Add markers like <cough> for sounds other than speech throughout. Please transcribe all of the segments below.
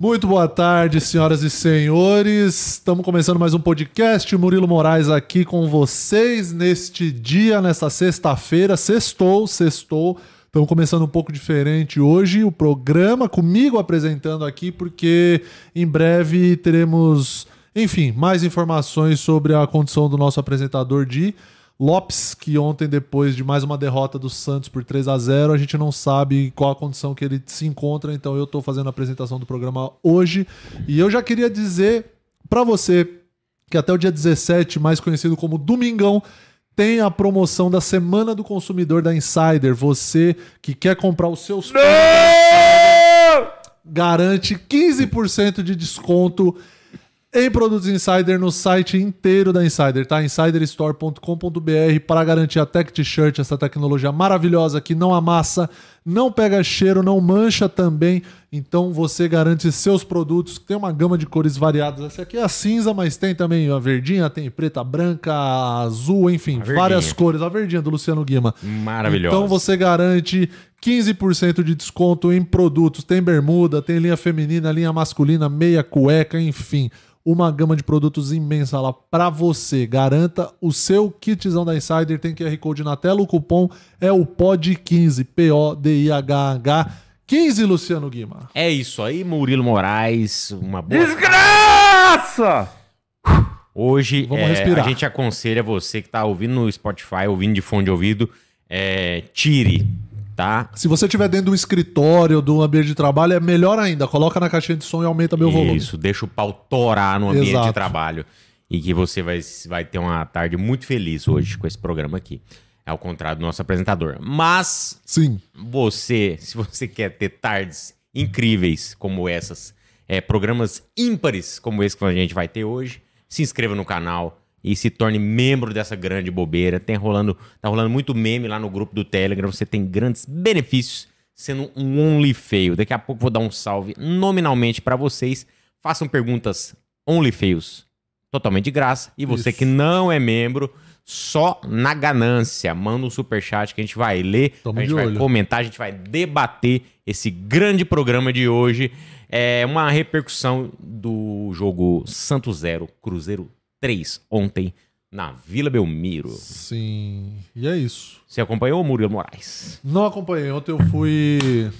Muito boa tarde, senhoras e senhores. Estamos começando mais um podcast. Murilo Moraes aqui com vocês neste dia, nesta sexta-feira. Sextou, sextou. Estamos começando um pouco diferente hoje o programa, comigo apresentando aqui, porque em breve teremos, enfim, mais informações sobre a condição do nosso apresentador de Lopes, que ontem, depois de mais uma derrota do Santos por 3 a 0 a gente não sabe qual a condição que ele se encontra, então eu estou fazendo a apresentação do programa hoje. E eu já queria dizer para você que até o dia 17, mais conhecido como Domingão, tem a promoção da Semana do Consumidor da Insider. Você que quer comprar os seus garante 15% de desconto em produtos Insider no site inteiro da Insider, tá? insiderstore.com.br para garantir a Tech T-shirt, essa tecnologia maravilhosa que não amassa, não pega cheiro, não mancha também. Então você garante seus produtos, tem uma gama de cores variadas. Essa aqui é a cinza, mas tem também a verdinha, tem preta, branca, azul, enfim, várias cores. A verdinha do Luciano Guima. Maravilhosa. Então você garante 15% de desconto em produtos. Tem bermuda, tem linha feminina, linha masculina, meia cueca, enfim uma gama de produtos imensa lá para você. Garanta o seu kitzão da Insider, tem QR Code na tela, o cupom é o POD15, P-O-D-I-H-H 15, Luciano Guima. É isso aí, Murilo Moraes, uma boa... Desgraça! Hoje é, a gente aconselha você que tá ouvindo no Spotify, ouvindo de fone de ouvido, é, tire tá? Se você estiver dentro do escritório, do ambiente de trabalho, é melhor ainda. Coloca na caixinha de som e aumenta meu volume. Isso, deixa o pau torar no ambiente Exato. de trabalho. E que você vai, vai ter uma tarde muito feliz hoje com esse programa aqui. Ao contrário do nosso apresentador. Mas, sim, você, se você quer ter tardes incríveis como essas, é, programas ímpares como esse que a gente vai ter hoje, se inscreva no canal, e se torne membro dessa grande bobeira. Tem rolando, tá rolando muito meme lá no grupo do Telegram. Você tem grandes benefícios sendo um only feio. Daqui a pouco vou dar um salve nominalmente para vocês. Façam perguntas only feios totalmente de graça. E você Isso. que não é membro, só na ganância, manda um super chat que a gente vai ler, Toma a gente vai olho. comentar, a gente vai debater esse grande programa de hoje. É uma repercussão do jogo Santos 0, Cruzeiro 3 ontem na Vila Belmiro. Sim. E é isso. Você acompanhou o Murilo Moraes? Não acompanhei. Ontem eu fui.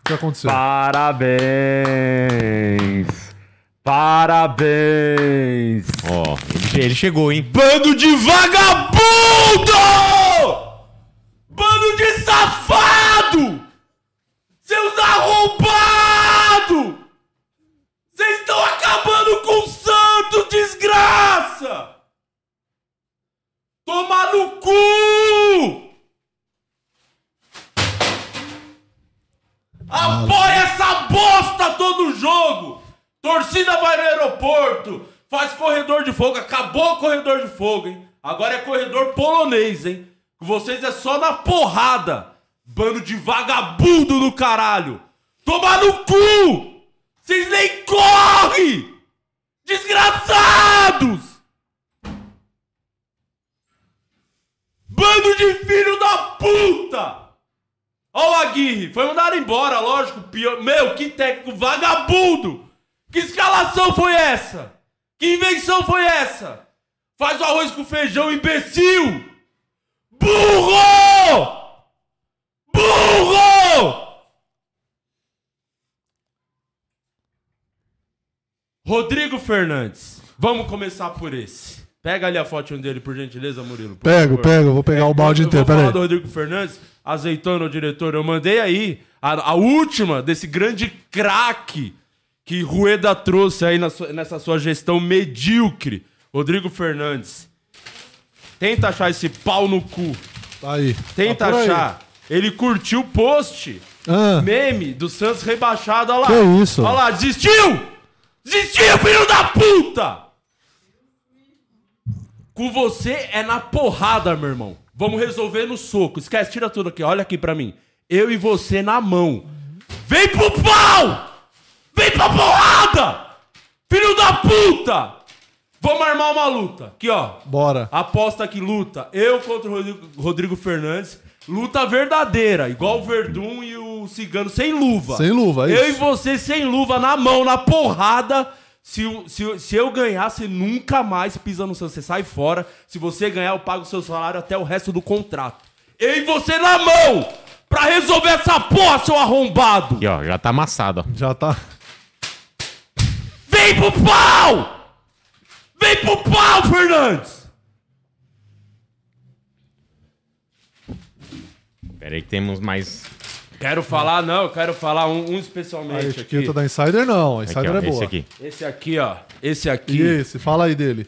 O que aconteceu? Parabéns! Parabéns! Ó, oh, ele, ele chegou, hein? Bando de vagabundo! Cu! Apoia essa bosta todo jogo! Torcida vai no aeroporto, faz corredor de fogo, acabou o corredor de fogo, hein? Agora é corredor polonês, hein? Vocês é só na porrada! Bando de vagabundo no caralho! Toma no cu! Vocês nem correm! Desgraçados! Bando de filho da puta! Ó o Aguirre, foi mandado embora, lógico. Pior... Meu, que técnico vagabundo! Que escalação foi essa? Que invenção foi essa? Faz o arroz com feijão, imbecil! Burro! Burro! Rodrigo Fernandes. Vamos começar por esse. Pega ali a foto dele, por gentileza, Murilo. Por pego, favor. pego. Vou pegar é, o balde eu, inteiro. Eu vou falar do Rodrigo Fernandes. Azeitona, o diretor. Eu mandei aí a, a última desse grande craque que Rueda trouxe aí sua, nessa sua gestão medíocre. Rodrigo Fernandes. Tenta achar esse pau no cu. Tá aí. Tenta tá achar. Aí. Ele curtiu o post. Ah. Meme do Santos rebaixado. Olha lá. Que isso? Olha lá, desistiu! Desistiu, filho da puta! Com você é na porrada, meu irmão. Vamos resolver no soco. Esquece, tira tudo aqui. Olha aqui pra mim. Eu e você na mão. Vem pro pau! Vem pra porrada! Filho da puta! Vamos armar uma luta. Aqui, ó. Bora. Aposta que luta. Eu contra o Rodrigo, Fernandes. Luta verdadeira. Igual o Verdun e o cigano sem luva. Sem luva, é Eu e isso. você sem luva, na mão, na porrada. Se, se, se eu ganhar, você nunca mais pisa no Santos. Você sai fora. Se você ganhar, eu pago o seu salário até o resto do contrato. Eu e você na mão! Pra resolver essa porra, seu arrombado! E ó, já tá amassado, ó. Já tá. Vem pro pau! Vem pro pau, Fernandes! Pera aí que temos mais. Quero falar, não, eu quero falar um, um A especialmente etiqueta aqui. da Insider não. A Aqui, Insider ó, é boa. esse aqui. Esse aqui, ó. Esse aqui. E esse? Fala aí dele.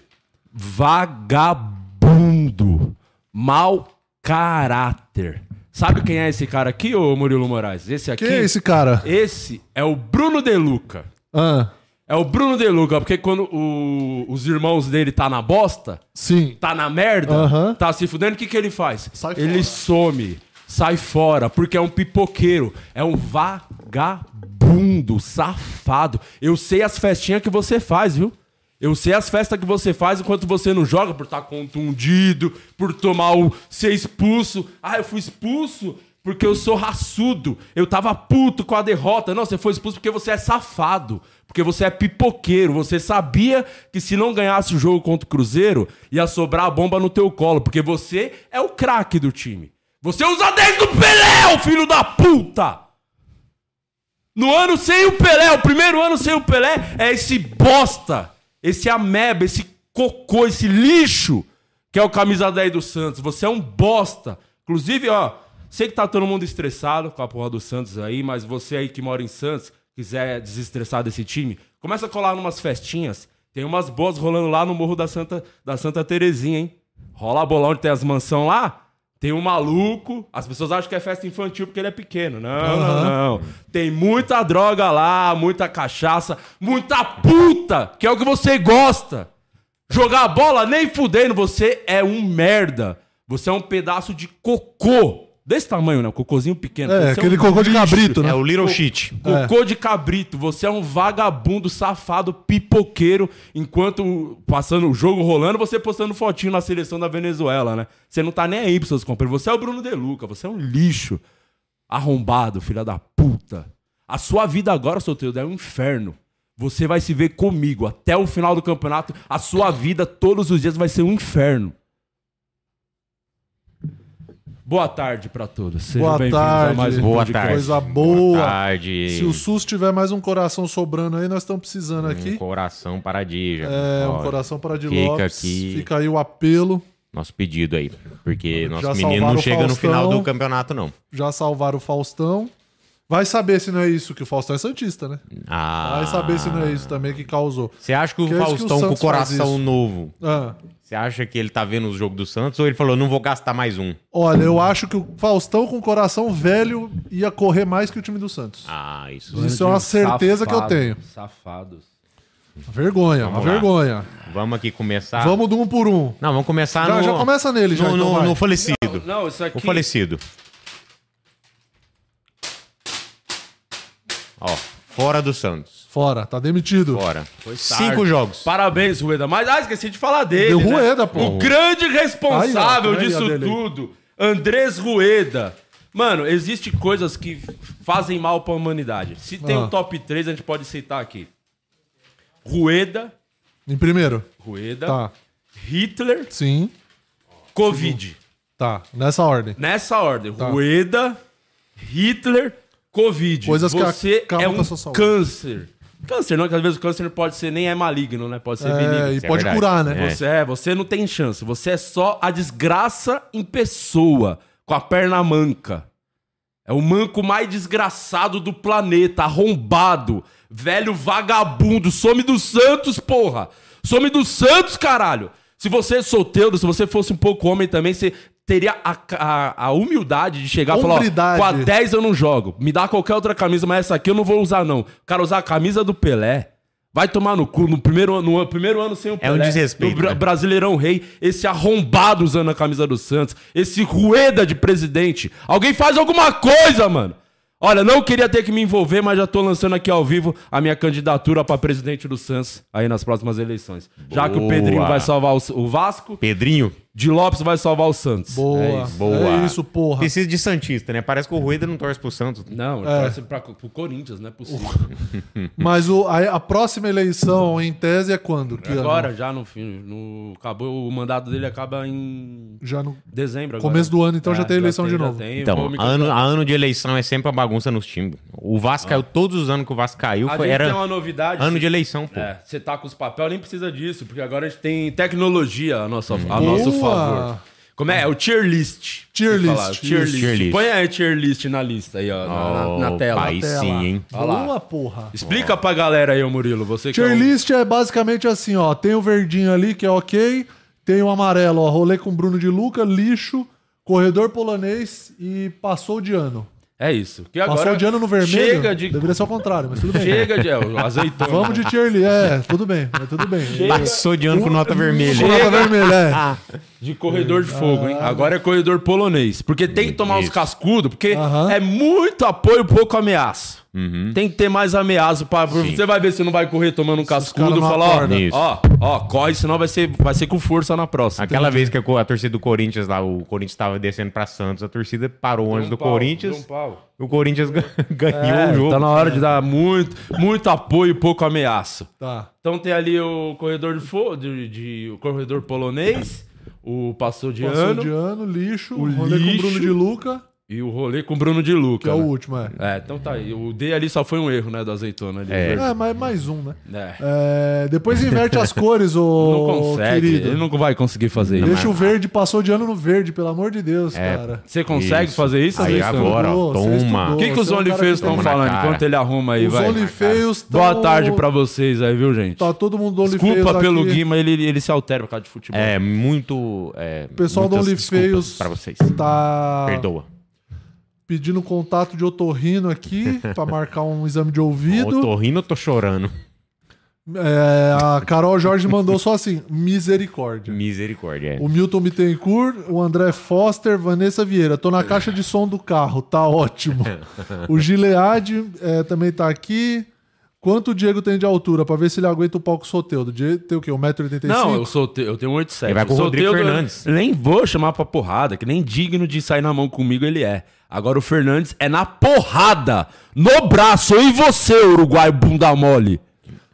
Vagabundo. Mau caráter. Sabe quem é esse cara aqui, ô Murilo Moraes? Esse aqui. Quem é esse cara? Esse é o Bruno De Luca. Ah, É o Bruno De Luca, porque quando o- os irmãos dele tá na bosta, sim. tá na merda, Aham. tá se fudendo, o que, que ele faz? Sai ele fora. some, sai fora, porque é um pipoqueiro, é um vagabundo, safado. Eu sei as festinhas que você faz, viu? Eu sei as festas que você faz enquanto você não joga, por estar contundido, por tomar o. ser expulso. Ah, eu fui expulso porque eu sou raçudo. Eu tava puto com a derrota. Não, você foi expulso porque você é safado. Porque você é pipoqueiro. Você sabia que se não ganhasse o jogo contra o Cruzeiro, ia sobrar a bomba no teu colo. Porque você é o craque do time. Você usa 10 do Pelé, filho da puta! No ano sem o Pelé, o primeiro ano sem o Pelé, é esse bosta, esse ameba, esse cocô, esse lixo que é o camisa 10 do Santos. Você é um bosta. Inclusive, ó, sei que tá todo mundo estressado com a porra do Santos aí, mas você aí que mora em Santos, quiser desestressar desse time, começa a colar numas festinhas. Tem umas boas rolando lá no Morro da Santa, da Santa Terezinha, hein? Rola a bola onde tem as mansão lá. Tem um maluco, as pessoas acham que é festa infantil porque ele é pequeno. Não, não, não. Tem muita droga lá, muita cachaça, muita puta, que é o que você gosta. Jogar bola nem fudendo, você é um merda. Você é um pedaço de cocô. Desse tamanho, né? Um cocôzinho pequeno. É, Você aquele um cocô de cabrito, né? É o Little Shit. Cocô de cabrito, você é um vagabundo, safado, pipoqueiro, enquanto passando o jogo rolando, você postando fotinho na seleção da Venezuela, né? Você não tá nem aí pros seus companheiros. Você é o Bruno De Luca, você é um lixo. Arrombado, filha da puta. A sua vida agora, solteiro, é um inferno. Você vai se ver comigo até o final do campeonato. A sua vida todos os dias vai ser um inferno. Boa tarde pra todos. Sejam Boa tarde. mais um Boa tarde. Coisa Boa boa. tarde. Se o SUS tiver mais um coração sobrando aí, nós estamos precisando Um aqui. coração paradija. É, um coração para de fica Lopes. aqui. Fica aí o apelo. Nosso pedido aí. Porque Já nosso menino salvaram não chega no Faustão. final do campeonato, não. Já salvaram o Faustão. Vai saber se não é isso, que o Faustão é Santista, né? Ah. Vai saber se não é isso também que causou. Você acha que o Que é isso que o Faustão com o coração novo, Ah, você acha que ele tá vendo os jogos do Santos ou ele falou, não vou gastar mais um? olha, eu acho que o Faustão com coração velho ia correr mais que o time do Santos. Ah, isso. Isso é uma certeza que eu tenho. Safados. Vergonha, uma Vamos lá. vergonha. Vamos aqui começar. Vamos do um por um. Não, vamos começar Já- no... já começa nele, já, no, então no- no falecido. Não, isso aqui. O falecido. Ó, fora do Santos. Fora, tá demitido. Fora. Foi Tarde. cinco jogos. Parabéns, Rueda. Mas, ah, esqueci de falar dele. Deu né? Rueda, pô. O grande responsável Aí, ó, disso aí. tudo, Andrés Rueda. Mano, existem coisas que fazem mal pra humanidade. Se tem Ah. um top 3, a gente pode citar aqui. Rueda, Em primeiro. Rueda, Tá. Hitler, Sim. Covid. Tá. Nessa ordem. Nessa ordem. Rueda, Hitler, Covid. Coisas que Você acabam é com um a sua saúde. câncer. Câncer, não, que às vezes o câncer pode ser nem é maligno, né? Pode ser É, benigno. e é pode verdade. curar, né? É. Você é, você não tem chance. Você é só a desgraça em pessoa, com a perna manca. É o manco mais desgraçado do planeta, arrombado, velho vagabundo, some dos Santos, porra. Some dos Santos, caralho. Se você é solteiro, se você fosse um pouco homem também, você teria a, a, a humildade de chegar e falar, ó, Hombridade. com a 10 eu não jogo. Me dá qualquer outra camisa, mas essa aqui eu não vou usar, não. Cara, usar a camisa do Pelé. Vai tomar no cu. No primeiro, ano- no primeiro ano sem o É um Pelé. desrespeito, No né? Brasileirão Rei. Esse arrombado usando a camisa do Santos. Esse rueda de presidente. Alguém faz alguma coisa, mano. Olha, não queria ter que me envolver, mas já tô lançando aqui ao vivo a minha candidatura pra presidente do Santos aí nas próximas eleições. Já que o Boa. Pedrinho vai salvar o, o Vasco, Pedrinho. Di Lopes vai salvar o Santos. Boa. É isso. Boa. É isso, porra. Precisa de Santista, né? Parece que o Rueda não torce pro Santos. Não, É. torce pra, pro Corinthians, não é possível. <laughs> Mas o, a, a próxima eleição, em tese, é quando? Que ano? Agora, já no fim, no, acabou, o mandato dele acaba em Já no dezembro. Agora. começo do ano, então já É, tem eleição de já novo. tem, Então, ano, ano de eleição é sempre a bagunça nos times. O Vasco caiu todos os anos que o Vasco caiu. A Foi, gente era tem uma novidade. ano de eleição, pô. É, você tá com os papéis, nem precisa disso, porque agora a gente tem tecnologia a nosso, a Boa! Favor. Como é? É o tier list. Tier list, Tier list. Tier list. Põe aí tier list na lista aí, ó, na, na- na Opa, tela. aí sim, hein? Boa, porra. Explica pra galera aí, ô Murilo. Você que é Tier um- list é basicamente assim, ó. Tem o verdinho ali, que é ok. Tem o amarelo, ó. Rolê com Bruno de Luca, lixo, corredor polonês e passou de ano. É isso. Que agora Passou de ano no vermelho. Chega de. Deveria ser o contrário, mas tudo bem. Chega de. É, azeitona. Vamos de tier list. É, tudo bem, mas tudo bem. Passou de ano com nota vermelha. Com nota vermelha, é. <laughs> De corredor de fogo, hein? Agora é corredor polonês. Porque tem que tomar os Isso. cascudos, porque Aham. é muito apoio, pouco ameaça. Uhum. Tem que ter mais ameaça. Pra... Você vai ver se não vai correr tomando um cascudo e não falar, ó, acordam. Isso. ó, ó, corre, senão vai ser, vai ser com força na próxima. Aquela vez que a, co- a torcida do Corinthians lá, o Corinthians tava descendo pra Santos, a torcida parou antes do Corinthians. O Corinthians gan- <laughs> ganhou É, o jogo. tá na hora de dar muito, muito apoio e pouco ameaça. Tá. Então tem ali o corredor de fogo, de, de- o corredor polonês, o passou de Passou ano de ano, lixo, O rolê com lixo. Bruno de Luca, e o rolê com o Bruno de Luca. que é o né? último, é. É, então tá aí. O D ali só foi um erro, né, do azeitona ali. É. É, mas mais um, né? É. É, depois inverte as <laughs> cores, Não ô consegue, querido. ele não vai conseguir fazer isso. Deixa o verde, passou de ano no verde, pelo amor de Deus, É. cara. Você consegue Isso. fazer isso, Aí agora, Estudou, toma. O que, que os é OnlyFeios estão falando enquanto ele arruma aí, Os vai? OnlyFeios tão... Boa tarde pra vocês aí, viu, gente? Tá todo mundo do OnlyFeios Desculpa pelo aqui. Guima, ele, ele se altera por causa de futebol. É, muito. É, O pessoal do OnlyFeios pra vocês. tá Perdoa. Pedindo contato de otorrino aqui <laughs> pra marcar um exame de ouvido. Rindo, eu tô chorando. É, a Carol Jorge mandou só assim, misericórdia. Misericórdia. é. O Milton Bittencourt, o André Foster, Vanessa Vieira. Tô na caixa de som do carro, tá ótimo. <laughs> O Gilead é, também tá aqui. Quanto o Diego tem de altura? Pra ver se ele aguenta o palco Soteudo. Diego tem o quê? 1,85m? Não, eu sou eu tenho um 1,87. Ele vai com o Rodrigo Fernandes. Nem vou chamar pra porrada, que nem digno de sair na mão comigo ele é. Agora o Fernandes é na porrada, no braço. Eu e você, Uruguai bunda mole.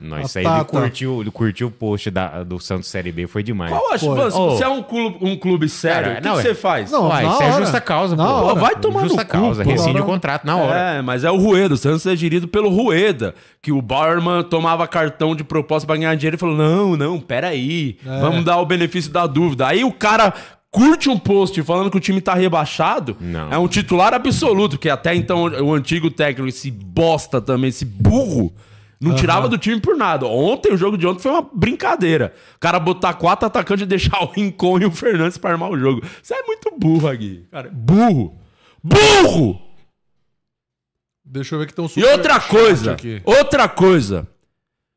Nós, isso A aí ele Tata. curtiu, ele curtiu o post da, do Santos Série B, foi demais. Qual acho? Foi. Mano, se Ô. você é um clube, um clube sério, o que não, que é- você faz? Não, Uai, na isso é hora. justa causa, Na pô. hora. Vai tomar Justa no cu, causa, pô. rescinde o contrato na hora. É, mas é o Rueda. O Santos é gerido pelo Rueda. Que o Bauerman tomava cartão de proposta pra ganhar dinheiro e falou: não, não, peraí. É. Vamos dar o benefício da dúvida. Aí o cara curte um post falando que o time tá rebaixado. Não. É um titular absoluto, porque até então o antigo técnico, esse bosta também, esse burro. Não tirava do time por nada. Ontem, o jogo de ontem foi uma brincadeira. O cara botar quatro atacantes e deixar o Rincon e o Fernandes pra armar o jogo. Isso é muito burro, Agui. Cara, burro. Burro! Deixa eu ver que tem um E super outra coisa, aqui. outra coisa.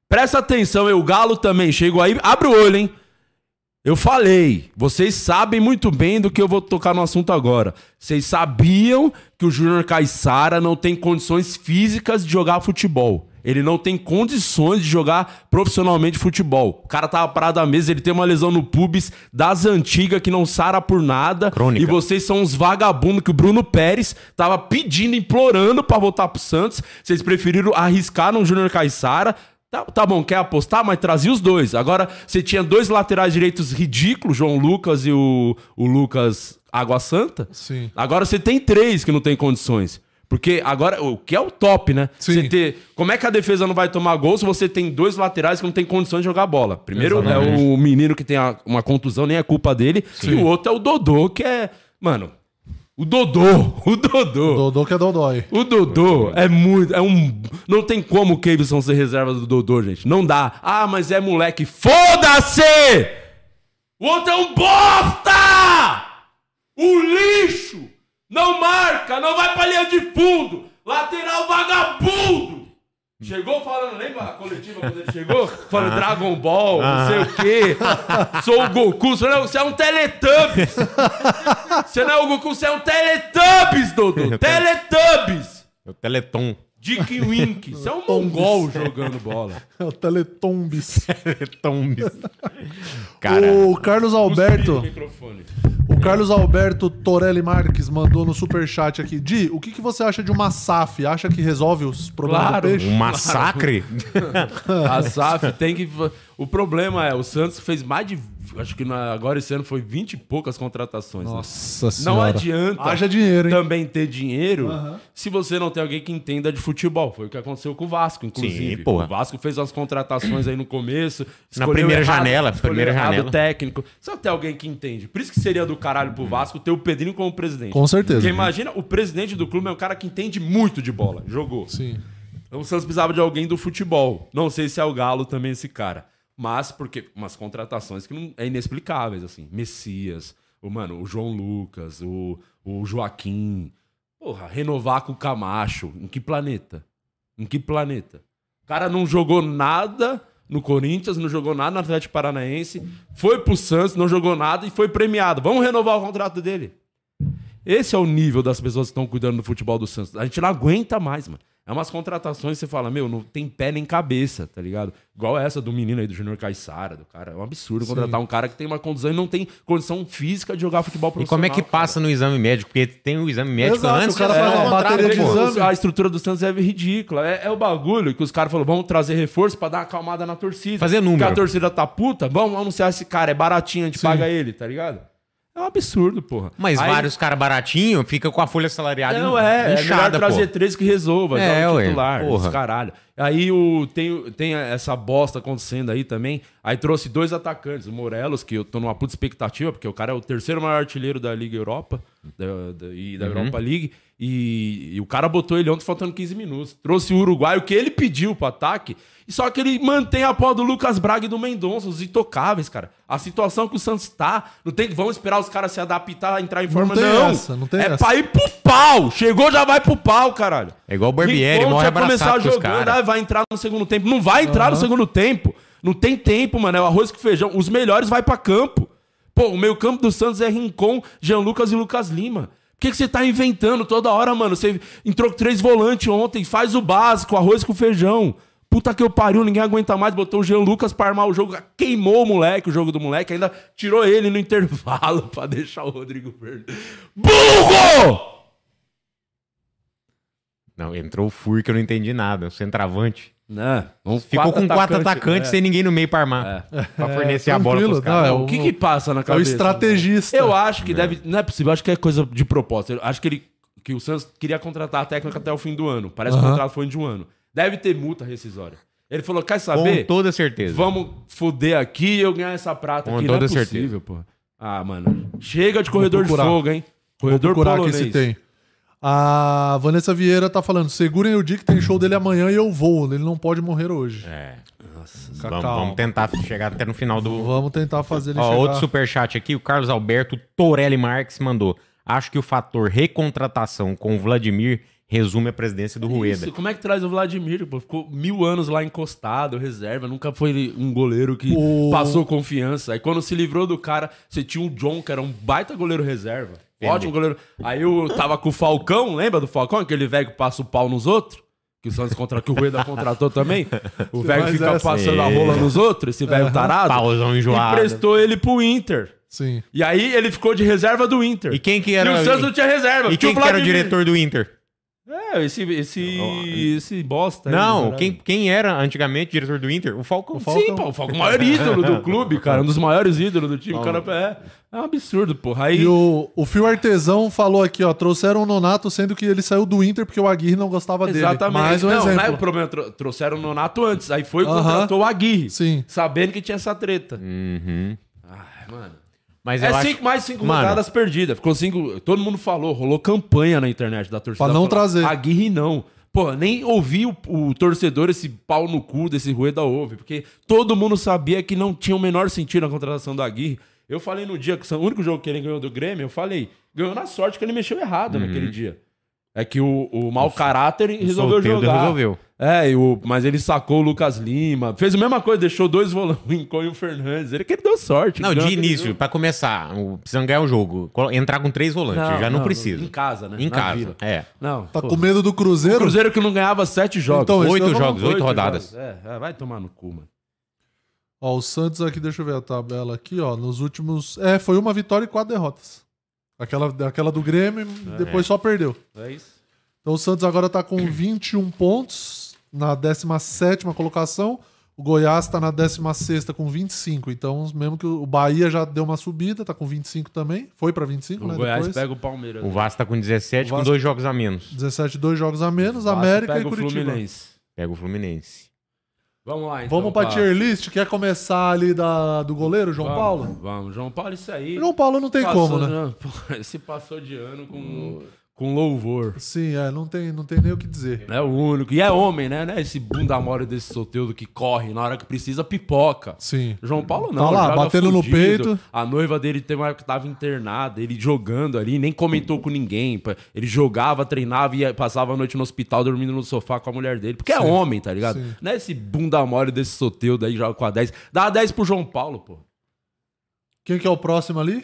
Presta atenção, eu, o Galo também chegou aí. Abre o olho, hein? Eu falei, vocês sabem muito bem do que eu vou tocar no assunto agora. Vocês sabiam que o Júnior Caixara não tem condições físicas de jogar futebol. Ele não tem condições de jogar profissionalmente futebol. O cara tava parado à mesa, ele tem uma lesão no pubis das antigas que não sara por nada. Crônica. E vocês são uns vagabundos que o Bruno Pérez tava pedindo, implorando pra voltar pro Santos. Vocês preferiram arriscar no Júnior Caixara. Tá, tá bom, quer apostar, mas trazia os dois. Agora, você tinha dois laterais direitos ridículos, João Lucas e o, o Lucas Água Santa. Sim. Agora você tem três que não tem condições. Porque agora, o que é o top, né? Sim. Você ter. Como é que a defesa não vai tomar gol se você tem dois laterais que não tem condições de jogar bola? Primeiro Exatamente. é o menino que tem uma contusão, nem é culpa dele. E o outro é o Dodô, que é. Mano, o Dodô, <laughs> o Dodô. Dodô que é Dodói. O Dodô é muito. É um. Não tem como o Kevson ser reserva do Dodô, gente. Não dá. Ah, mas é moleque. Foda-se! O outro é um bosta! O lixo! Não marca, não vai pra linha de fundo! Lateral vagabundo! Chegou falando, lembra a coletiva quando ele chegou? <laughs> Falando Dragon Ball, não sei o quê. Sou o Goku. Você, não, você é um Teletubbies. Você não é o Goku, você é um Teletubbies, Dodô. Teletubbies. É o Teleton. Dick Wink. Você é um <laughs> mongol jogando bola. É o Teletombis. <laughs> Teleton. Cara, O Carlos Alberto. O Carlos Alberto Torelli Marques mandou no superchat aqui. Di, o que, que você acha de uma SAF? Acha que resolve os problemas Claro. do peixe? Um massacre? <laughs> A SAF tem que. O problema é, o Santos fez mais de. Acho que na- agora esse ano foi 20 e poucas contratações. né? Nossa Não senhora. adianta Haja dinheiro, hein? também ter dinheiro se você não tem alguém que entenda de futebol. Foi o que aconteceu com o Vasco, inclusive. Sim, porra. O Vasco fez umas contratações aí no começo. Na primeira errado, janela, primeira janela. o técnico. Só ter alguém que entende. Por isso que seria do caralho pro Vasco ter o Pedrinho como presidente. Com certeza. Porque imagina, o presidente do clube é um cara que entende muito de bola. Jogou. Sim. Então o Santos precisava de alguém do futebol. Não sei se é o Galo também esse cara. Mas porque umas contratações que não é inexplicáveis, assim. Messias, o, mano, o João Lucas, o, o Joaquim. Porra, renovar com o Camacho. Em que planeta? Em que planeta? O cara não jogou nada no Corinthians, não jogou nada no Atlético Paranaense, foi pro Santos, não jogou nada e foi premiado. Vamos renovar o contrato dele. Esse é o nível das pessoas que estão cuidando do futebol do Santos. A gente não aguenta mais, mano. É umas contratações que você fala, meu, não tem pé nem cabeça, tá ligado? Igual essa do menino aí, do Júnior Caixara, do cara. É um absurdo contratar um cara que tem uma condição e não tem condição física de jogar futebol E profissional. como é que passa no exame médico? Porque tem o exame médico Exato, antes o cara de faz uma bateria de exame. A estrutura do Santos é ridícula. É, é o bagulho que os caras falaram, vamos trazer reforço pra dar uma acalmada na torcida. Fazer número. Porque a torcida tá puta, vamos anunciar esse cara, é baratinho, a gente paga ele, tá ligado? É um absurdo, porra. Mas Aí- vários caras baratinhos fica com a folha salariada Não, é, é melhor inchada, trazer pô. três que resolva, É, é, o ué, titular, porra. esse caralho. Aí o, tem, tem essa bosta acontecendo aí também. Aí trouxe dois atacantes, o Morelos, que eu tô numa puta expectativa, porque o cara é o terceiro maior artilheiro da Liga Europa da, da- e da Uhum. Europa League. E, e o cara botou ele ontem faltando 15 minutos. Trouxe o Uruguai, o que ele pediu pro ataque. Só que ele mantém a pó do Lucas Braga e do Mendonça, os intocáveis, cara. A situação que o Santos tá, não tem que vamos esperar os caras se adaptar, entrar em forma, tem não. essa, não tem é essa. pra ir pro pau. Chegou, já vai pro pau, caralho. É igual o Barbieri, morre abraçado começar jogando, ah, vai entrar no segundo tempo. Não vai entrar no segundo tempo. Não tem tempo, mano. É o arroz com feijão. Os melhores vai pra campo. Pô, o meio campo do Santos é Rincon, Jean Lucas e Lucas Lima. Por que, que você tá inventando toda hora, mano? Você entrou com três volantes ontem, faz o básico, arroz com feijão. Puta que eu pariu, ninguém aguenta mais. Botou o Jean Lucas pra armar o jogo, queimou o moleque, o jogo do moleque, ainda tirou ele no intervalo <laughs> pra deixar o Rodrigo verde. Burro! Não, entrou o Fur que eu não entendi nada, o centroavante. Né? Vamos Ficou com quatro atacantes é. sem ninguém no meio pra armar. Pra fornecer a bola pros caras. não, é O que que passa na É o cabeça? estrategista. Eu acho que deve. Não é possível, acho que é coisa de propósito. Eu acho que ele. Que o Santos queria contratar a técnica até o fim do ano. Parece que o contrato foi de um ano. Deve ter multa rescisória. Ele falou: quer Com saber? toda certeza. Vamos foder aqui e eu ganhar essa prata Com aqui. toda não é certeza. Ah, mano. Chega de corredor de procurar. fogo, hein? Vou Corredor procurar aqui polonês. se tem. A Vanessa Vieira tá falando: segurem o dia que tem show dele amanhã e eu vou. Ele não pode morrer hoje. É. Fica Vamos, vamos tentar chegar até no final do. Vamos tentar fazer ele Ó, chegar. outro superchat aqui, o Carlos Alberto Torelli Marques mandou. Acho que o fator recontratação com o Vladimir resume a presidência do Rueda. Isso, como é que traz o Vladimir? Pô? Ficou mil anos lá encostado, reserva. Nunca foi um goleiro que passou confiança. Aí quando se livrou do cara, você tinha o John, que era um baita goleiro reserva. Entendi. Ótimo goleiro. Aí eu tava com o Falcão, lembra do Falcão? Aquele velho que passa o pau nos outros? Que o Santos contra... que o Rueda contratou também. <laughs> O velho fica essa. passando a É. rola nos outros, esse velho tarado. Pauzão enjoado. Emprestou ele pro Inter. Sim. E aí ele ficou de reserva do Inter. E quem que era- E o Santos não tinha reserva. E quem que era o diretor do Inter? É, esse, esse, esse bosta. aí, Não, caralho. quem, quem era antigamente diretor do Inter? O Falcão. Sim, pô, o Falcão, o <laughs> maior ídolo do clube, cara. Um dos maiores ídolos do time. O cara é, é um absurdo, porra. Aí, E o, o Fio Artesão falou aqui, ó, trouxeram o Nonato, sendo que ele saiu do Inter porque o Aguirre não gostava dele. exatamente. Mais um não, não é o exemplo. problema. tro- Trouxeram o Nonato antes. Aí foi e Aham. contratou o Aguirre. Sim. Sabendo que tinha essa treta. Uhum. Ai, mano. Mas É acho... cinco mais cinco Mano. rodadas perdidas. Ficou cinco. Todo mundo falou, rolou campanha na internet da torcida. Pra não falando, trazer. Aguirre não. Pô, nem ouvi o, o torcedor, esse pau no cu desse Rueda ouve, porque todo mundo sabia que não tinha o menor sentido a contratação do Aguirre. Eu falei no dia que o único jogo que ele ganhou do Grêmio, eu falei, ganhou na sorte que ele mexeu errado Uhum. naquele dia. É que o, o mau caráter resolveu jogar. resolveu. É, e o, mas ele sacou o Lucas Lima, fez a mesma coisa, deixou dois volantes, <laughs> o Rincon e o Fernandes. Ele que ele deu sorte. Não, de início, pra começar, o- precisam ganhar o jogo. Entrar com três volantes, já não, precisa. Em casa, né? Em Na casa, Vila. é. Não. Tá pô. com medo do Cruzeiro? O Cruzeiro que não ganhava sete jogos. Então, isso Oito jogos, oito rodadas. jogos. É, é, vai tomar no cu, mano. Ó, o Santos aqui, deixa eu ver a tabela aqui, ó. Nos últimos. É, foi uma vitória e quatro derrotas. Aquela, aquela do Grêmio, depois só perdeu. É isso. Então o Santos agora tá com 21 pontos na 17 colocação. O Goiás tá na 16 com 25. Então, mesmo que o Bahia já deu uma subida, tá com 25 também. Foi pra 25, O né? Goiás Depois. pega o Palmeiras. O Vasco tá com 17, O com Vasco- dois jogos a menos. 17, dois jogos a menos, Vasco América pega e o Curitiba. Fluminense. Pega o Fluminense. Vamos lá, então. Vamos pra tier list. Quer começar ali da, do goleiro, João Vamos, Paulo? Vamos, João Paulo, isso aí. João Paulo não tem Passou- como, né? não, <laughs> Esse passou de ano com, com louvor. Sim, é, não tem, não tem nem o que dizer. É o único. E é homem, né? Não é esse bunda mole desse solteiro que corre na hora que precisa, pipoca. Sim. João Paulo não. Tá lá, batendo no peito. A noiva dele tem uma que tava internada, ele jogando ali, nem comentou com ninguém. Ele jogava, treinava e passava a noite no hospital dormindo no sofá com a mulher dele. Porque é Sim. homem, tá ligado? Sim. Não é esse bunda mole desse solteiro daí joga com a 10. Dá 10 pro João Paulo, pô. Quem que é o próximo ali?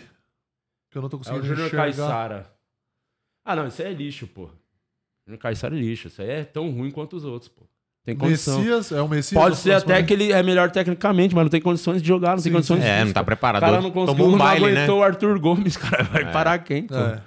Que eu não tô É o conseguindo Júnior. Caissara. Ah, não, isso aí é lixo, pô. Caissara é lixo. Isso aí é tão ruim quanto os outros, pô. Tem condição. Messias, é o Messias. Pode o ser até que ele é melhor tecnicamente, mas não tem condições de jogar, não Sim, tem condições sim. de É, não tá preparado. O cara não conseguiu, Tomou um não baile, né? aguentou o Arthur Gomes, <laughs> cara. Vai parar quem? pô? É.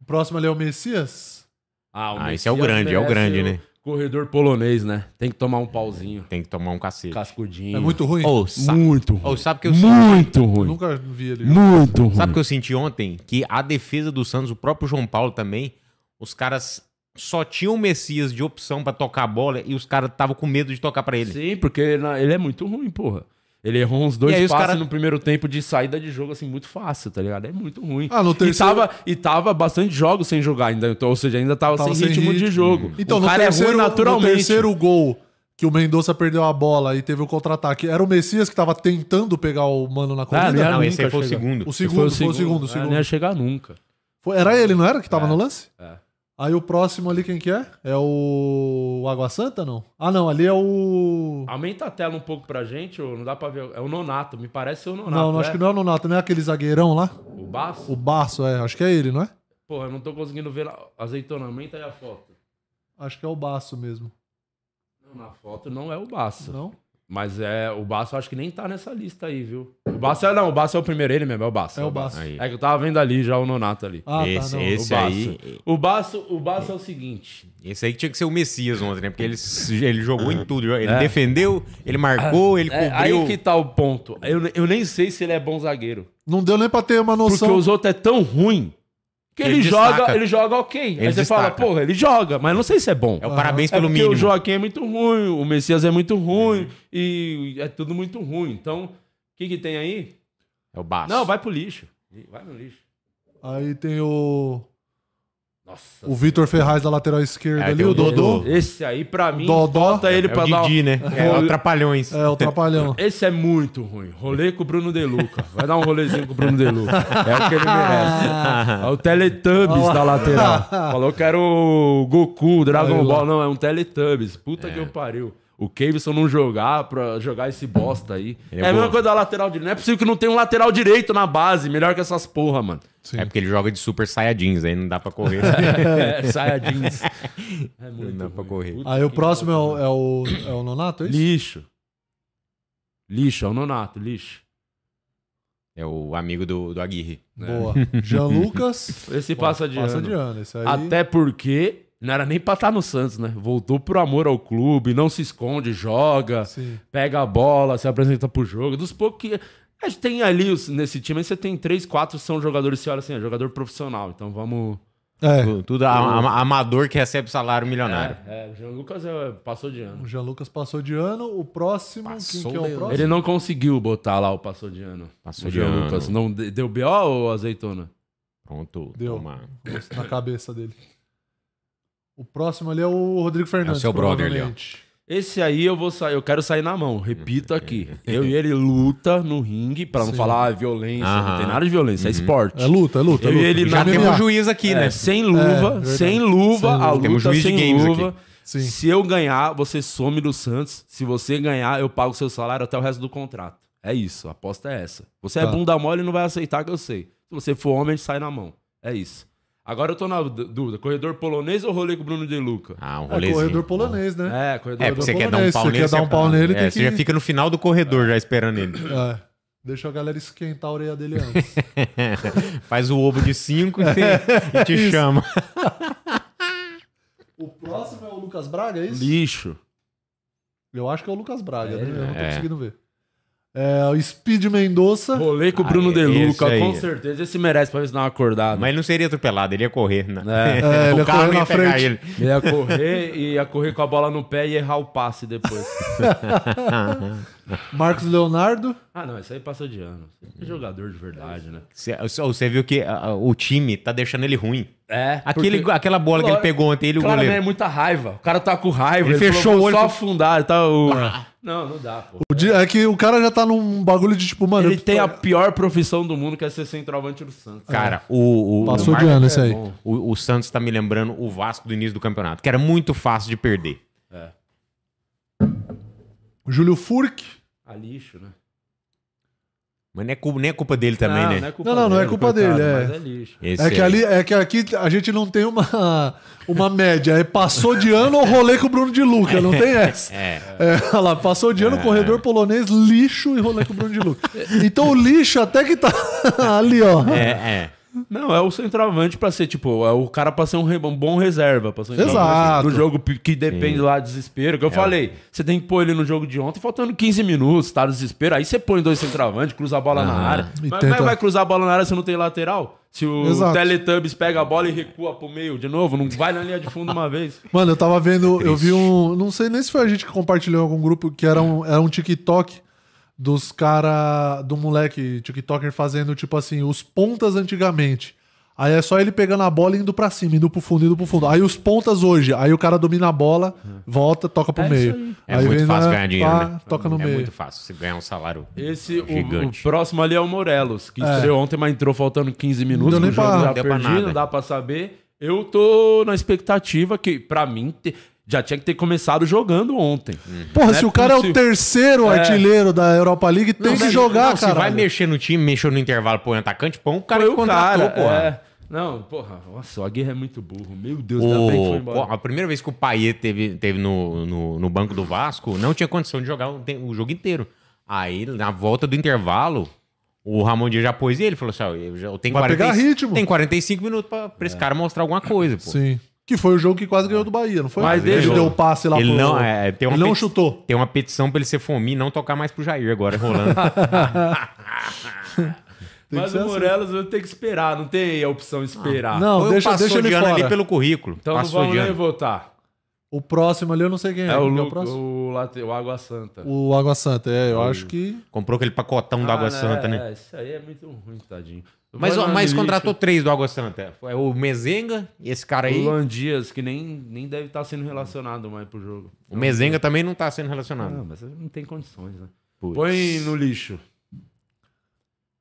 O próximo ali é o Messias. Ah, o Ah, esse é o Messias grande, é o grande, né? Corredor polonês, né? Tem que tomar um pauzinho. Tem que tomar um cacete. Cascudinho. É muito ruim. Ô, sa- Muito ruim. ô, sabe que eu Muito Eu ruim. nunca vi ele. Muito ruim. Sabe o que eu senti ontem? Que a defesa do Santos, o próprio João Paulo também, os caras só tinham o Messias de opção pra tocar a bola e os caras estavam com medo de tocar pra ele. Sim, porque ele é muito ruim, porra. Ele errou uns dois passes cara- no primeiro tempo de saída de jogo, assim, muito fácil, tá ligado? É muito ruim. Ah, no terceiro- E tava, e tava bastante jogos sem jogar ainda, então, ou seja, ainda tava, Tava sem, sem ritmo, de ritmo. jogo. Então, o no cara terceiro, é ruim naturalmente. no terceiro gol que o Mendonça perdeu a bola e teve o contra-ataque, era o Messias que tava tentando pegar o mano na corrida? não ia Não, esse aí foi o segundo. O segundo, foi o segundo, o É, segundo. Não ia chegar nunca. Foi- era ele, não era que tava no lance? É. Aí o próximo ali, quem que é? É o Água Santa, não? Ah, não, ali é o... Aumenta a tela um pouco pra gente, ou não dá pra ver. É o Nonato, me parece ser o Nonato. não, não, acho é? que não é o Nonato, não é aquele zagueirão lá? O Baço? O Baço, é, acho que é ele, não é? Porra, eu não tô conseguindo ver lá. Azeitona, aumenta aí a foto. Acho que é o Baço mesmo. Não, na foto não é o Baço. Não? Mas é, o Baço eu acho que nem tá nessa lista aí, viu? O Baço é, não, o Baço é o primeiro, ele mesmo, é o Baço. É o Baço. Aí. É que eu tava vendo ali já o Nonato ali. Ah, esse tá, não. esse o aí. O Baço, o Baço é o seguinte. Esse aí que tinha que ser o Messias ontem, né? Porque ele, ele jogou em tudo. Ele É. defendeu, ele marcou, ele É, cobriu. aí que tá o ponto. Eu, eu nem sei se ele é bom zagueiro. Não deu nem pra ter uma Porque noção. os outros é tão ruim que ele, Ele joga, ele joga ok. aí Ele você fala, destaca. porra, ele joga, mas não sei se é bom. É o parabéns É pelo porque mínimo. o Joaquim é muito ruim, o Messias é muito ruim e é tudo muito ruim. Então, o que que tem aí? É o Baço. Não, vai pro lixo. Vai no lixo. Aí tem o... Nossa. O Vitor Ferraz da lateral esquerda É, ali, o Dodô. Dodô. Esse aí, pra mim, Dodó. bota ele É pra o dar... Didi, né? É o Trapalhões. É, o Trapalhão. <laughs> Esse é muito ruim. Rolê com o Bruno De Luca. Vai dar um rolezinho com o Bruno De Luca. É o que ele merece. É o Teletubbies da lateral. <laughs> Falou que era o Goku, Dragon. Ball. Não, é um Teletubbies. Puta que eu pariu. O Caveson não jogar pra jogar esse bosta aí. Ele É, é a mesma coisa da lateral direita. Não é possível que não tenha um lateral direito na base. Melhor que essas porra, mano. Sim. É porque ele joga de super saiyajins, aí não dá pra correr. <laughs> É, <laughs> saia jeans. É muito Não dá pra ruim. correr. Puta Aí o próximo é o, é o, é o Nonato, é isso? Lixo. Lixo, é o Nonato, lixo. É o amigo do, do Aguirre. Boa. Jean Lucas. Esse passa de Passa ano. de ano. Esse aí. Até porque não era nem pra estar no Santos, né? Voltou por amor ao clube, não se esconde, joga, Sim. pega a bola, se apresenta pro jogo. Dos poucos que. A gente tem ali os- nesse time, aí você tem três, quatro são jogadores, você olha assim, é jogador profissional. Então vamos. É. Tu- Tudo a- a- amador que recebe salário milionário. É, é, o Jean Lucas é, passou de ano. O Jean Lucas passou de ano. O próximo. Passou quem que é o próximo? Ele não conseguiu botar lá o passou de ano. Passou o de Jean ano. Lucas. Não, de- deu BO ou azeitona? Pronto. Deu. toma. Na cabeça dele. O próximo ali é o Rodrigo Fernandes. seu brother ali, ó. Esse aí eu vou sair, eu quero sair na mão. Repito aqui. <laughs> Eu e ele luta no ringue, pra não Sim. falar ah, violência. Não Aham. tem nada de violência, é esporte. É luta, é luta. é Eu e luta. ele Já na- temos um juiz aqui, É, né? sem luva, verdade. sem luva, Sem a luva. luta Temos juiz de sem games luva. aqui. Sim. Se eu ganhar, você some do Santos. Se você ganhar, eu pago seu salário até o resto do contrato. É isso, a aposta é essa. Você é Tá. bunda mole e não vai aceitar que eu sei. Se você for homem, a gente sai na mão. É isso. Agora eu tô na dú- dúvida, corredor polonês ou rolê com o Bruno De Luca? Ah, um É rolezinho. corredor polonês, né? É, corredor É, Corredor você quer dar um polonês, pau você nele. quer dar um pau nele, é, tem você que- já fica no final do corredor já esperando ele. <laughs> É. Deixa a galera esquentar a orelha dele antes. <laughs> Faz o ovo de cinco e, e te chama. o próximo é o Lucas Braga, é isso? Lixo. Eu acho que é o Lucas Braga, né? Eu não tô É. conseguindo ver. É o Speed Mendonça. Rolei com o Ah, Bruno é- De Luca, esse aí. com certeza. Esse merece pra ver se dá uma acordada. Mas ele não seria atropelado, ele ia correr. Né? É, <laughs> ele ia o carro correr ia na pegar frente. ele. Ele ia correr e ia correr com a bola no pé e errar o passe depois. <laughs> Marcos Leonardo. ah, não, isso aí passou de ano. É jogador de verdade, né? Você, viu que ah, o time tá deixando ele ruim. É. Aquele, porque- aquela bola que ele pegou ontem, ele o Claramente é goleiro. muita raiva. O cara tá com raiva. Ele Ele, fechou falou, o olho Só e- afundar. Tá, o... <laughs> Não, não dá, pô. O di- É que o cara já tá num bagulho de tipo, mano. Ele tem a pior profissão do mundo, que é ser centroavante do Santos. Cara, o, o, Passou o de ano esse aí. bom. O, o Santos tá me lembrando o Vasco do início do campeonato, que era muito fácil de perder. É. Júlio Furk. A lixo, né? Mas não é culpa, nem é culpa dele também, não, né? Não, é culpa Não, não, não é dele, culpa coitado, dele, é. Mas é lixo. Esse É que, ali, é que aqui a gente não tem uma, <laughs> uma média. É passou de ano ou rolê com o Bruno de Luca. Não tem essa. É. É, olha lá, passou de ano, corredor polonês, lixo e rolê com o Bruno de Luca. Então o lixo até que tá <laughs> ali, ó. É, é. Não, é o centroavante pra ser, tipo, é o cara pra ser um, re- um bom reserva. Pra ser um Exato. centroavante Do jogo que depende lá do desespero. Que eu falei, você tem que pôr ele no jogo de ontem, faltando 15 minutos, tá no desespero. Aí você põe dois centroavantes, cruza a bola na Aham. área. Mas tenta- como é que vai cruzar a bola na área se não tem lateral? Se o Exato. Teletubbies pega a bola e recua pro meio de novo, não vai na linha de fundo uma vez. Mano, eu tava vendo, eu vi um. Não sei nem se foi a gente que compartilhou em algum grupo, que era um, era um TikTok dos cara do moleque TikToker fazendo, tipo assim, os pontas antigamente. Aí é só ele pegando a bola e indo pra cima, indo pro fundo, indo pro fundo. Aí os pontas hoje, aí o cara domina a bola, volta, toca pro É meio. É Aí muito vem fácil na- ganhar dinheiro, pá, né? Toca no é meio. muito fácil você ganhar um salário. Esse, o, o Gigante. próximo ali é o Morelos, que estreou ontem, mas entrou faltando 15 minutos. Não deu nem jogo pra- já Não deu pra perdido, nada. não dá pra saber. Eu tô na expectativa que, pra mim, te- já tinha que ter começado jogando ontem. Porra, Não se é o cara é o possível. terceiro É. artilheiro da Europa League, tem Não, que jogar, cara. Se vai mexer no time, mexeu no intervalo, põe um atacante, põe um cara Foi que o contratou, cara, porra. é. Não, porra, nossa, o Aguirre é muito burro. Meu Deus, ainda bem que foi O, embora. a primeira vez que o Paier teve, teve no, no, no banco do Vasco, não tinha condição de jogar o, o jogo inteiro. Aí, na volta do intervalo, o Ramon Dias já pôs ele. Falou assim: ó, eu, já, eu tenho, Vai pegar 45 ritmo. tem 45 minutos pra, pra esse cara mostrar alguma coisa, pô. Sim. Que foi o jogo que quase ganhou do Bahia, não foi? Mas ele deu o passe lá Ele pro... não, é, tem uma ele não chutou. Tem uma petição pra ele ser fominho e não tocar mais pro Jair agora, rolando. <laughs> Mas o assim. Morelos vai ter que esperar, não tem a opção esperar. Não, Ou deixa, deixa ele de fora. ali pelo currículo. Então não vamos nem votar. O próximo ali eu não sei quem é. É, o, que Lu, próximo? o, late- o Água Santa. O Água Santa, é, eu acho que. Comprou aquele pacotão da Ah, Água Santa, né? É, isso aí é muito ruim, tadinho. Mas, mas contratou três do Água Santa. É o Mezenga e esse cara aí. O Luan Dias, que nem, nem deve estar sendo relacionado mais pro jogo. O Mezenga também não tá sendo relacionado. Não, mas não tem condições, né? Putz. Põe no lixo.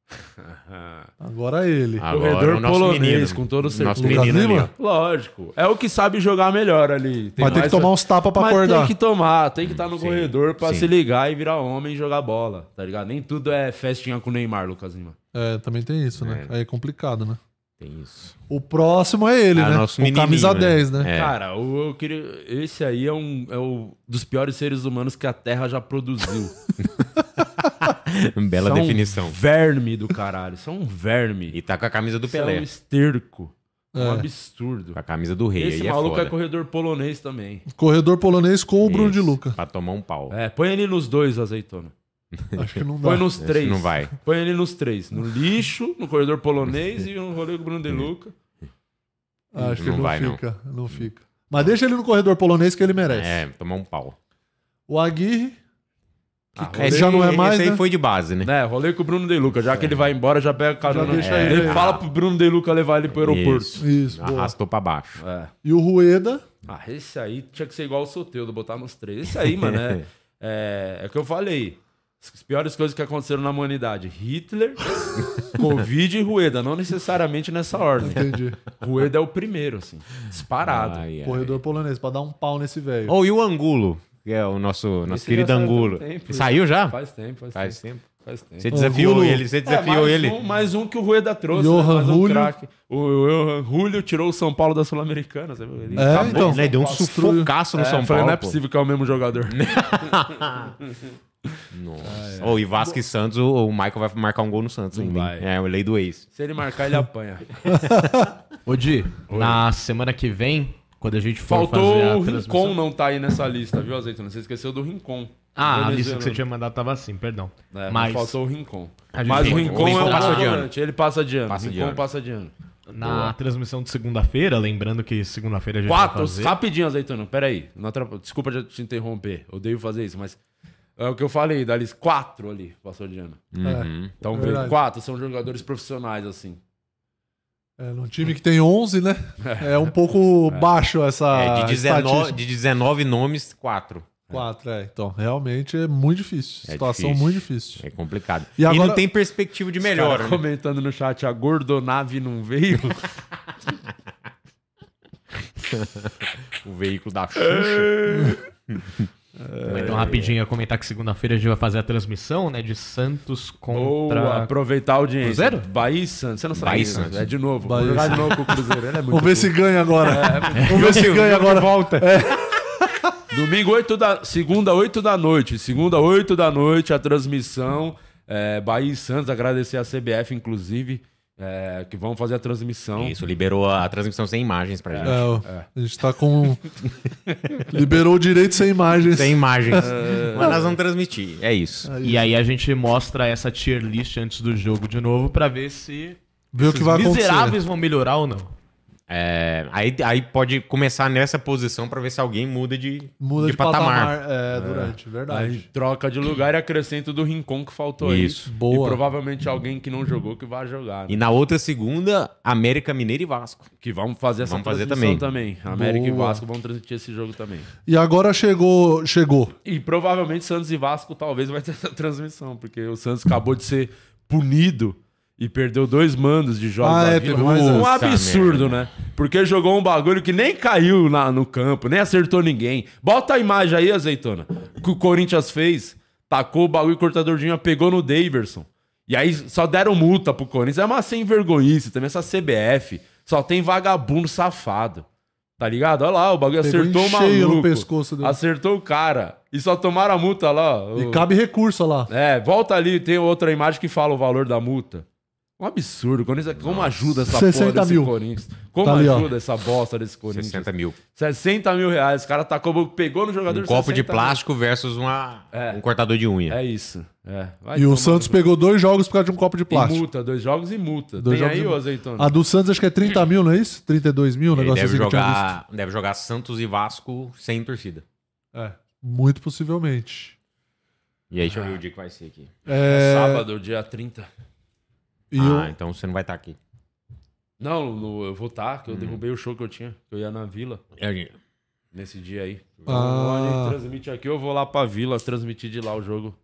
<laughs> Agora é ele. Agora, Corredor o nosso polonês, menino. com todo Nosso certeza. Lucas menino Lima? Lógico. É o que sabe jogar melhor ali. Tem Vai ter que tomar uns tapas pra Mas acordar. tem que tomar, tem que estar no Sim, corredor pra sim. se ligar e virar homem e jogar bola, tá ligado? Nem tudo é festinha com o Neymar, Lucas Lima. É, também tem isso, né? Aí é complicado, né? Tem isso. O próximo é ele, É o né? nosso o camisa né? 10, né? É. Cara, o- eu queria. Esse aí é um, é um dos piores seres humanos que a Terra já produziu. <laughs> Bela Isso é um definição. verme do caralho. Isso é um verme. E tá com a camisa do é um Pelé. esterco. É um É. absurdo. Com a camisa do rei. Esse aí é maluco foda. é corredor polonês também. Corredor polonês com o Bruno de Luca. Pra tomar um pau. É, põe ele nos dois, azeitona. <laughs> Acho que não dá. Põe nos Esse três. não vai. Põe ele nos três. No lixo, no corredor polonês e no rolê com o Bruno De Luca. Acho que Não não, vai, não. fica. Não. fica. Mas deixa ele no corredor polonês que ele merece. É, tomar um pau. O Aguirre. Ah, Ele já não é mais, Esse aí né? foi de base, né? É, rolê com o Bruno De Luca. Já que ele vai embora, já pega a carona. Já deixa É, ele- ele fala pro Bruno De Luca levar ele pro aeroporto. Isso. Isso, boa. Arrastou pra baixo. É. E o Rueda. Ah, esse aí tinha que ser igual o Soteudo, botar nos três. Esse aí, mano, é, <laughs> é, é o que eu falei. As piores coisas que aconteceram na humanidade: Hitler, <laughs> Covid e Rueda. Não necessariamente nessa ordem. Entendi. Rueda é o primeiro, assim. Disparado. Ai, ai. corredor polonês, pra dar um pau nesse velho. Oh, e o Angulo? Que é o nosso, nosso Esse querido Angulo. tem tempo, Saiu já? Faz tempo, faz, Faz tempo. tempo. Faz tempo. Você desafiou Angulo- ele, você É, desafiou mais ele. Um, mais um que o Rueda trouxe. Johan né? Um craque. O Johan Julio tirou o São Paulo da Sul-Americana. Ele É, acabou. então. Né, deu um sufocaço no É, São falei, Paulo. não é pô. possível que é o mesmo jogador. <laughs> <laughs> Nossa. Ô, e Vasco e Santos, o, o Michael vai marcar um gol no Santos Não ainda. vai. É, o lei do ex. Se ele marcar, ele apanha. <laughs> Ô, Di, na semana que vem, quando a gente for Faltou fazer a o. Rincon não tá aí nessa lista, viu, Azeitona? Você esqueceu do Rincon. Ah, a lista que você tinha mandado tava assim, perdão. É, mas faltou o Rincon. Mas o Rincon o é um passa de ano. Ele passa de ano. Passa de Rincon ano. passa de ano. na transmissão de segunda-feira, lembrando que segunda-feira a gente Quatro, vai fazer... rapidinho, Azeitona. Pera aí. Não atrapa- Desculpa de te interromper. Odeio fazer isso, mas é o que eu falei, da lista. Quatro ali passou de ano. Uhum. Então, É vê, verdade. quatro são jogadores profissionais, assim. É, num time que tem 11, né? É um pouco <laughs> baixo essa É, de, 19, estatística. de 19 nomes, 4. Quatro, é. Então, realmente é muito difícil. É Situação difícil. muito difícil. É complicado. E E, agora- não tem perspectiva de melhora, Cara, né? comentando no chat, a Gordonave não veio. <laughs> O veículo da Xuxa. <laughs> Então, rapidinho, ia comentar que segunda-feira a gente vai fazer a transmissão, né, de Santos contra... Boa, aproveitar a audiência. Cruzeiro? Bahia e Santos. Você não sabe Bahia isso, Santos. É de novo. Bahia Vou jogar de novo com o Cruzeiro. Ele é <laughs> muito Vamos ver se ganha agora. Vamos ver se ganha agora. Volta. <laughs> Domingo, 8 da... Segunda, 8 da noite. Segunda, 8 da noite, a transmissão. É, Bahia e Santos, agradecer a CBF, inclusive, é, que vão fazer a transmissão. Isso, liberou a transmissão sem imagens pra gente. É, ó, A gente tá com. <laughs> Liberou o direito sem imagens. Sem imagens. Mas nós vamos transmitir. É isso. E aí a gente mostra essa tier list antes do jogo de novo pra ver se Ver o que vai acontecer. miseráveis vão melhorar ou não. É, aí, aí pode começar nessa posição pra ver se alguém muda de, Muda de, patamar. É, durante, Aí verdade. troca de lugar e acrescento do Rincon que faltou Isso. aí. Boa. E provavelmente alguém que não jogou que vai jogar. né? E na outra segunda, América Mineiro e Vasco. Que vamos fazer essa Vamos fazer transmissão também. América e Boa. Vasco vão transmitir esse jogo também. E agora chegou. Chegou. E provavelmente Santos e Vasco talvez vai ter essa <laughs> transmissão, porque o Santos acabou de ser punido e perdeu dois mandos de jogos Ah, é, teve mais Um absurdo, né? Porque jogou um bagulho que nem caiu na- no campo, nem acertou ninguém. Bota a imagem aí, azeitona. O que o Corinthians fez, tacou o bagulho, o cortador de unha pegou no Daverson. E aí só deram multa pro Corinthians. É uma sem vergonhice também, essa CBF. Só tem vagabundo safado. Tá ligado? Olha lá, o bagulho Pegou acertou em o maluco. no pescoço dele. Acertou o cara. E só tomaram a multa lá. E cabe recurso lá. É, volta ali, tem outra imagem que fala o valor da multa. Um absurdo. Corinthians, como ajuda essa 60 porra desse mil. Corinthians? Como Tá ali, ó. ajuda essa bosta desse Corinthians? 60 mil. 60 mil reais. O cara tacou, pegou no jogador Um copo de 60 mil. plástico versus uma, É. um cortador de unha. É isso. É. Vai E o Santos no- pegou dois jogos por causa de um copo de E plástico. multa, dois jogos e multa. Dois Tem jogos aí, e- ô azeitona? A do Santos acho que é 30 mil, não é isso? 32 mil, um Ele negócio deve assim jogar, deve jogar Santos e Vasco sem torcida. É, muito possivelmente. E aí, deixa eu ver o dia que vai ser aqui. É É, sábado, dia 30. E ah, o- então você não vai estar aqui. Não, no- eu vou estar, Hum. que eu derrubei o show que eu tinha. Que eu ia na vila É, nesse dia aí. Ah. A gente transmite aqui, eu vou lá pra vila transmitir de lá o jogo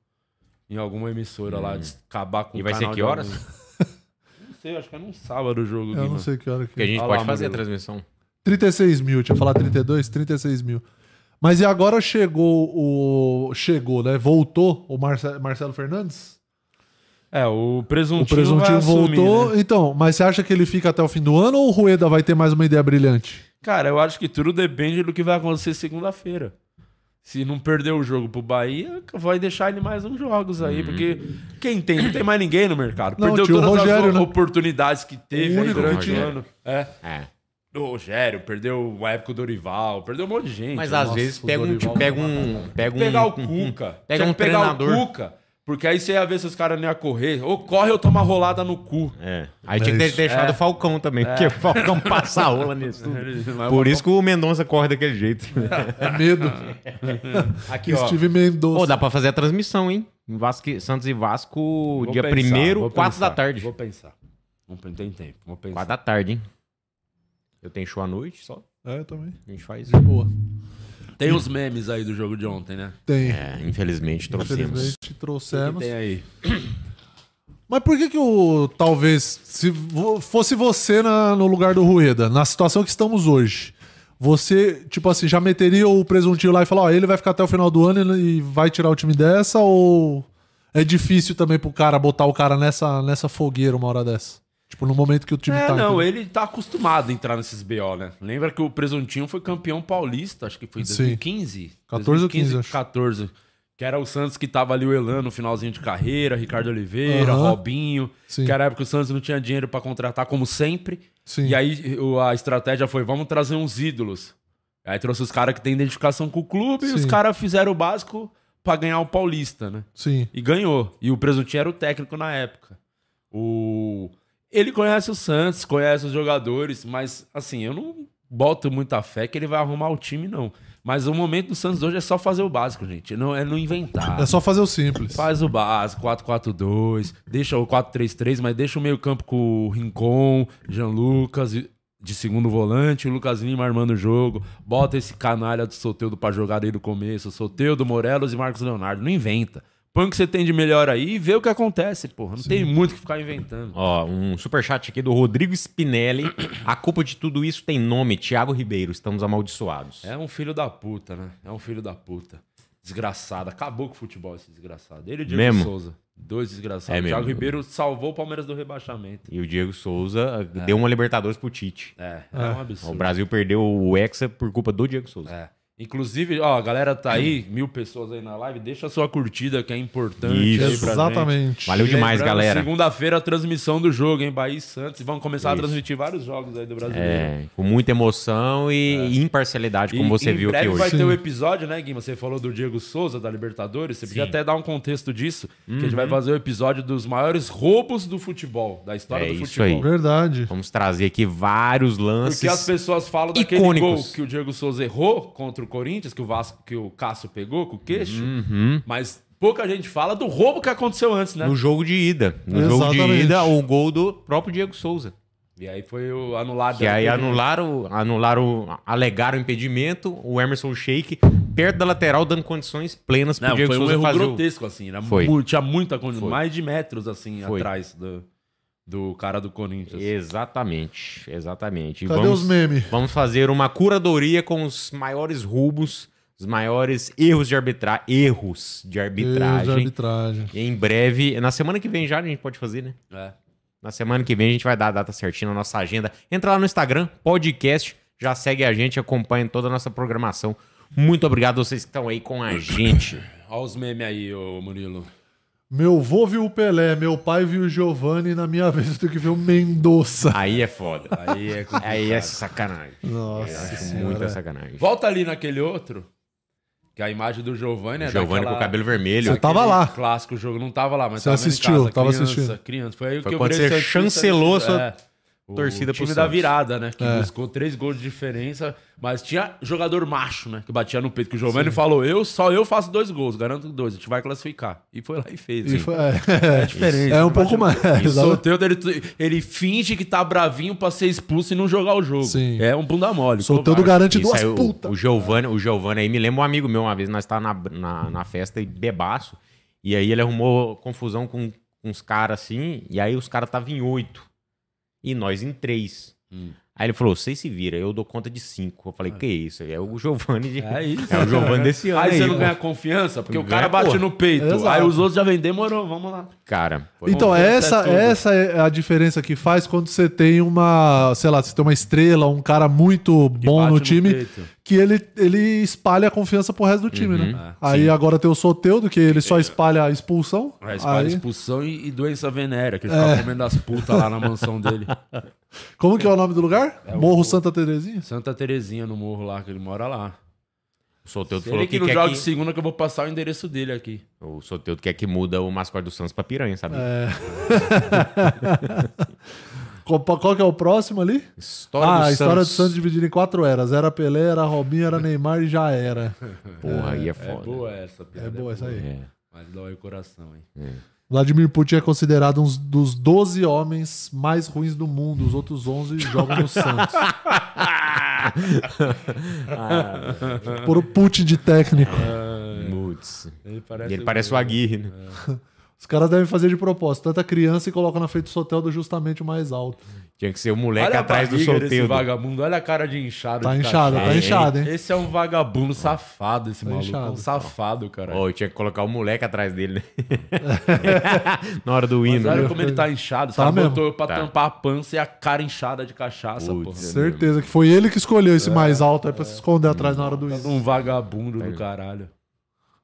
em alguma emissora lá, de acabar com E o vai ser que horas? <laughs> Não sei, acho que é num sábado o jogo. eu não Guima. sei que hora que Porque a gente Olha pode lá, fazer a transmissão. 36 mil, tinha falado 32, 36 mil. Mas e agora chegou o. Chegou, né? Voltou o Marce- Marcelo Fernandes? É, o presuntinho, O presuntinho vai assumir, voltou. né? Então, mas você acha que ele fica até o fim do ano ou o Rueda vai ter mais uma ideia brilhante? Cara, eu acho que tudo depende do que vai acontecer segunda-feira. Se não perder o jogo pro Bahia, vai deixar ele mais uns jogos aí, porque quem tem? Não tem mais ninguém no mercado. Não, Perdeu todas Rogério, as né? oportunidades que teve O aí durante o ano. É. É. O Rogério, perdeu uma época o Dorival, perdeu um monte de gente. Mas Nossa, às vezes o pega um, pega um, pega um, pegar o um- Cuca. pega Tinha um que pegar treinador. o Cuca. Porque aí você ia ver se os caras não iam correr. Ou corre ou toma rolada no cu. É. Aí tinha que ter deixado É. o Falcão também, porque o Falcão passa a rola nisso. tudo. <laughs> Por isso que o Mendonça corre daquele jeito. É medo. <laughs> Aqui, ó. Steve Mendonça. Pô, dá pra fazer a transmissão, hein? Vasco, Santos e Vasco, Vou dia pensar, 1 vou 4 da tarde. Vou pensar. Não tem tempo. Vou pensar. 4 da tarde, hein? Eu tenho show à noite só. É, também. A gente faz. De boa. Tem os memes aí do jogo de ontem, né? Tem. É, infelizmente trouxemos. Infelizmente trouxemos. Tem aí. Mas por que que o talvez se fosse você na- no lugar do Rueda, na situação que estamos hoje, você, tipo assim, já meteria o presuntinho lá e falar, ó, ele vai ficar até o final do ano e vai tirar o time dessa ou é difícil também pro cara botar o cara nessa nessa fogueira uma hora dessa? Tipo, no momento que o time É, tá não, ele tá acostumado a entrar nesses BO, né? Lembra que o Presuntinho foi campeão paulista, acho que foi em Sim. 2015? 14 ou 15, 2015, acho. 14. Que era o Santos que tava ali o Elan no finalzinho de carreira, Ricardo Oliveira, Aham. Robinho. Sim. Que era a época que o Santos não tinha dinheiro pra contratar, como sempre. Sim. E aí a estratégia foi: vamos trazer uns ídolos. Aí trouxe os caras que têm identificação com o clube e os Sim. caras fizeram o básico pra ganhar o Paulista, né? Sim. E ganhou. E o Presuntinho era o técnico na época. O... Ele conhece o Santos, conhece os jogadores, mas assim, eu não boto muita fé que ele vai arrumar o time, não. Mas o momento do Santos hoje é só fazer o básico, gente. Não, é não inventar. É só fazer o simples. Faz o básico, 4-4-2, deixa o 4-3-3, mas deixa o meio-campo com o Rincon, Jean Lucas de segundo volante, o Lucas Lima armando o jogo. Bota esse canalha do Soteudo pra jogar desde o começo. Soteudo, Morelos e Marcos Leonardo. Não inventa. Põe o que você tem de melhor aí e vê o que acontece, porra. Não tem muito o que ficar inventando. Ó, um superchat aqui do Rodrigo Spinelli. A culpa de tudo isso tem nome, Thiago Ribeiro. Estamos amaldiçoados. É um filho da puta, né? É um filho da puta. Desgraçado. Acabou com o futebol esse desgraçado. Ele e o Diego Mesmo? Souza. Dois desgraçados. É o Thiago mesmo. Ribeiro salvou o Palmeiras do rebaixamento. E o Diego Souza uh, deu uma Libertadores pro Tite. É, é, um absurdo. O Brasil perdeu o Hexa por culpa do Diego Souza. É. Inclusive, ó, a galera tá aí, mil pessoas aí na live, deixa a sua curtida que é importante Isso. Exatamente. Valeu demais, Lembrando, galera. Segunda-feira a transmissão do jogo, hein? Bahia e Santos. E vamos começar Isso. a transmitir vários jogos aí do Brasileiro. É, com muita emoção e imparcialidade, como E você em viu breve aqui hoje. vai ter Sim. o episódio, né, Guima? Você falou do Diego Souza, da Libertadores. Você podia Sim. até dar um contexto disso, que a gente Uhum. vai fazer o episódio dos maiores roubos do futebol, da história É do isso futebol. aí. Verdade. Vamos trazer aqui vários lances. Porque as pessoas falam daquele icônicos. gol que o Diego Souza errou contra o Corinthians, que o Vasco, que o Cássio pegou com o queixo. Uhum. Mas pouca gente fala do roubo que aconteceu antes, né? No jogo de ida. No jogo de Exatamente. ida, o gol do próprio Diego Souza. E aí foi o anulado. Que aí anularam, anularam, alegaram o impedimento, o Emerson Sheik, perto da lateral, dando condições plenas pro Não, Diego foi um Souza erro fazer o- grotesco, assim. Era Foi. mu- tinha muita condição, mais de metros, assim, Foi. atrás do, do cara do Corinthians. Exatamente, exatamente. E Cadê vamos, os memes? Vamos fazer uma curadoria com os maiores roubos, os maiores erros de arbitragem, erros de Erros arbitragem. de arbitragem. E em breve, na semana que vem já a gente pode fazer, né? É. Na semana que vem a gente vai dar a data certinha na nossa agenda. Entra lá no Instagram, podcast, já segue a gente, acompanha toda a nossa programação. Muito obrigado a vocês que estão aí com a gente. Olha os memes aí, ô Murilo. Meu vô viu o Pelé, meu pai viu o Giovanni na minha <laughs> vez eu tenho que ver o Mendonça. Aí é foda. Aí é complicado. Aí é sacanagem. Nossa Acho senhora. muita sacanagem. Volta ali naquele outro, que a imagem do Giovanni é Giovanni daquela- com o cabelo vermelho. Você tava lá. Clássico jogo, não tava lá, mas Você tava assistiu, casa, tava criança, assistindo. Criança. Foi aí Foi que eu quando você santista, chancelou sua é. O torcida pro time da virada, né? Que É. buscou três gols de diferença, mas tinha jogador macho, né? Que batia no peito. Que o Giovanni falou: eu, só eu faço dois gols, garanto dois, a gente vai classificar. E foi lá e fez. E foi- é, É <laughs> diferente. É um pouco mais. E o Soteldo, ele, ele finge que tá bravinho pra ser expulso e não jogar o jogo. Sim. É um bunda mole. Covarde. garante Isso duas aí, putas. O, Giovanni, o Giovanni aí me lembra um amigo meu uma vez, nós estávamos na, na, na festa e bebaço, e aí ele arrumou confusão com, com os caras assim, e aí os caras estavam em oito, e nós em três. Hum. Aí ele falou, você se vira, eu dou conta de cinco. Eu falei, que isso? É o Giovanni de... É isso. É o Giovanni desse ano Aí aí, você não pô. ganha confiança, porque o Ganha, cara bate pô. no peito. Exato. Aí os outros já vêm, demorou, vamos lá. Cara, Então, essa, é essa é a diferença que faz quando você tem uma, sei lá, você tem uma estrela, um cara muito bom no no time, peito. Que ele, ele espalha a confiança pro resto do time, Uhum. né? Aí agora tem o Soteudo, que ele só espalha a expulsão. É, espalha Aí- expulsão e, e doença venérea, que ele ficava comendo as putas lá na mansão dele. <laughs> Como que é o nome do lugar? É o- Morro Santa Terezinha? Santa Terezinha no morro lá, que ele mora lá. o Soteudo Se falou ele que, que não joga que... segunda que eu vou passar o endereço dele aqui. O Soteudo quer que muda o mascote do Santos pra piranha, sabe? É. <laughs> <laughs> Qual, qual que é o próximo ali? História ah, do a história do Santos. Santos dividida em quatro eras. Era Pelé, era Robinho, era Neymar e já era. <laughs> Porra, aí é É foda. boa essa, piada. É boa essa aí. É. Mas dói o coração, hein? Vladimir Putin é considerado um dos 12 homens mais ruins do mundo. Os outros 11 jogam no Santos. <laughs> Por o Putin de técnico. Putz. Ele parece, ele parece o Aguirre, né? Os caras devem fazer de propósito. Tanta criança e colocam na frente do Soteldo justamente o mais alto. Tinha que ser o moleque Olha a atrás do sorteio. vagabundo, olha a cara de inchado. Tá de inchado, tá inchado, hein? Esse é um vagabundo safado, esse maluco. inchado. É um safado, cara. Ó, eu tinha que colocar o moleque atrás dele, né? <laughs> Na hora do Mas hino. olha né? como ele tá inchado. Tá Sabe, mesmo. botou pra Tá. tampar a pança e a cara inchada de cachaça, Putz. porra. Certeza que foi ele que escolheu esse mais alto aí pra se esconder atrás na hora do Um hino. vagabundo do caralho.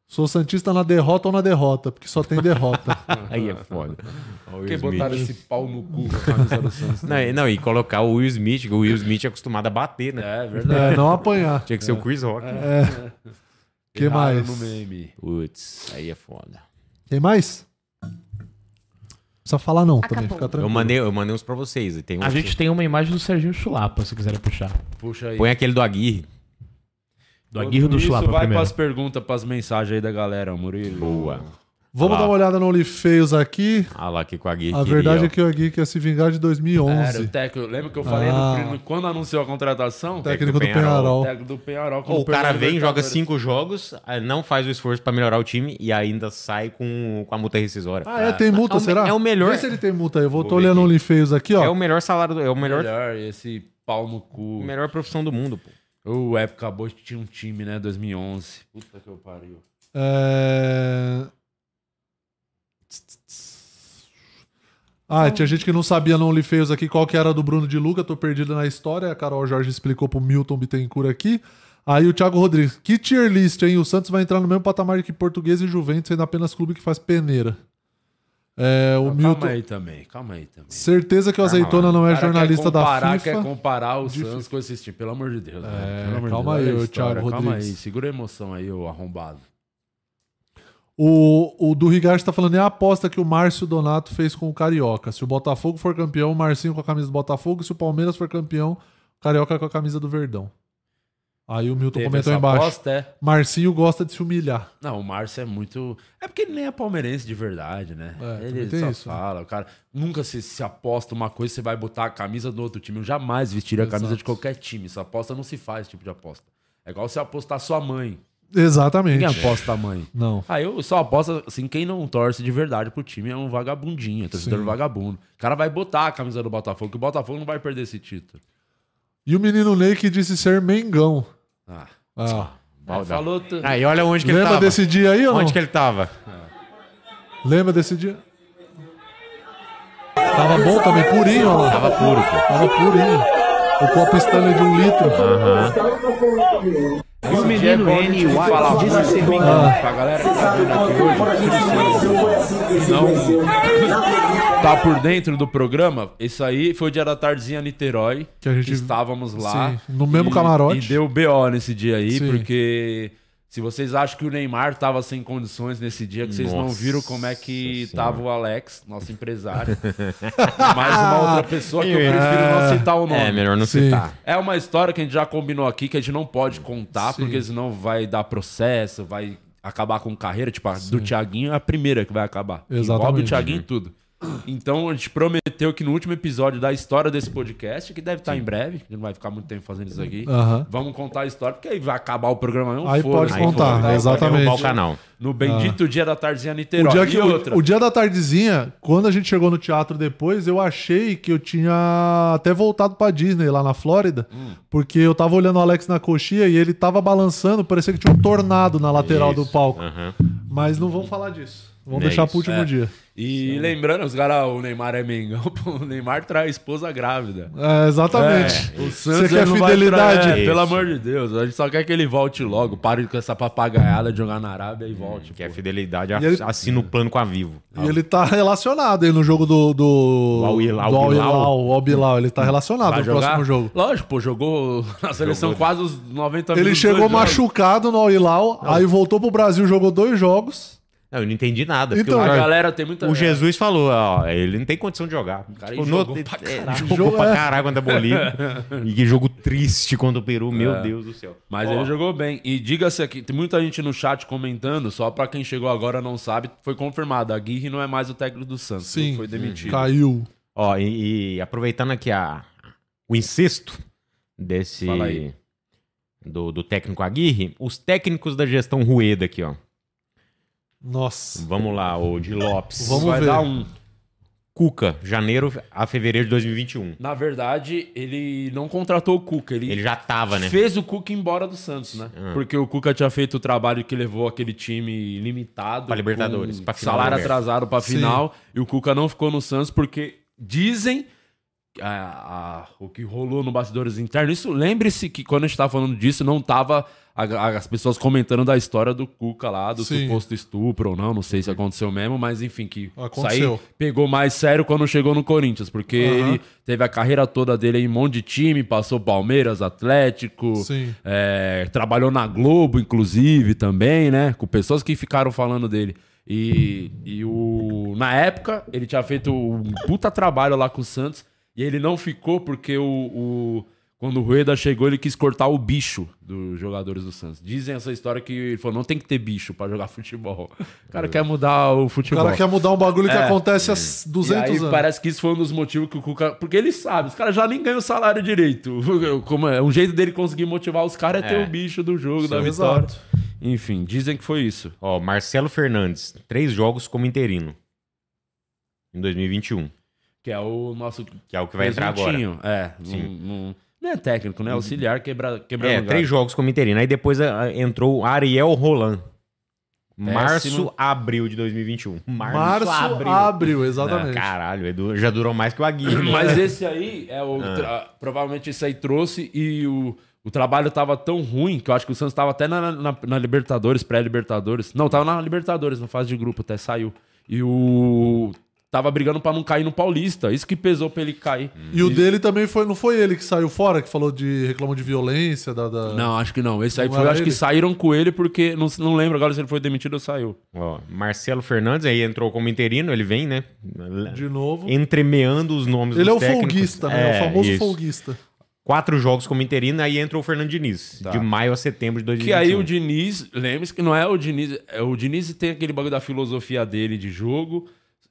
Sou Santista na derrota ou na derrota, porque só tem derrota. <laughs> Aí é foda. Ó, o Por que Will Smith. botaram esse pau no cu com a camisa do <laughs> Santos? Não, e- não, e colocar o Will Smith, que o Will Smith é acostumado a bater, né? É verdade. é, não apanhar. Tinha que ser o Chris Rock. que Erraram mais? no meme. Putz, aí é foda. Tem mais? Precisa falar não também, Acabou. fica Eu tranquilo. mandei, eu mandei uns pra vocês. Tem um A gente tem uma imagem do Serginho Chulapa, se quiserem puxar. Puxa aí. Põe aquele do Aguirre. Do Aguirre do Isso Chulapa vai primeiro. pras perguntas, pras mensagens aí da galera, Murilo. Boa. Vamos dar uma olhada no OnlyFeios aqui. Ah lá aqui com a Aguirre. A queria, verdade ó. é que o Gui quer se vingar de Era, o 2011. técnico, lembra que eu falei Ah. no, quando anunciou a contratação? Técnico do Penharol. O técnico do Penharol. Ou o cara vem, joga Libertadores. cinco jogos, aí não faz o esforço pra melhorar o time e ainda sai com, com a multa rescisória. Ah, é? Tem multa, É o me- será? é o melhor- Vê se ele tem multa aí. Eu vou, Vou tô ver olhando o aqui. OnlyFeios aqui, ó. É o melhor salário, do- é o melhor, Melhor, esse pau no cu. melhor profissão do mundo, pô. O época acabou de tinha um time, né? 2011. Puta que eu pariu. É... Ah, tinha gente que não sabia no OnlyFeios aqui qual que era do Bruno de Luca, tô perdido na história. A Carol Jorge explicou pro Milton Bittencourt aqui. Aí o Thiago Rodrigues. Que tier list, hein? O Santos vai entrar no mesmo patamar que Português e Juventus, sendo apenas clube que faz peneira. É, o Calma Milton. aí também, calma aí também. Certeza que o Azeitona não é O jornalista da comparar, FIFA. Quer comparar o Santos com esse time, pelo amor de Deus. Pelo amor de calma Deus, aí, história, Thiago Calma aí, Rodrigues. segura a emoção aí, ô arrombado. O, o do Rigard tá falando, é a aposta que o Márcio Donato fez com o Carioca. Se o Botafogo for campeão, o Marcinho com a camisa do Botafogo. Se o Palmeiras for campeão, o Carioca com a camisa do Verdão. Aí o Milton Teve comentou embaixo. aposta, é? Marcinho gosta de se humilhar. Não, o Márcio é muito. É porque ele nem é palmeirense de verdade, né? É, ele tem só isso, né? fala. O cara nunca se, se aposta uma coisa, você vai botar a camisa do outro time. Eu jamais vestiria a camisa Exato. de qualquer time. Essa aposta não se faz, esse tipo de aposta. É igual você apostar sua mãe. Exatamente. Ninguém aposta a mãe. Não. Ah, eu só aposto, assim, quem não torce de verdade pro time é um vagabundinho, é torcedor Sim. vagabundo. O cara vai botar a camisa do Botafogo, que o Botafogo não vai perder esse título. E o menino Ney que disse ser Mengão. Ah, Ah. Balda. falou... t- Aí olha onde que ele Lembra tava. desse dia aí ou não? Onde que ele tava? Lembra desse dia? Tava bom também, purinho, ó. Tava puro, pô. Tava purinho. O copo Stanley de um litro. E o menino N falar muito pra galera que tá vendo aqui hoje, que não <laughs> tá por dentro do programa, isso aí foi o dia da tardezinha Niterói, Que a gente- estávamos lá. Sim, no mesmo e- camarote. E deu BO nesse dia aí, Sim. porque se vocês acham que o Neymar tava sem condições nesse dia, que vocês não Nossa viram como é que Senhora. tava o Alex, nosso empresário. <laughs> Mais uma outra pessoa que eu prefiro não citar o nome. É, melhor não Sim. citar. É uma história que a gente já combinou aqui que a gente não pode contar, Sim. porque senão vai dar processo, vai acabar com carreira. Tipo, a do Thiaguinho é a primeira que vai acabar. Que Envolve o Exatamente. Thiaguinho em tudo. Então a gente prometeu que no último episódio da história desse podcast, que deve estar em breve, que a gente não vai ficar muito tempo fazendo isso aqui, vamos contar a história, porque aí vai acabar o programa mesmo. Aí foda-se. pode contar, foda-se. exatamente. Derrubar o canal. No bendito dia da tardezinha O Niterói. dia, e que, o- outra. o, dia da tardezinha, quando a gente chegou no teatro depois, eu achei que eu tinha até voltado pra Disney lá na Flórida, Hum. porque eu tava olhando o Alex na coxinha e ele tava balançando, parecia que tinha um tornado na lateral do Isso. palco. Aham. Mas não vamos falar disso. Vamos É deixar isso. pro último É. dia. E lembrando, os caras, o Neymar é Mengão, <laughs> o Neymar traz esposa grávida. É, exatamente. É, o Você Santos quer ele não vai fidelidade? é, pelo amor de Deus, a gente só quer que ele volte logo. Pare com essa papagaiada de jogar na Arábia e volte. Que é pô. fidelidade, E ele- assina o plano com a Vivo. E ele tá relacionado aí no jogo do. do O Al Hilal. do Al Al Hilal. Hilal, o Al Bilal. Ele tá relacionado Vai no jogar? próximo jogo. Lógico, pô, jogou na seleção Jogou. quase os 90 Ele minutos. chegou dois jogos. machucado no Al Hilal, aí voltou pro Brasil, jogou dois jogos. Não, eu não entendi nada. Então, o, A galera tem muita. o Jesus falou, ó, ele não tem condição de jogar. cara Tipo, jogou no- pra é, caralho. Jogou Jogo- pra caralho contra a <laughs> Bolívia. e que jogo triste contra o Peru, meu É. Deus do céu. Mas Ó, ele jogou bem. E diga-se aqui, tem muita gente no chat comentando, só pra quem chegou agora não sabe, foi confirmado. A Guirre não é mais o técnico do Santos. Sim. Foi demitido. Caiu. Ó, e, e aproveitando aqui a, o incesto desse. Fala aí. Do, do técnico Aguirre, os técnicos da gestão Rueda aqui, ó. Nossa. Vamos lá, o de Lopes. Vamos Vai ver. dar um. Cuca, janeiro a fevereiro de 2021. Na verdade, ele não contratou o Cuca. Ele, Ele já tava, né? fez o Cuca embora do Santos, né? Ah. Porque o Cuca tinha feito o trabalho que levou aquele time limitado. Pra Libertadores, pra final salário atrasado pra Sim. final. E o Cuca não ficou no Santos porque dizem a- a- o que rolou no bastidores internos. Isso, lembre-se que quando a gente tava falando disso, não tava a- as pessoas comentando da história do Cuca lá, do Sim. suposto estupro ou não, não sei se aconteceu mesmo, mas enfim, que Aconteceu. aí pegou mais sério quando chegou no Corinthians, porque Aham. ele teve a carreira toda dele em um monte de time, passou Palmeiras, Atlético, é, trabalhou na Globo, inclusive, também, né? Com pessoas que ficaram falando dele. E, e o, na época, ele tinha feito um puta trabalho lá com o Santos. E ele não ficou porque o, o- quando o Rueda chegou, ele quis cortar o bicho dos jogadores do Santos. Dizem essa história que ele falou: não tem que ter bicho pra jogar <laughs> futebol. O cara quer mudar o O futebol. cara quer mudar um bagulho que É. acontece há E 200 aí anos. parece que isso foi um dos motivos que o Cuca. Porque ele sabe, os caras já nem ganham salário direito. <laughs> Como é, um jeito dele conseguir motivar os caras é ter É. o bicho do jogo, da Sim, vitória. exato. Enfim, dizem que foi isso. Ó, Marcelo Fernandes, três jogos como interino. Em 2021. Que é o nosso. Que é o que vai entrar agora. É, Sim. não, não- não é técnico, né? Auxiliar quebra, quebrando É, galho. três jogos como interino. Aí depois ah, entrou o Ariel Roland. Março, Péssimo. abril de 2021. Março, abril, exatamente. Ah, caralho, Edu já durou mais que o Aguirre. Mas esse aí é o. tra- Provavelmente esse aí trouxe e o, o trabalho tava tão ruim que eu acho que o Santos tava até na, na- na Libertadores, pré-Libertadores. Não, tava na Libertadores, na fase de grupo, até saiu. E o. Tava brigando pra não cair no Paulista. Isso que pesou pra ele cair. E o dele também foi. Não foi ele que saiu fora, que falou de reclamou de violência, da. da- Não, acho que não. Esse aí Não foi. Acho que ele? saíram com ele porque. Não, não lembro agora se ele foi demitido ou saiu. Ó, Marcelo Fernandes aí entrou como interino, ele vem, né? De novo. Entremeando os nomes Ele é o técnicos. folguista, né? É, o famoso isso. folguista. Quatro jogos como interino, aí entrou o Fernando Diniz. Tá. De maio a setembro de 2021. Que aí o Diniz, lembre-se que não é o Diniz, é, o Diniz tem aquele bagulho da filosofia dele de jogo.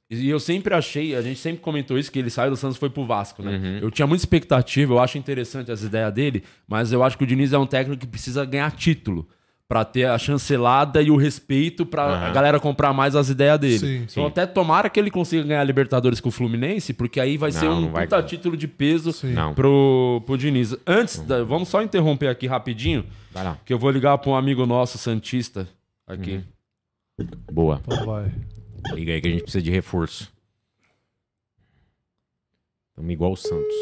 E eu sempre achei, a gente sempre comentou isso, que ele saiu do Santos e foi pro Vasco, né? Uhum. Eu tinha muita expectativa, eu acho interessante as ideias dele, mas eu acho que o Diniz é um técnico que precisa ganhar título pra ter a chancelada e o respeito pra Aham. a galera comprar mais as ideias dele. Sim, então sim. até tomara que ele consiga ganhar a Libertadores com o Fluminense, porque aí vai ser Não, um não vai- puta título de peso Sim. Pro, pro Diniz. Antes, da- vamos só interromper aqui rapidinho, Vai lá. que eu vou ligar pra um amigo nosso, Santista, aqui. Boa. Então vai. Liga aí que a gente precisa de reforço. Estamos igual o Santos.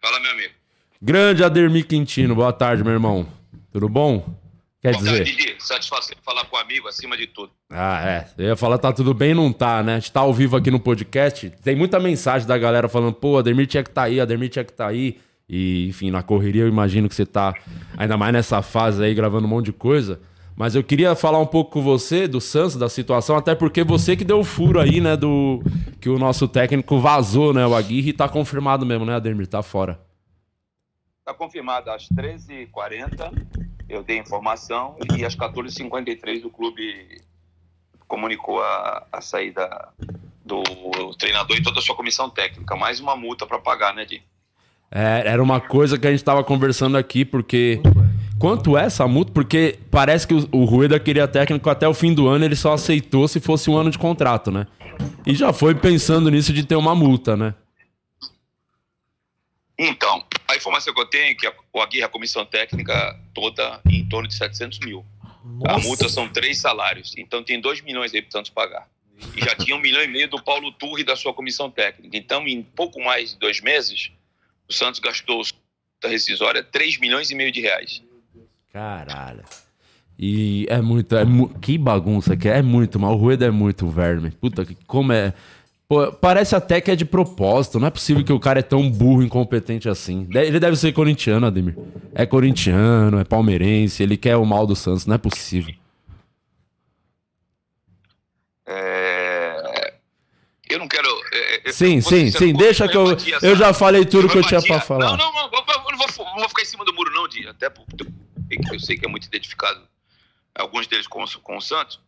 Fala, meu amigo. Grande Ademir Quintino, boa tarde, meu irmão. Tudo bom? Quer Boa tarde, dizer. Didi. Satisfação falar com o amigo acima de tudo. Ah, é. Eu ia falar, tá tudo bem, não tá, né? A gente tá ao vivo aqui no podcast. Tem muita mensagem da galera falando, pô, Ademir tinha que tá aí, Ademir tinha que tá aí. E, enfim, na correria eu imagino que você tá ainda mais nessa fase aí, gravando um monte de coisa. Mas eu queria falar um pouco com você do Santos, da situação, até porque você que deu o furo aí, né, do que o nosso técnico vazou, né, o Aguirre, tá confirmado mesmo, né, Ademir? Tá fora. Está confirmado às 13h40, eu dei informação, e às 14h53 o clube comunicou a, a saída do treinador e toda a sua comissão técnica. Mais uma multa para pagar, né, Di? É, era uma coisa que a gente tava conversando aqui, porque. Quanto é essa multa? Porque parece que o, o Rueda queria técnico até o fim do ano, ele só aceitou se fosse um ano de contrato, né? E já foi pensando nisso de ter uma multa, né? Então, a informação que eu tenho é que a- o Aguirre, a comissão técnica toda, em torno de 700 mil. A multa são três salários, então tem 2 milhões aí para o Santos pagar. E já tinha um milhão e meio do Paulo Turri da sua comissão técnica. Então, em pouco mais de dois meses, o Santos gastou da rescisória 3 milhões e meio de reais. Caralho. E é muito. É mu- que bagunça que é. É muito, mas o Rueda é muito verme. Puta, que como é. Pô, parece até que é de propósito. Não é possível que o cara é tão burro, incompetente assim. Ele deve ser corintiano, Ademir. É corintiano, é palmeirense, ele quer o mal do Santos. Não é possível. É, Eu não quero. É, é, Sim, sim, sim. Deixa que eu. Eu já falei tudo que eu tinha pra falar. Não, não, não, eu não vou, não vou ficar em cima do muro, não, Di. Até porque eu sei que é muito identificado, alguns deles com, o- com o Santos.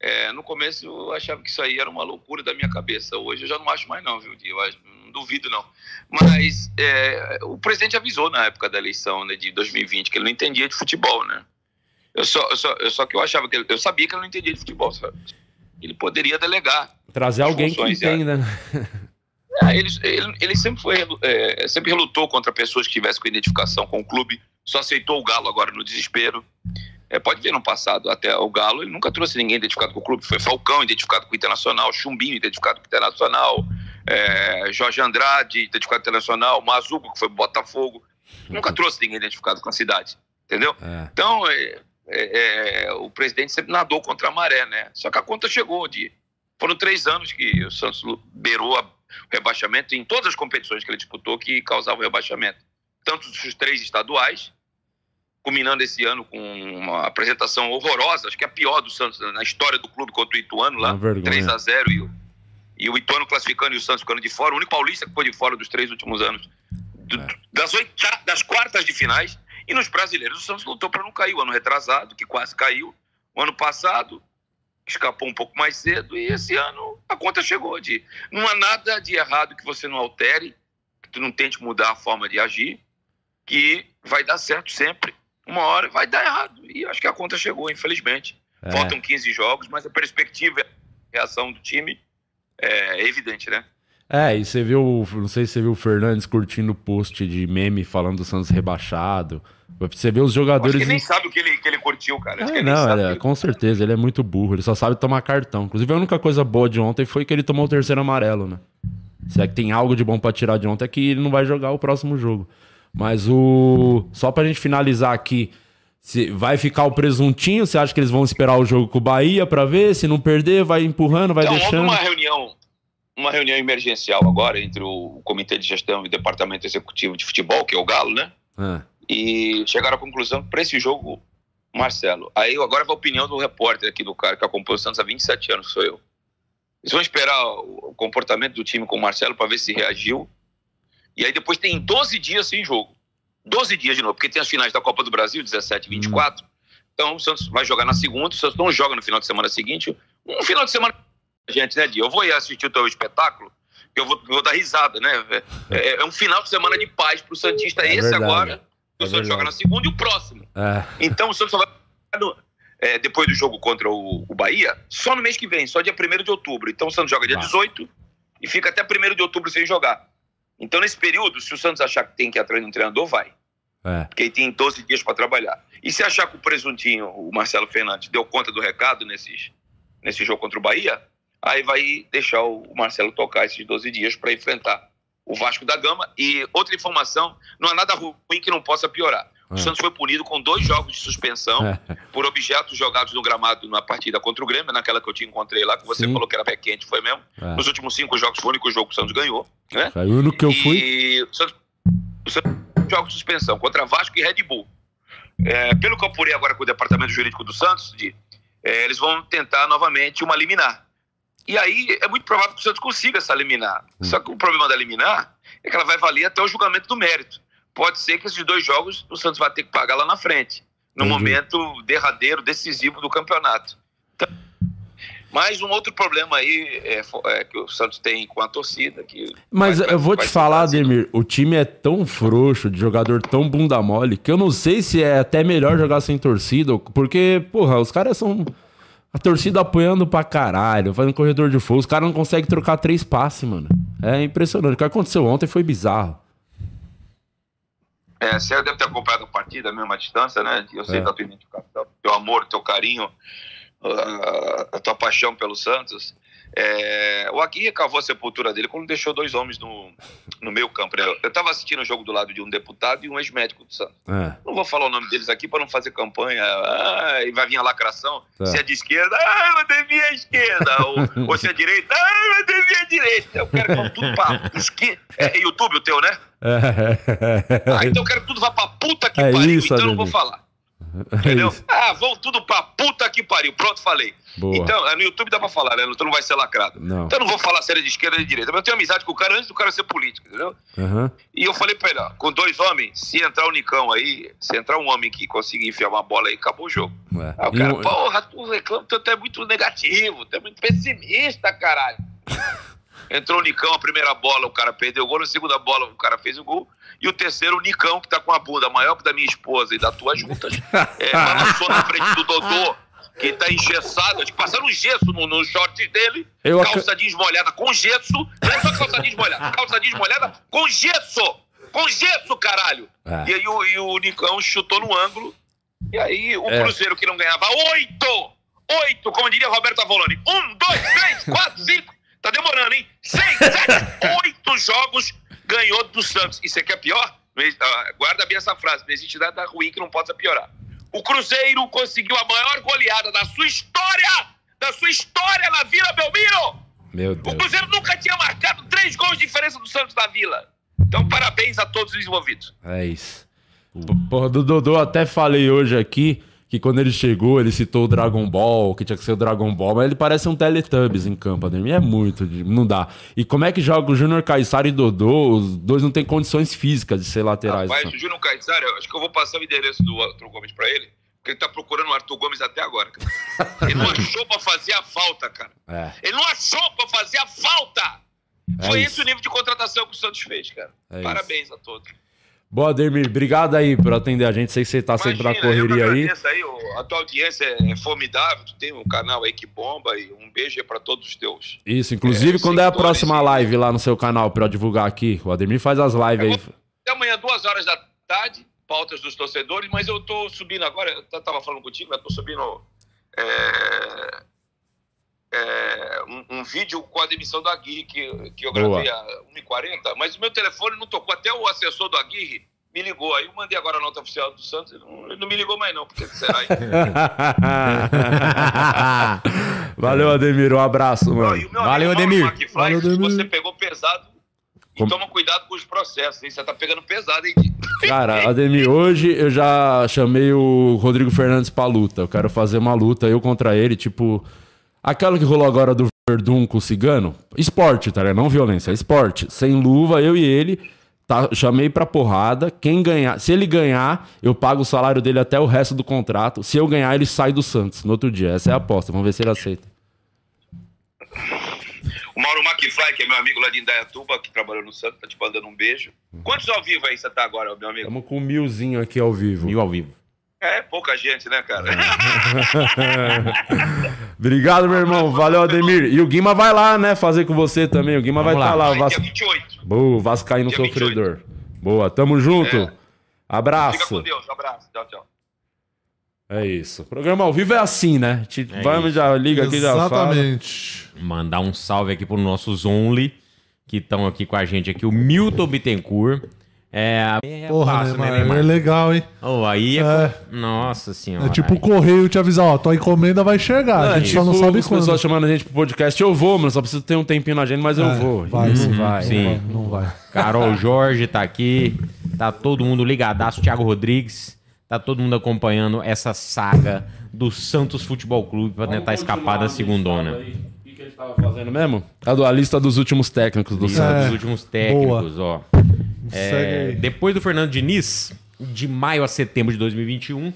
É, no começo eu achava que isso aí era uma loucura da minha cabeça. Hoje eu já não acho mais, não, viu? Eu acho- não duvido, não. Mas é, o presidente avisou na época da eleição né, de 2020 que ele não entendia de futebol, né? Eu só, eu só, eu só que eu achava que ele, eu sabia que ele não entendia de futebol, sabe? Ele poderia delegar Trazer alguém que é. entenda. né? é, ele, ele, ele sempre foi é, sempre relutou contra pessoas que tivessem com identificação com o clube. Só aceitou o Galo agora no desespero. É, pode ver no passado, até o Galo, ele nunca trouxe ninguém identificado com o clube. Foi Falcão identificado com o Internacional, Chumbinho identificado com o Internacional, é, Jorge Andrade identificado com o Internacional, Mazuco, que foi Botafogo. Nunca trouxe ninguém identificado com a cidade, entendeu? É. Então, é, é, o presidente sempre nadou contra a maré, né? Só que a conta chegou de. Foram três anos que o Santos beirou a- o rebaixamento em todas as competições que ele disputou que causavam rebaixamento. Tanto os três estaduais, culminando esse ano com uma apresentação horrorosa, acho que é a pior do Santos na história do clube contra o Ituano lá, Uma vergonha. 3 a 0 e o, e o Ituano classificando e o Santos ficando de fora, o único paulista que foi de fora dos três últimos anos, do- É. das, oita, das quartas de finais, e nos brasileiros o Santos lutou para não cair, o ano retrasado, que quase caiu, o ano passado escapou um pouco mais cedo, e esse ano a conta chegou de não há nada de errado que você não altere, que tu não tente mudar a forma de agir, que vai dar certo sempre. Uma hora vai dar errado. E acho que a conta chegou, infelizmente. É. Faltam 15 jogos, mas a perspectiva, a reação do time é evidente, né? É, e você viu, não sei se você viu o Fernandes curtindo o post de meme falando do Santos rebaixado. Você vê os Acho jogadores. que nem em- sabe o que ele, que ele curtiu, cara. Acho É, não, sabe ele- com certeza, ele é muito burro, ele só sabe tomar cartão. Inclusive, a única coisa boa de ontem foi que ele tomou o terceiro amarelo, né? Se é que tem algo de bom pra tirar de ontem, é que ele não vai jogar o próximo jogo. Mas o. Só pra gente finalizar aqui, se vai ficar o presuntinho? Você acha que eles vão esperar o jogo com o Bahia pra ver? Se não perder, vai empurrando, vai Então, houve deixando. uma reunião, uma reunião emergencial agora entre o Comitê de Gestão e o Departamento Executivo de Futebol, que é o Galo, né? Ah, e chegaram à conclusão que para esse jogo, Marcelo. Aí agora vai a opinião do repórter aqui do cara que acompanha o Santos há 27 anos, sou eu. Eles vão esperar o comportamento do time com o Marcelo para ver se reagiu. E aí depois tem 12 dias sem jogo. 12 dias de novo, porque tem as finais da Copa do Brasil, 17 e 24. Então o Santos vai jogar na segunda, o Santos não joga no final de semana seguinte. Um final de semana, gente, né, Di? Eu vou ir assistir o teu espetáculo, que eu vou, vou dar risada, né? É, é um final de semana de paz pro Santista, É esse verdade. agora. É O Santos joga na segunda e o próximo. é. Então o Santos só vai no- é, depois do jogo contra o, o Bahia, só no mês que vem, só dia 1 de outubro. Então o Santos joga dia Tá. 18 e fica até 1 de outubro sem jogar. Então nesse período, se o Santos achar que tem que ir atrás de um treinador, vai. É. Porque aí tem 12 dias para trabalhar. E se achar que o presuntinho, o Marcelo Fernandes, deu conta do recado nesses, nesse jogo contra o Bahia, aí vai deixar o Marcelo tocar esses 12 dias para enfrentar o Vasco da Gama. E outra informação, não há nada ruim que não possa piorar. O É. Santos foi punido com dois jogos de suspensão É. por objetos jogados no gramado na partida contra o Grêmio, naquela que eu te encontrei lá, que você Sim. falou que era pé quente, foi mesmo. É. Nos últimos cinco jogos foi o único jogo que o Santos ganhou. Né? Caiu no que eu fui. E o Santos, o Santos joga de suspensão contra Vasco e Red Bull. É, pelo que eu apurei agora com o departamento jurídico do Santos, de, é, eles vão tentar novamente uma liminar. E aí é muito provável que o Santos consiga essa liminar. Só que o problema da liminar é que ela vai valer até o julgamento do mérito. Pode ser que esses dois jogos o Santos vai ter que pagar lá na frente, no Entendi. momento derradeiro, decisivo do campeonato. Então, mais um outro problema aí é, é, que o Santos tem com a torcida. Que Mas vai- eu vou te falar. Ademir, o time é tão frouxo, de jogador tão bunda mole, que eu não sei se é até melhor jogar sem torcida, porque, porra, os caras são. A torcida apoiando pra caralho, fazendo corredor de fogo, os caras não conseguem trocar três passes, mano. É impressionante. O que aconteceu ontem foi bizarro. É, você deve ter acompanhado a partida mesmo à distância, né? Eu sei É. da tua identificação, teu amor, teu carinho, a tua paixão pelo Santos. É, o Aguirre cavou a sepultura dele quando deixou dois homens no, no meio campo. né? Eu estava assistindo o jogo do lado de um deputado e um ex-médico do Santos. É. Não vou falar o nome deles aqui para não fazer campanha. Ah, e vai vir a lacração. Tá. Se é de esquerda, ah, mas devia a esquerda. ou, <laughs> ou se é direita, ah, mas devia a direita. Eu quero que tudo para esquerda. É YouTube o teu, né? Ah, então eu quero que tudo vá pra puta que É pariu, isso, então eu não vou falar. Entendeu? isso. Ah, vão tudo pra puta que pariu. Pronto, falei. Boa. Então, é, no YouTube dá pra falar, né? Então não vai ser lacrado. Não. Então eu não vou falar se ele é de esquerda ou de direita. Mas eu tenho amizade com o cara antes do cara ser político, entendeu? Aham. E eu falei pra ele, ó, com dois homens, se entrar o Nicão aí, se entrar um homem que conseguir enfiar uma bola aí, acabou o jogo. É. Aí o E cara, um- porra, tu reclama, tu é muito negativo, tu é muito pessimista, caralho. <laughs> Entrou o Nicão, a primeira bola, o cara perdeu o gol, na segunda bola, o cara fez o gol. E o terceiro, o Nicão, que tá com a bunda maior que da minha esposa e da tua juntas, <laughs> é, balançou na frente do Dodô, que tá engessado, que passaram um gesso no, no short dele, Eu ac- calça jeans molhada com gesso, não é só calça jeans molhada, calça jeans molhada com gesso, com gesso, caralho. É. E aí o, e o Nicão chutou no ângulo, E aí o É. Cruzeiro que não ganhava oito, oito, como diria Roberto Avoloni, um, dois, três, quatro, cinco, tá demorando, hein? Seis, sete, <laughs> oito jogos ganhou do Santos. E você quer pior? Ah, Guarda bem essa frase, não existe nada ruim que não possa piorar. O Cruzeiro conseguiu a maior goleada da sua história, da sua história na Vila Belmiro. Meu O Deus. Cruzeiro nunca tinha marcado três gols de diferença do Santos da Vila. Então, parabéns a todos os envolvidos. É isso. Porra, do Dodô até falei hoje aqui que quando ele chegou, ele citou o Dragon Ball, que tinha que ser o Dragon Ball, mas ele parece um Teletubbies em campo, Ademir. É muito, de- não dá. E como é que joga o Júnior Caissara e Dodô? Os dois não têm condições físicas de ser laterais. Rapaz, assim. o Júnior eu acho que eu vou passar o endereço do Arthur Gomes pra ele, porque ele tá procurando o Arthur Gomes até agora. cara. Ele não achou pra fazer a falta, cara. É. Ele não achou pra fazer a falta. Foi isso. esse o nível de contratação que o Santos fez, cara. É Parabéns a todos. Boa, Ademir. Obrigado aí por atender a gente. Sei que você tá sempre na correria aí. aí. A tua audiência é formidável. Tu tem um canal aí que bomba e um beijo pra todos os teus. Isso, inclusive, É, quando é a próxima live lá no seu canal eu divulgar aqui? O Ademir faz as lives aí. Até amanhã, duas horas da tarde, pautas dos torcedores, mas eu tô subindo agora, eu tava falando contigo, eu tô subindo é, é, um, um vídeo com a demissão do Aguirre, que, que eu Boa. gravei a 1h40, mas o meu telefone não tocou, até o assessor do Aguirre me ligou, aí eu mandei agora a nota oficial do Santos, ele não, ele não me ligou mais não, porque será aí? <laughs> Valeu, Ademir. Um abraço, mano. o meu Valeu, Ademir. Valeu, se Ademir. você pegou pesado, e Como- toma cuidado com os processos, hein? Você tá pegando pesado, hein? Cara, <laughs> Ademir, hoje eu já chamei o Rodrigo Fernandes pra luta. Eu quero fazer uma luta, eu contra ele, tipo. Aquela que rolou agora do Verdun com o Cigano. Esporte, tá ligado? Não violência, é esporte. Sem luva, eu e ele. Tá, chamei pra porrada. Quem ganhar, se ele ganhar, eu pago o salário dele até o resto do contrato. Se eu ganhar, ele sai do Santos no outro dia. Essa é a aposta. Vamos ver se ele aceita. O Mauro McFly, que é meu amigo lá de Indaiatuba, que trabalhou no Santos, tá te mandando um beijo. Quantos ao vivo aí você tá agora, meu amigo? Tamo com um milzinho aqui ao vivo. Mil ao vivo. É, pouca gente, né, cara? <laughs> Obrigado, meu irmão. Valeu, Ademir. E o Guima vai lá, né? Fazer com você também. O Guima vai Vamos estar lá. lá. o Vai, Vas... dia 28. Boa, Vascaíno Dia 28. sofredor. Boa, tamo junto. É. Fica Abraço. com Deus. Abraço. Tchau, tchau. É isso. O programa ao vivo é assim, né? Gente É Vamos, isso. já liga aqui, já fala. Exatamente. Mandar um salve aqui para nossos Only, que estão aqui com a gente aqui, o Milton Bittencourt. É, é Porra, fácil, né, Neymar, é Neymar? legal, hein? Oh, aí é... É. Nossa senhora. É tipo o correio te avisar, ó, tua encomenda vai chegar. É, a gente tipo, só não sabe as quando. pessoas chamando a gente pro podcast, eu vou, mano. Só preciso ter um tempinho na agenda, mas eu É, vou. vai, Não sim. vai. Sim. Não vai. Carol Jorge tá aqui, tá todo mundo ligadaço, Thiago Rodrigues, tá todo mundo acompanhando essa saga do Santos Futebol Clube para tentar escapar da segundona. O que, gente tava fazendo mesmo? A do- a lista dos últimos técnicos do Dos Santos. É, últimos técnicos, ó. É, depois do Fernando Diniz, de maio a setembro de 2021,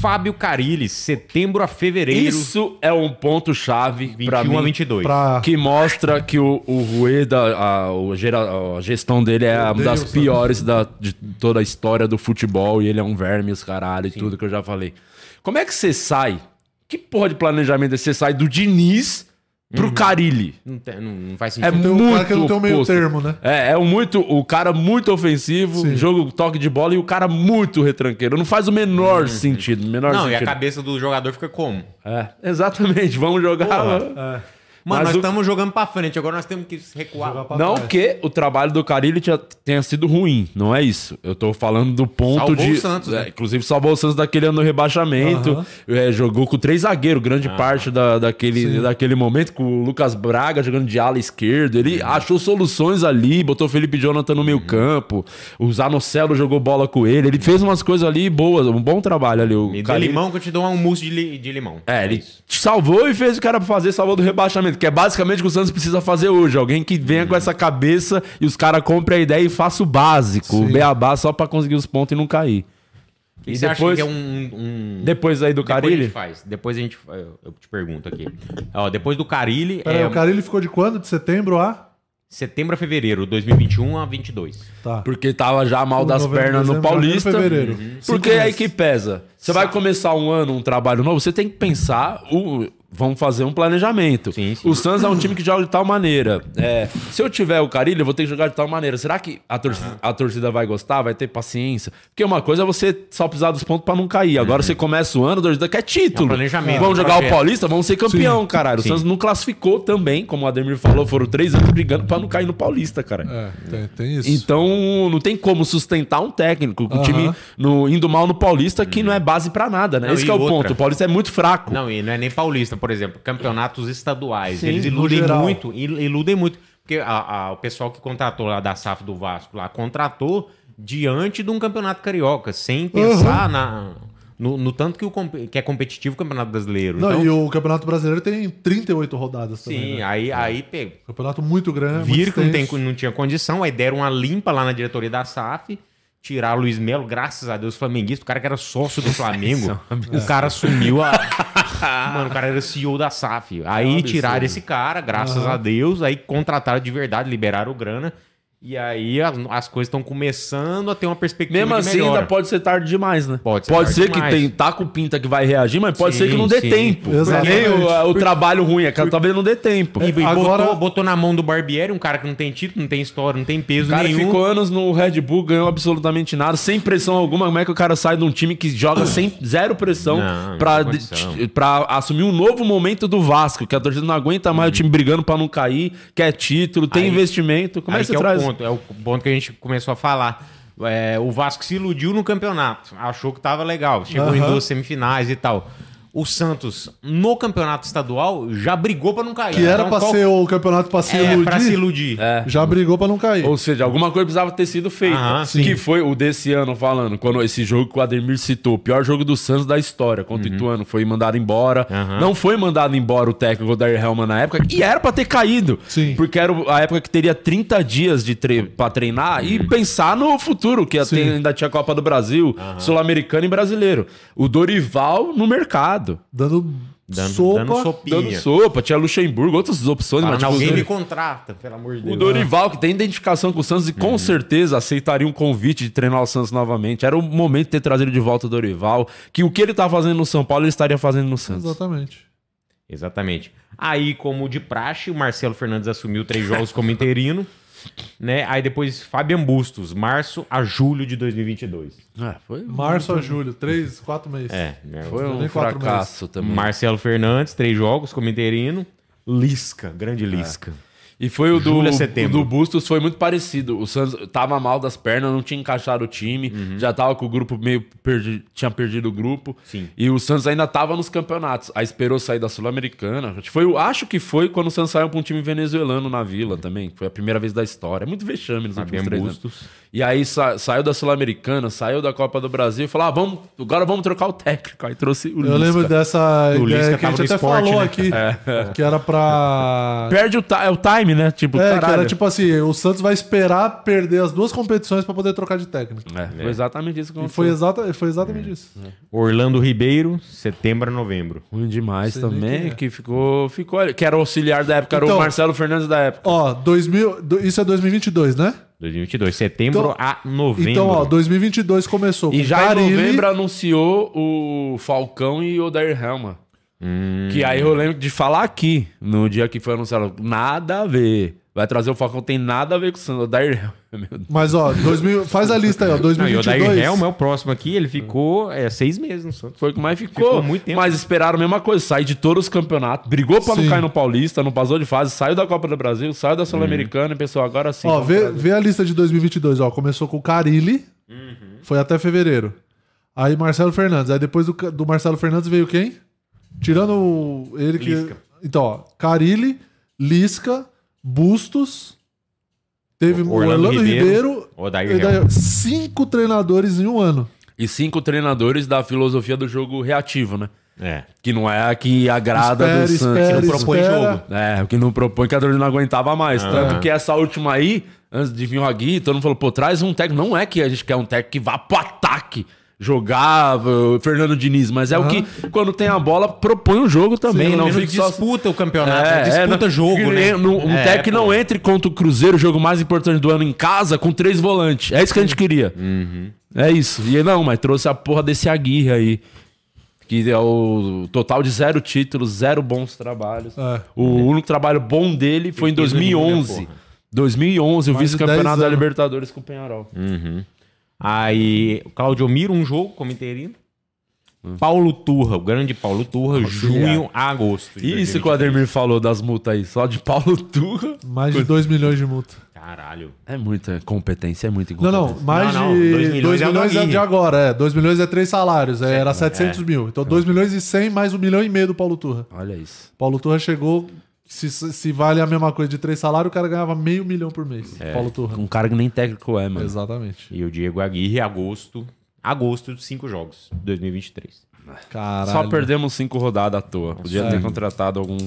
Fábio Carilli, setembro a fevereiro, Isso é um ponto-chave 21 pra mim. a 22. Pra... Que mostra que o, o Rueda, a, o gera- a gestão dele é uma das piores da, de toda a história do futebol. E ele é um verme, os caralho, e tudo que eu já falei. Como é que você sai? Que porra de planejamento é esse? Você sai do Diniz pro Carilli? Não, tem- não- não faz É sentido. Tem um muito cara que não tem um meio termo, né? É, é um muito, o cara muito ofensivo, Sim. jogo toque de bola e o cara muito retranqueiro. Não faz o menor sentido, menor Não, e a sentido. cabeça do jogador fica como? É, exatamente, vamos jogar. É. Mano, Mas nós o- estamos jogando pra frente, agora nós temos que recuar. Não trás. que o trabalho do Carilli tenha sido ruim, não é isso. Eu tô falando do ponto Salvou de. o Santos, é, né? Inclusive, salvou o Santos daquele ano no rebaixamento. É, jogou com três zagueiros, grande parte da, daquele, daquele momento, com o Lucas Braga jogando de ala esquerdo. Ele achou soluções ali, botou o Felipe Jonathan no meio campo. O Zanocelo jogou bola com ele. Ele fez umas coisas ali boas, um bom trabalho ali. O Me dê Carille- limão que eu te dou um mousse de, li- de limão. é, ele te salvou e fez o cara fazer, salvou do rebaixamento, que é basicamente o que o Santos precisa fazer hoje. Alguém que venha com essa cabeça e os caras comprem a ideia e faça o básico, o Sim. beabá só pra conseguir os pontos e não cair. O que E você acha depois- que é um... um- Depois aí do Depois a Carilli, gente faz. Depois a gente... Eu te pergunto aqui. Ó, depois do Carilli, Pera aí, é o cara ele ficou de quando? De setembro a? setembro a fevereiro, 2021 a 22. Tá. porque tava já mal das Novembro, pernas no Paulista. fevereiro. Uhum. Porque aí meses. que pesa. Você vai começar um ano, um trabalho novo, você tem que pensar o vamos fazer um planejamento. Sim, sim. O Santos é um time que joga de tal maneira. É, se eu tiver o Carilho, eu vou ter que jogar de tal maneira. Será que a torcida, a torcida vai gostar? Vai ter paciência? Porque uma coisa é você só precisar dos pontos pra não cair. Agora você começa o ano, a torcida quer título. É um planejamento, Vamos jogar o. Paulista, vamos ser campeão, Sim. caralho. O Sim. Santos não classificou também, como o Ademir falou, foram três anos brigando pra não cair no Paulista, cara. É, tem, tem isso. Então, não tem como sustentar um técnico. com O time no, indo mal no Paulista, que não é base pra nada, né? Não, Esse que é o outra? ponto. O Paulista é muito fraco. Não, e não é nem paulista, por exemplo, campeonatos estaduais. Sim, Eles iludem muito, il- iludem muito. Porque a- a- o pessoal que contratou lá da SAF do Vasco lá, contratou diante de um campeonato carioca, sem pensar na, no, no tanto que, o, que é competitivo o campeonato brasileiro. Não, então, e o Campeonato Brasileiro tem 38 rodadas sim, também. né? aí, aí pe- Campeonato muito grande. viram muito que não, tem- não tinha condição, aí deram uma limpa lá na diretoria da SAF, tiraram o Luiz Melo, graças a Deus, flamenguista, o cara que era sócio do <laughs> Flamengo, o cara assumiu a... <laughs> Mano, o cara era CEO da SAF. Aí tiraram esse cara, graças a Deus, aí contrataram de verdade, liberaram grana, e aí as, as coisas estão começando a ter uma perspectiva Mesmo assim, melhora. ainda pode ser tarde demais, né? Pode ser pode ser que tem, tá com pinta que vai reagir, mas pode Sim, ser que não dê sim. tempo. Exatamente. Nem o, o trabalho ruim, é que talvez não dê tempo. E, e Agora- botou, botou na mão do Barbieri, um cara que não tem título, não tem história, não tem peso O cara nenhum. ficou anos no Red Bull, ganhou absolutamente nada, sem pressão alguma. Como é que o cara sai de um time que joga sem zero pressão pra assumir um novo momento do Vasco, que a torcida não aguenta mais o time brigando pra não cair, quer título, tem Aí- investimento. Como é que você é traz? Ponto, é o ponto que a gente começou a falar. É, o Vasco se iludiu no campeonato, achou que tava legal, chegou em Aham. duas semifinais e tal. O Santos, no campeonato estadual, já brigou pra não cair. Que era Então, pra qual- ser o campeonato pra se É, iludir. pra se iludir. É. Já brigou pra não cair. Ou seja, alguma coisa precisava ter sido feita. Sim. que foi o desse ano falando, quando esse jogo que o Ademir citou, o pior jogo do Santos da história, contra o Ituano, foi mandado embora. Uhum. Não foi mandado embora o técnico da Helman na época, e era pra ter caído. Sim. Porque era a época que teria 30 dias de tre pra treinar e Uhum. pensar no futuro, que ainda tinha Copa do Brasil, Sul-Americano e Brasileiro. O Dorival no mercado. Dando, Dando, sopa. dando sopinha. Dando sopa, tinha Luxemburgo, outras opções, Falando, mas tipo, alguém me contrata, pelo amor de Deus. o Dorival, que tem identificação com o Santos e com Uhum. certeza aceitaria um convite de treinar o Santos novamente. Era o momento de ter trazido de volta o Dorival, que o que ele tá fazendo no São Paulo, ele estaria fazendo no Santos. Exatamente. Exatamente. Aí, como de praxe, o Marcelo Fernandes assumiu três jogos como <laughs> interino. Né? Aí depois, Fabian Bustos, março a julho de 2022. É, foi, Março a julho, três, quatro meses. É, né? foi um nem quatro fracasso também. Marcelo Fernandes, três jogos como interino. Lisca, grande Lisca. E foi o do, a o do Bustos, foi muito parecido. O Santos tava mal das pernas, não tinha encaixado o time, já tava com o grupo meio perdi, tinha perdido o grupo. Uhum. Sim. E o Santos ainda tava nos campeonatos. Aí esperou sair da Sul-Americana. Foi, acho que foi quando o Santos saiu pra um time venezuelano na Vila também. Foi a primeira vez da história. É muito vexame nos últimos três anos. E aí sa- saiu da Sul-Americana, saiu da Copa do Brasil e falou: ah, vamos, agora vamos trocar o técnico. Aí trouxe o Eu Lisca. lembro dessa O ideia Lisca que a gente até esporte, falou né? aqui. Que era pra. <laughs> Perde o, é o time, né? Tipo, É, que era tipo assim, o Santos vai esperar perder as duas competições pra poder trocar de técnico. É, foi exatamente isso que E aconteceu. foi, exata, foi exatamente isso. Orlando Ribeiro, setembro a novembro. Ruim demais Sei também, quem é. que ficou, ficou. Que era o auxiliar da época, era Então- o Marcelo Fernandes da época. Ó, 2000, do- isso é 2022, né? 2022, setembro Então- a novembro. Então, ó, 2022 começou E com já Carille, em novembro anunciou o Falcão e o Dair Helma. Hum. Que aí eu lembro de falar aqui, no dia que foi anunciado, nada a ver. Vai trazer o Falcão, tem nada a ver com o Santos. O Dair Helma, <laughs> meu Deus. Mas, ó, 2000, faz a lista aí, ó. Não, e o 2022. Helm é o próximo aqui, ele ficou é, seis meses no Santos. Foi o que mais ficou. Ficou muito tempo. Mas esperaram a mesma coisa, sair de todos os campeonatos, brigou pra Sim. não cair no Paulista, não passou de fase, saiu da Copa do Brasil, saiu da Sul-Americana e pensou, agora sim. Ó, vê, vê a lista de 2022, ó. Começou com o Carilli, foi até fevereiro. Aí Marcelo Fernandes. Aí depois do, do Marcelo Fernandes veio quem? Tirando ele que. Lisca. Então, ó. Carilli, Lisca, Bustos. Teve o Orlando Orlando, Ribeiro, Ribeiro. Odair daí, Helm. cinco treinadores em um ano. E cinco treinadores da filosofia do jogo reativo, né? É. Que não é a que agrada Espera, do Santos. espera, que não propõe espera. jogo. É, o que não propõe que a torcida não aguentava mais. Ah. Tanto que essa última aí, antes de vir o Agui, todo mundo falou, pô, traz um técnico. Não é que a gente quer um técnico que vá pro ataque. Jogar uh, Fernando Diniz, mas é o que, quando tem a bola, propõe o jogo também. Pelo não fica só disputa o campeonato, disputa não- jogo, né? um É, técnico não entre contra o Cruzeiro, o jogo mais importante do ano em casa, com três volantes. É isso que a gente queria. Uhum. É isso. E não, mas trouxe a porra desse Aguirre aí. que é o total de zero títulos, zero bons trabalhos. É. O único trabalho bom dele foi em Tem que ter 2011. vergonha, porra. 2011, o vice-campeonato 10 da. Libertadores com o Penharol. Uhum. Aí, Claudio Miro, um jogo como interino. Paulo Turra, o grande Paulo Turra, junho a agosto. de E isso que o 2023. Ademir falou das multas aí, só de Paulo Turra. Mais de 2 milhões de multa. Caralho. É muita competência, é muita Não, incompetência. não, mais Não, não, de 2 dois milhões, milhões é o é, de agora, é. 2 milhões é três salários, é, era 700 mil. Então 2 milhões e 100 mais 1 milhão e meio do Paulo Turra. Olha isso. Paulo Turra chegou, se, se vale a mesma coisa de três salários, o cara ganhava meio milhão por mês. Paulo Turra. Um cara que nem técnico é, mano. Exatamente. E o Diego Aguirre, agosto. Agosto de cinco jogos, 2023. Caralho. Só perdemos cinco rodadas à toa. Podia É. ter contratado algum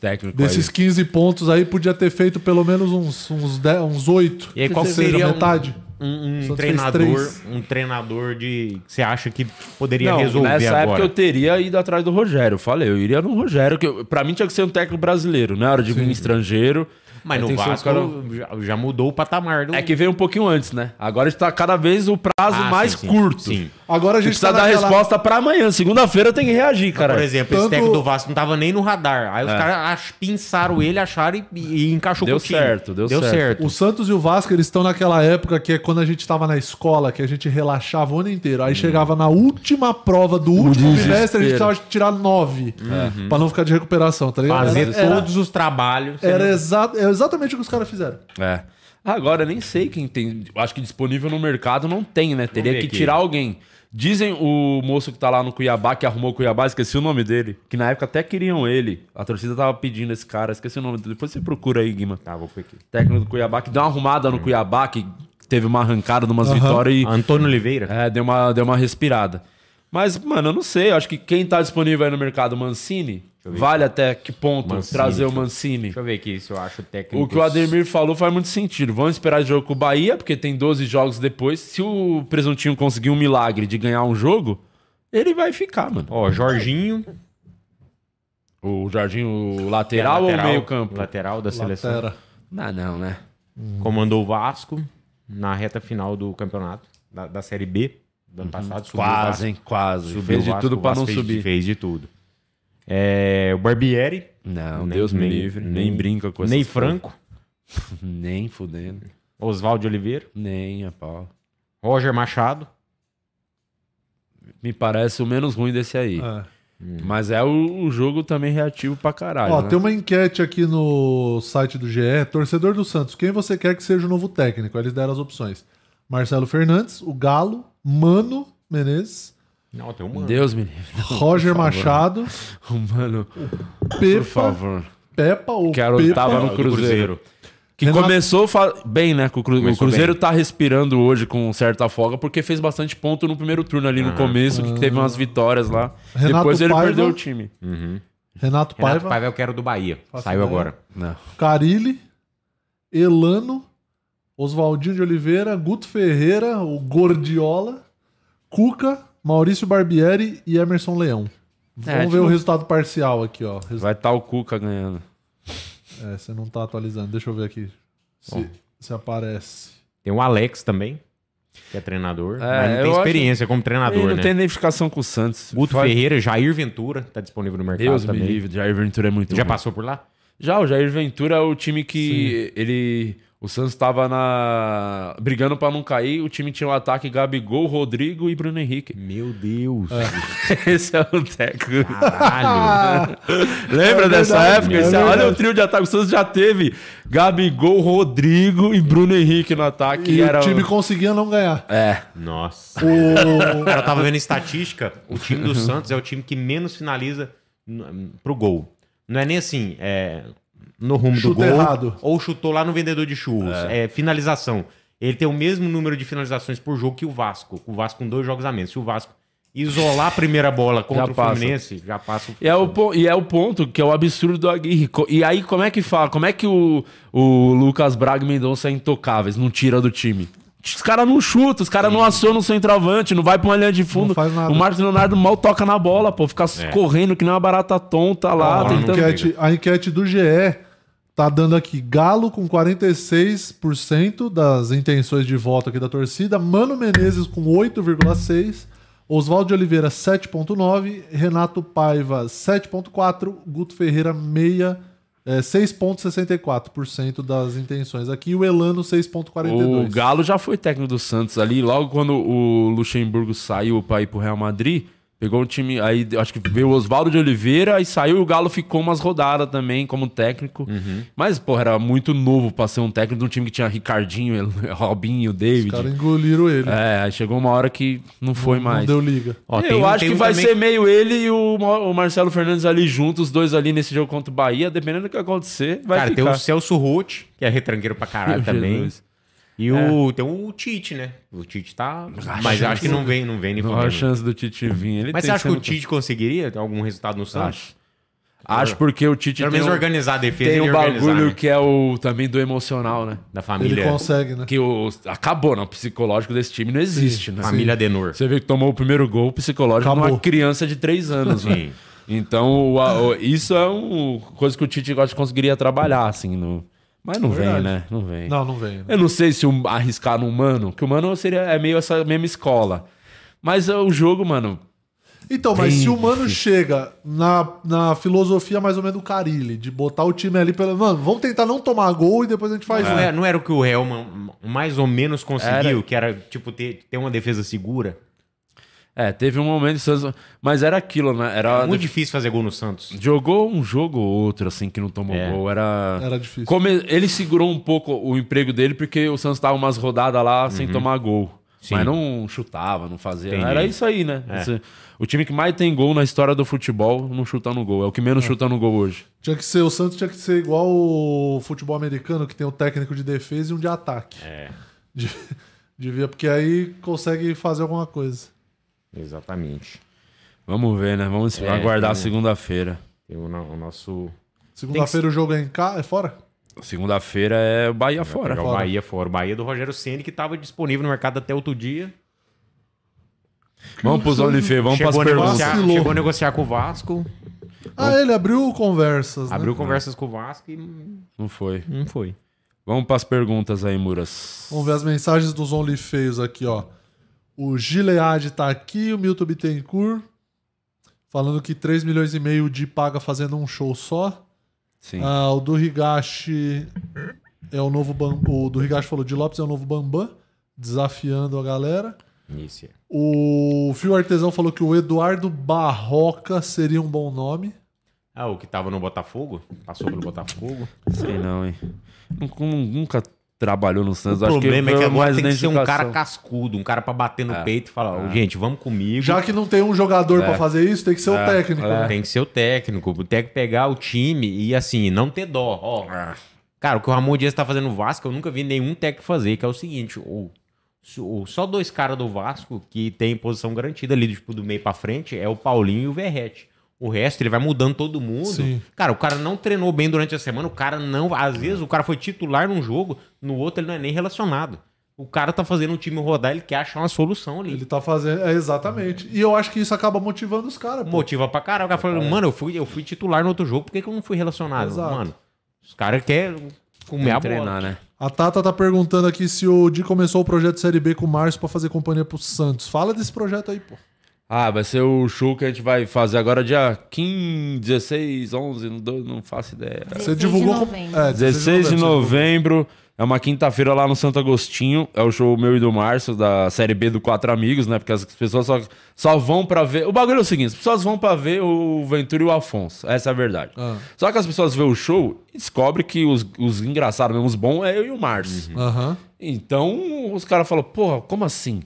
técnico Desses aí. 15 pontos aí, podia ter feito pelo menos uns, uns, 10, uns 8. E aí, qual seria um- metade? Um, um treinador, um treinador de que você acha que poderia Não, resolver nessa agora? época eu teria ido atrás do Rogério. Eu falei, eu iria no Rogério. Que eu- pra mim tinha que ser um técnico brasileiro, não era de um estrangeiro. Mas no Vasco cara- já, já mudou o patamar do... É que veio um pouquinho antes, né? Agora está cada vez o prazo Ah, mais sim, sim, curto. Sim. Agora a gente precisa tá dar naquela- resposta pra amanhã. Segunda-feira tem que reagir, cara. Por exemplo, esse Tanto- técnico do Vasco não tava nem no radar. Aí os caras ach- pinçaram ele, acharam e, e encaixou Deu com o time. certo, deu certo. O Santos e o Vasco, eles estão naquela época que é quando a gente tava na escola, que a gente relaxava o ano inteiro. Aí chegava na última prova do último bimestre, a gente precisava tirar nove. Pra não ficar de recuperação, tá ligado? Fazer Era- era- todos os trabalhos. Era exa é exatamente o que os caras fizeram. É. Agora, eu nem sei quem tem. Acho que disponível no mercado não tem, né? Teria que aqui. tirar alguém. Dizem o moço que tá lá no Cuiabá, que arrumou o Cuiabá, esqueci o nome dele. Que na época até queriam ele. A torcida tava pedindo esse cara, esqueci o nome dele. Depois você procura aí, Guima. Tá, vou aqui. Técnico do Cuiabá, que deu uma arrumada no Cuiabá, que teve uma arrancada de umas vitórias e. Antônio Oliveira. É, deu uma, deu uma respirada. Mas, mano, eu não sei. Eu acho que quem tá disponível aí no mercado, Mancini, vale até que ponto Mancini, trazer o Mancini. Deixa eu ver aqui se eu acho técnico. O que o Ademir falou faz muito sentido. Vamos esperar esse jogo com o Bahia, porque tem 12 jogos depois. Se o Presuntinho conseguir um milagre de ganhar um jogo, ele vai ficar, mano. Ó, Jorginho. O Jardim, o que é lateral, ou meio campo? Lateral da seleção. Latera. Não, não, né? Comandou o Vasco na reta final do campeonato, da, da Série B do ano passado. subiu o Quase, Vasco. hein? Quase. Subiu Fez o de tudo o pra Vasco não fez, subir. Fez de tudo. É, o Barbieri. Não, Nem- Deus me nem- livre. Nem, nem- brinca com essas Ney coisas. Franco. <laughs> Nem fudendo. Oswaldo Oliveira. Nem a pau. Roger Machado. Me parece o menos ruim desse aí. É. Mas é o, o jogo também reativo pra caralho. Ó, né? tem uma enquete aqui no site do GE. Torcedor do Santos, quem você quer que seja o novo técnico? Eles deram as opções. Marcelo Fernandes, o Galo, Mano Menezes, Não, tem um mano. Deus me livre. Roger Machado, Mano, por Pepa, favor. Pepa ou Que era o Pepa. tava no Do Cruzeiro. Que Renato- começou fa- bem, né? com O, Cru- o Cruzeiro bem. tá respirando hoje com certa folga, porque fez bastante ponto no primeiro turno ali no começo, que teve umas vitórias lá. Renato Depois ele Paiva. perdeu o time. Uhum. Renato Renato Paiva, Paiva eu quero do Bahia. Faço Saiu ideia. agora. Não. Carilli, Elano, Oswaldinho de Oliveira, Guto Ferreira, o Gordiola, Cuca, Maurício Barbieri e Emerson Leão. É, Vamos ver tipo- o resultado parcial aqui, ó. Resu- Vai estar o Cuca ganhando. É, você não tá atualizando. Deixa eu ver aqui. Se, se aparece. Tem o Alex também, que é treinador. É, mas não tem eu acho- experiência como Ele treinador, não né? tem identificação com o Santos. Guto Faz- Ferreira, Jair Ventura, tá disponível no mercado Deus me também. livre, Jair Ventura é muito Já ruim. passou por lá? Já, o Jair Ventura é o time que ele. O Santos tava na. brigando pra não cair. O time tinha o ataque Gabigol, Rodrigo e Bruno Henrique. Meu Deus. <laughs> Esse é o técnico. Caralho. <laughs> Lembra É dessa verdade, época? é Esse- olha o trio de ataque. O Santos já teve Gabigol, Rodrigo e Bruno Henrique no ataque. E era o time conseguia não ganhar. É. Nossa. O... Cara, eu tava vendo estatística. O time do Santos é o time que menos finaliza pro gol. Não é nem assim, é no rumo Chuta do gol. errado. Ou chutou lá no vendedor de churros. É. finalização. Ele tem o mesmo número de finalizações por jogo que o Vasco. O Vasco com dois jogos a menos. Se o Vasco isolar a primeira bola <laughs> contra Já o passa. Fluminense, já passa o. E é, o, po- e é o ponto que é o absurdo do Aguirre. E aí, como é que fala? Como é que o, o Lucas Braga e Mendonça é intocáveis, não tira do time? Os caras não chutam, os caras não acionam o centroavante, não vai pra uma linha de fundo. Não faz nada. O Marcos Leonardo mal toca na bola, pô. Fica É. correndo que nem uma barata tonta lá, a, tentando. enquete, a enquete do GE tá dando aqui Galo com 46% das intenções de voto aqui da torcida, Mano Menezes com 8,6%, Oswaldo de Oliveira, 7.9. Renato Paiva, 7.4. Guto Ferreira, meia, é, 6.64% das intenções. Aqui o Elano, 6.42. O Galo já foi técnico do Santos ali, logo quando o Luxemburgo saiu para ir pro Real Madrid, pegou um time, aí acho que veio o Oswaldo de Oliveira, aí saiu e o Galo ficou umas rodadas também como técnico. Uhum. Mas, porra, era muito novo pra ser um técnico de um time que tinha Ricardinho, <laughs> Robinho, Os David. caras engoliram ele. É, aí chegou uma hora que não foi não mais. deu liga. Ó, eu tem acho tem que um vai também ser meio ele e o Marcelo Fernandes ali juntos, os dois ali nesse jogo contra o Bahia, dependendo do que acontecer, vai Cara, ficar. tem o Celso Ruth, que é retranqueiro pra caralho <laughs> Meu também. Jesus. E o, tem o Tite, né? O Tite tá. mas eu acho que não vem, não vem nem Não há fudendo. chance do Tite vir. Ele Mas tem você acha que o Tite conseguiria ter algum resultado no Santos? Acho. Acho porque o Tite Pelo tem menos um, organizar a defesa tem e um bagulho né? que é o também do emocional, né? da Ele família. consegue, né? Que o, acabou, não. O psicológico desse time não existe, né? Família Denor. Você vê que tomou o primeiro gol o psicológico de Acabou. uma criança de 3 anos, Sim. velho. Então, o- a- o- isso é uma coisa que o Tite gosta de conseguiria trabalhar, assim. No... Mas não vem, Verdade. né? Não vem. Não, não vem. né? Eu não sei se o, arriscar no Mano, que o Mano seria, é meio essa mesma escola. Mas é, o jogo, mano, Então, mas se o Mano difícil. chega na, na filosofia mais ou menos do Carilli, de botar o time ali pelo. Mano, vamos tentar não tomar gol e depois a gente faz Não, um. é- não era o que o Helman mais ou menos conseguiu, Era. que era, tipo, ter, ter uma defesa segura? É, teve um momento, mas era aquilo, né? Era É muito difícil fazer gol no Santos. Jogou um jogo ou outro, assim, que não tomou É. gol. Era. Era difícil. Come- Ele segurou um pouco o emprego dele porque o Santos tava umas rodadas lá sem tomar gol. Uhum. Sim. Mas não chutava, não fazia. Entendi. Era isso aí, né? É. Esse- o time que mais tem gol na história do futebol não chuta no gol. É o que menos chuta no gol hoje. Tinha que ser, o Santos tinha que ser igual o futebol americano, que tem o técnico de defesa e um de ataque. É, De- Devia, porque aí consegue fazer alguma coisa. Exatamente. Vamos ver, né? Vamos É, aguardar tem- segunda-feira. Tem o, no- o nosso. Segunda-feira o jogo é em cá, é fora? Segunda-feira é o Bahia fora. Jogar o. Bahia fora. O Bahia do Rogério Ceni que estava disponível no mercado até outro dia. Vamos pros OnlyFans, vamos chegou, pras a perguntas. chegou a negociar com o Vasco. Ah, ele abriu conversas. né? Abriu conversas com o Vasco e Não foi. não foi. Vamos pras perguntas aí, Muras. Vamos ver as mensagens dos OnlyFeios aqui, ó. O Gilead tá aqui, o Milton Bittencourt. Falando que 3 milhões e meio de paga fazendo um show só. Sim. Ah, o do Higashi é o novo Bam... O do Higashi falou de Lopes é o novo Bambam, desafiando a galera. Isso. O Fio Artesão falou que o Eduardo Barroca seria um bom nome. Ah, o que tava no Botafogo? Passou pelo Botafogo. Sei não, hein? Nunca, nunca trabalhou no Santos. O Acho problema é que agora mais tem que ser um cara cascudo, um cara pra bater no É. peito e falar, "Ô, gente, vamos comigo. Já que não tem um jogador pra fazer isso, tem que ser o É, técnico. é. né? Tem que ser o técnico, o técnico pegar o time e assim, não ter dó. Ó, cara, o que o Ramon Dias tá fazendo no Vasco, eu nunca vi nenhum técnico fazer, que é o seguinte, o, o- só dois caras do Vasco que tem posição garantida ali, tipo, do meio pra frente, é o Paulinho e o Verrete. O resto, ele vai mudando todo mundo. Sim. Cara, o cara não treinou bem durante a semana, o cara não. Às vezes o cara foi titular num jogo, no outro ele não é nem relacionado. O cara tá fazendo o time rodar, ele quer achar uma solução ali. Ele tá fazendo. É, exatamente. E eu acho que isso acaba motivando os caras. pô. Motiva pra caralho. O cara falando, mano, eu fui, eu fui titular no outro jogo, por que, que eu não fui relacionado? Exato. Mano, os caras querem comer Tem a que bola. treinar, né? A Tata tá perguntando aqui se o Di começou o projeto Série B com o Márcio pra fazer companhia pro Santos. Fala desse projeto aí, pô. Ah, vai ser o show que a gente vai fazer agora dia 15, 16, 11, não, dou- não faço ideia. Você 16 divulgou de com- novembro. É, 16 de novembro, é uma quinta-feira lá no Santo Agostinho. É o show meu e do Márcio, da série B do Quatro Amigos, né? Porque as pessoas só, só vão pra ver. O bagulho é o seguinte: as pessoas vão pra ver o Ventura e o Afonso. Essa é a verdade. Ah. Só que as pessoas vê o show e descobrem que os, os engraçados mesmo, os bons, é eu e o Márcio. Aham. Então os caras falam, porra, como assim?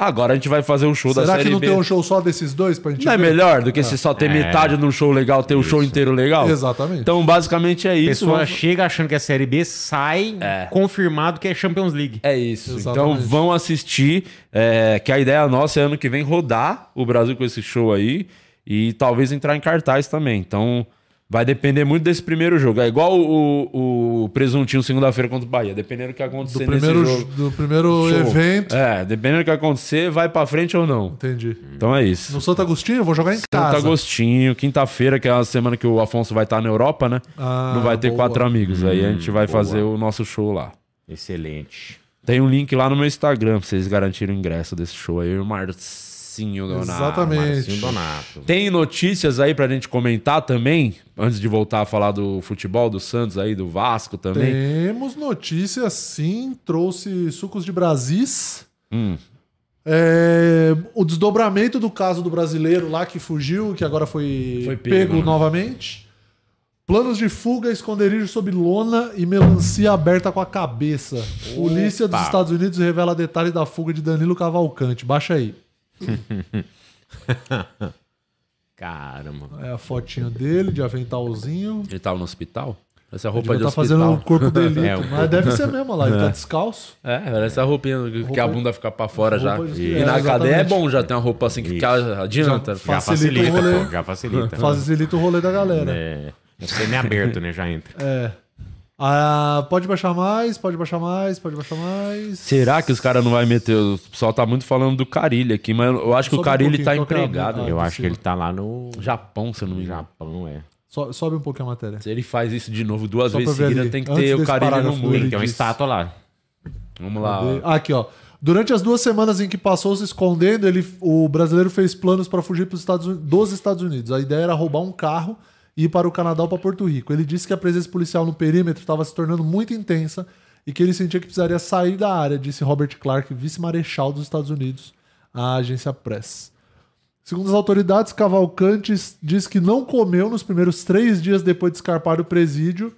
Agora a gente vai fazer o show da Será série que não B. tem um show só desses dois pra gente Não é ver? melhor do que se só ter metade de um show legal, ter o show inteiro legal? Exatamente. Então, basicamente é A isso. pessoa Vamos- chega achando que é Série B, sai confirmado que é Champions League. É isso. Exatamente. Então vão assistir. é, que a ideia nossa é ano que vem rodar o Brasil com esse show aí e talvez entrar em cartaz também. Então vai depender muito desse primeiro jogo. É igual o, o presuntinho segunda-feira contra o Bahia. Dependendo do que do acontecer primeiro, nesse jogo. do primeiro show. evento. É, dependendo do que acontecer, vai pra frente ou não. Entendi. Então é isso. No Santo Agostinho, eu vou jogar em Santo casa. Agostinho, quinta-feira, que é a semana que o Afonso vai estar na Europa, né? Ah, não vai ter boa. quatro amigos. Aí a gente vai boa. fazer o nosso show lá. Excelente. Tem um link lá no meu Instagram pra vocês garantirem o ingresso desse show aí, o Marcos. Marcinho Donato. Exatamente. Marcinho Donato. Tem notícias aí pra gente comentar também? Antes de voltar a falar do futebol, do Santos aí, do Vasco também. Temos notícias, sim. Trouxe sucos de Brasis. Hum. É, o desdobramento do caso do brasileiro lá que fugiu, que agora foi, Foi pego, pego, né? novamente. Planos de fuga, esconderijo sob lona e melancia aberta com a cabeça. Polícia dos Opa. Estados Unidos revela detalhes da fuga de Danilo Cavalcante. Baixa aí. <laughs> Caramba. É a fotinho dele, de aventalzinho. Ele tava no hospital? Essa é a Ele roupa de tá hospital. fazendo o corpo <laughs> delito. É, mas deve ser mesmo, olha lá. Ele tá descalço. É, parece a roupinha que Roupa- a bunda fica pra fora já. roupa de- E é, na cadeia é bom já ter uma roupa assim que fica, adianta. Já Já Facilita facilita, o rolê. pô, já facilita. Facilita o rolê da galera. É, é semi-aberto, né? Já entra. É. Ah, pode baixar mais, pode baixar mais, pode baixar mais. Será que os caras não vai meter? O pessoal tá muito falando do Carilli aqui, mas eu acho que Sobe o um Carilli pouquinho, tá que é empregado. Ah, Eu acho que ele tá lá no Japão, se eu não me engano. Japão, é. So- sobe um pouquinho a matéria. Se ele faz isso de novo duas Só vezes seguidas, tem que antes ter o Carilli no muro. Tem uma disse. estátua lá. Vamos lá. Ah, Aqui, ó. Durante as duas semanas em que passou se escondendo, ele, o brasileiro fez planos para fugir pros Estados, dos Estados Unidos. A ideia era roubar um carro e ir para o Canadá ou para Porto Rico. Ele disse que a presença policial no perímetro estava se tornando muito intensa e que ele sentia que precisaria sair da área, disse Robert Clark, vice-marechal dos Estados Unidos, à agência Press. Segundo as autoridades, Cavalcante diz que não comeu nos primeiros três dias depois de escarpar do presídio.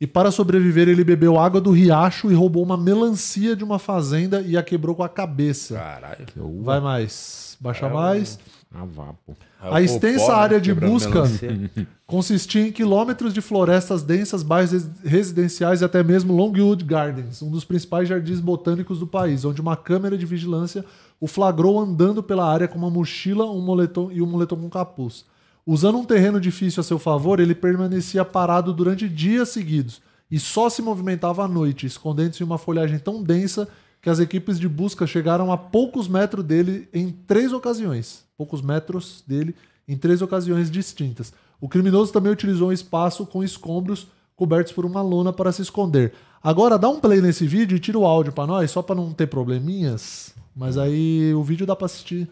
E para sobreviver, ele bebeu água do riacho e roubou uma melancia de uma fazenda e a quebrou com a cabeça. Caralho. Vai mais. Baixa mais. Ah, pô. A extensa Popó, né, área de busca <laughs> consistia em quilômetros de florestas densas, bairros res- residenciais e até mesmo Longwood Gardens, um dos principais jardins botânicos do país, onde uma câmera de vigilância o flagrou andando pela área com uma mochila um moletom e um moletom com capuz. Usando um terreno difícil a seu favor, ele permanecia parado durante dias seguidos e só se movimentava à noite, escondendo-se em uma folhagem tão densa que as equipes de busca chegaram a poucos metros dele em três ocasiões. Poucos metros dele em três ocasiões distintas. O criminoso também utilizou um espaço com escombros cobertos por uma lona para se esconder. Agora dá um play nesse vídeo e tira o áudio para nós, só para não ter probleminhas. Mas aí o vídeo dá para assistir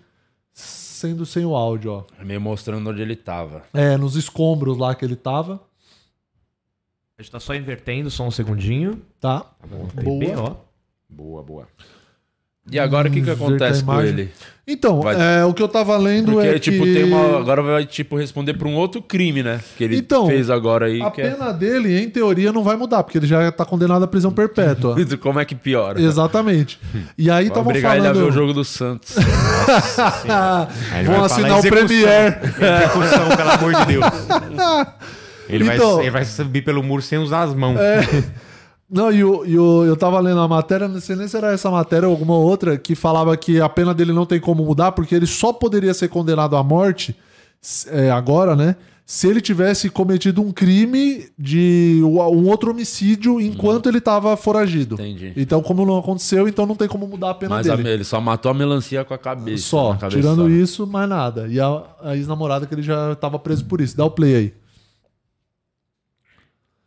sendo sem o áudio, ó. É Meio mostrando onde ele tava. É, nos escombros lá que ele tava, A gente tá só invertendo, só um segundinho. tá? TP, Boa. ó. Boa, boa. E agora o que, que a acontece com ele? Então, Vai- é, o que eu tava lendo Porque, é tipo, que... tem uma. Agora vai, tipo, responder pra um outro crime, né? Que ele Então, fez agora aí. A que é- pena dele, em teoria, não vai mudar, porque ele já tá condenado à prisão <laughs> perpétua. Como é que piora? Exatamente. E aí estavam obrigar ele a ver falando... o jogo do Santos. <laughs> Vão vai assinar o. Premiere. Execução, pelo amor de Deus. <laughs> Ele, Então- vai, ele vai subir pelo muro sem usar as mãos. Não, e, o, e o- eu tava lendo a matéria, não sei nem se era essa matéria ou alguma outra, que falava que a pena dele não tem como mudar, porque ele só poderia ser condenado à morte, é, agora, né? Se ele tivesse cometido um crime de um outro homicídio enquanto ele tava foragido. Entendi. Então, como não aconteceu, então não tem como mudar a pena Mas dele. ele só matou a melancia com a cabeça. Só, tirando isso, mais nada. E a, a ex-namorada que ele já tava preso por isso. Dá o play aí.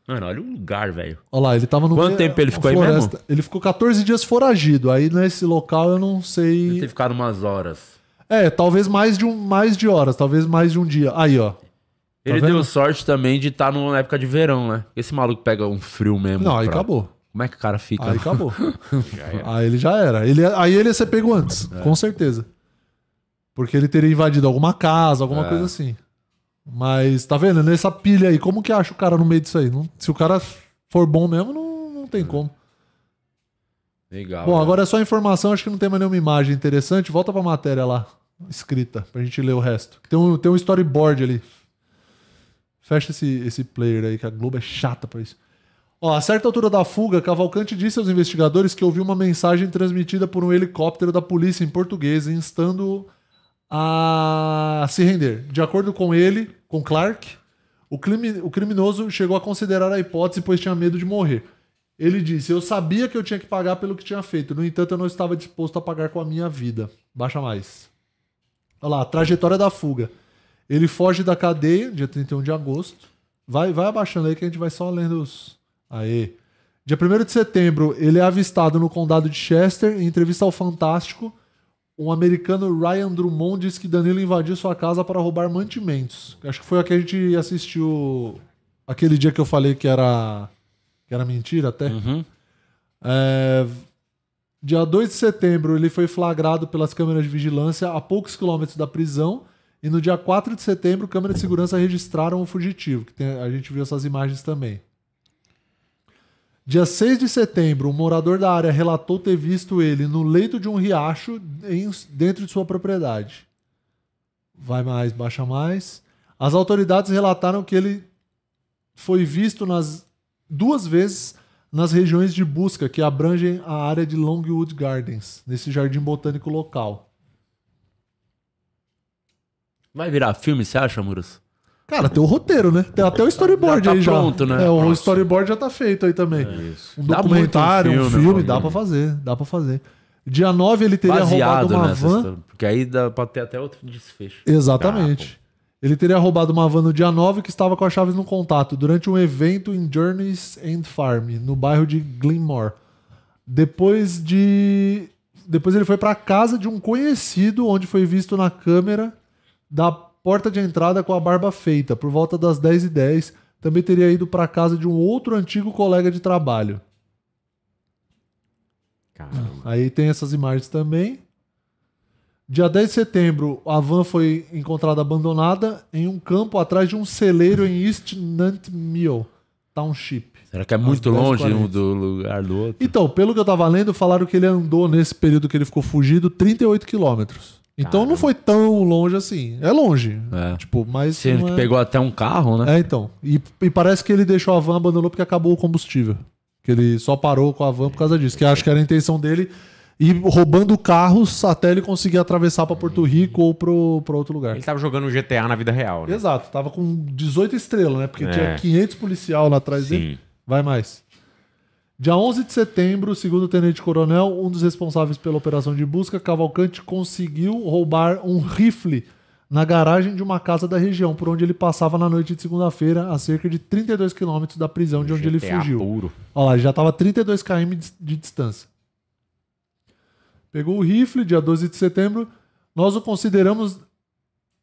Mano, olha o lugar, velho. Olha lá, ele tava no. Quanto tempo ele ficou aí floresta. Ele ficou 14 dias foragido. Aí nesse local eu não sei. Deve ter ficado umas horas. É, talvez mais de, um, mais de horas, talvez mais de um dia. Aí, ó. Ele vendo? deu sorte também de estar numa época de verão, né? Esse maluco pega um frio mesmo. Não, aí pra- acabou. Como é que o cara fica? Aí acabou. <laughs> aí ele já era. Ele, aí ele ia ser pego antes, É. com certeza. Porque ele teria invadido alguma casa, alguma É. coisa assim. Mas, tá vendo? Nessa pilha aí, como que acha o cara no meio disso aí? Não- se o cara for bom mesmo, não, não É. tem como. Legal. Bom, né? agora é só informação, acho que não tem mais nenhuma imagem interessante. Volta pra matéria lá, escrita, pra gente ler o resto. Tem um, tem um storyboard ali. Fecha esse, esse player aí, que a Globo é chata pra isso. Ó, a certa altura da fuga, Cavalcante disse aos investigadores que ouviu uma mensagem transmitida por um helicóptero da polícia em português, instando a se render. De acordo com ele, com Clark, o, crime- o criminoso chegou a considerar a hipótese, pois tinha medo de morrer. Ele disse: Eu sabia que eu tinha que pagar pelo que tinha feito, no entanto, eu não estava disposto a pagar com a minha vida. Baixa mais. Olha lá, trajetória da fuga. Ele foge da cadeia, dia 31 de agosto. Vai, vai abaixando aí que a gente vai só lendo os. Aê. Dia 1 de setembro, ele é avistado no condado de Chester. Em entrevista ao Fantástico, um americano Ryan Drummond disse que Danilo invadiu sua casa para roubar mantimentos. Acho que foi a que a gente assistiu aquele dia que eu falei que era, que era mentira até. Uhum. É, dia 2 de setembro, ele foi flagrado pelas câmeras de vigilância a poucos quilômetros da prisão. E no dia 4 de setembro, câmeras de segurança registraram o fugitivo. Que tem- a gente viu essas imagens também. Dia 6 de setembro, um morador da área relatou ter visto ele no leito de um riacho em- dentro de sua propriedade. Vai mais, baixa mais. As autoridades relataram que ele foi visto nas duas vezes nas regiões de busca que abrangem a área de Longwood Gardens, nesse jardim botânico local. Vai virar filme, você acha, Muros? Cara, tem o roteiro, né? Tem até o storyboard Já tá aí pronto, já. né? É, o Nossa. storyboard já tá feito aí também. Um Dá documentário, um um filme, filme, dá pra fazer, dá pra fazer. Dia 9 ele teria roubado Baseado uma nessa van. história. Porque aí dá pra ter até outro desfecho. Exatamente. ele teria roubado uma van no dia 9 que estava com as chaves no contato durante um evento em Journeys and Farm, no bairro de Glenmore. Depois de. Depois ele foi para casa de um conhecido, onde foi visto na câmera da porta de entrada com a barba feita, por volta das 10h10. Também teria ido para casa de um outro antigo colega de trabalho. Caramba. Aí tem essas imagens também. Dia 10 de setembro, a van foi encontrada abandonada em um campo atrás de um celeiro em East Nant Mill Township. Será que é muito 10h40. longe um do lugar do outro? Então, pelo que eu tava lendo, falaram que ele andou nesse período que ele ficou fugido 38 quilômetros. Então não foi tão longe assim. É longe. É. Tipo, mas. Sendo que é- pegou até um carro, né? É, então. E, e parece que ele deixou a van, abandonou porque acabou o combustível. Que ele só parou com a van por causa disso. Que acho que era a intenção dele ir roubando carros até ele conseguir atravessar pra Porto Rico ou pro, pra outro lugar. Ele tava jogando GTA na vida real, né? Exato, tava com 18 estrelas, né? Porque É. tinha 500 policial lá atrás dele. Sim. Vai mais. Dia 11 de setembro, segundo o tenente-coronel, um dos responsáveis pela operação de busca, Cavalcante conseguiu roubar um rifle na garagem de uma casa da região, por onde ele passava na noite de segunda-feira, a cerca de 32 quilômetros da prisão de onde ele GTA fugiu. puro. Olha lá, já estava 32 km de, de distância. Pegou o rifle, dia 12 de setembro. Nós o consideramos,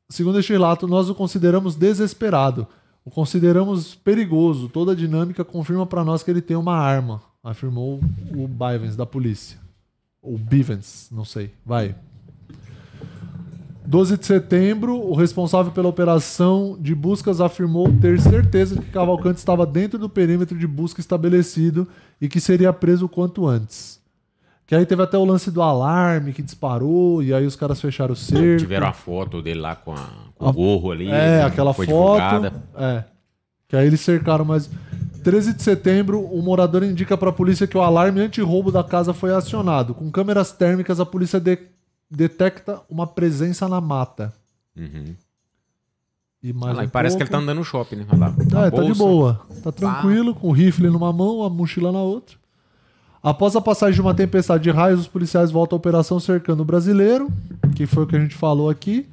segundo este relato, nós o consideramos desesperado. O consideramos perigoso. Toda a dinâmica confirma para nós que ele tem uma arma, afirmou o Bivens da polícia. Ou Bivens, não sei. Vai. 12 de setembro, o responsável pela operação de buscas afirmou ter certeza de que Cavalcante estava dentro do perímetro de busca estabelecido e que seria preso quanto antes. Que aí teve até o lance do alarme que disparou e aí os caras fecharam o cerco. Tiveram a foto dele lá com, a- com A- o gorro ali. É, aquela Foi foto. divulgada. É. Que aí eles cercaram, mas 13 de setembro, o morador indica para a polícia que o alarme anti-roubo da casa foi acionado. Com câmeras térmicas, a polícia de- detecta uma presença na mata. Uhum. E mais lá, um parece que ele pouco. tá andando no shopping, né? Olha lá. É, tá de boa. Tá tranquilo, com o rifle numa mão, a mochila na outra. Após a passagem de uma tempestade de raios, os policiais voltam à operação cercando o brasileiro, que foi o que a gente falou aqui.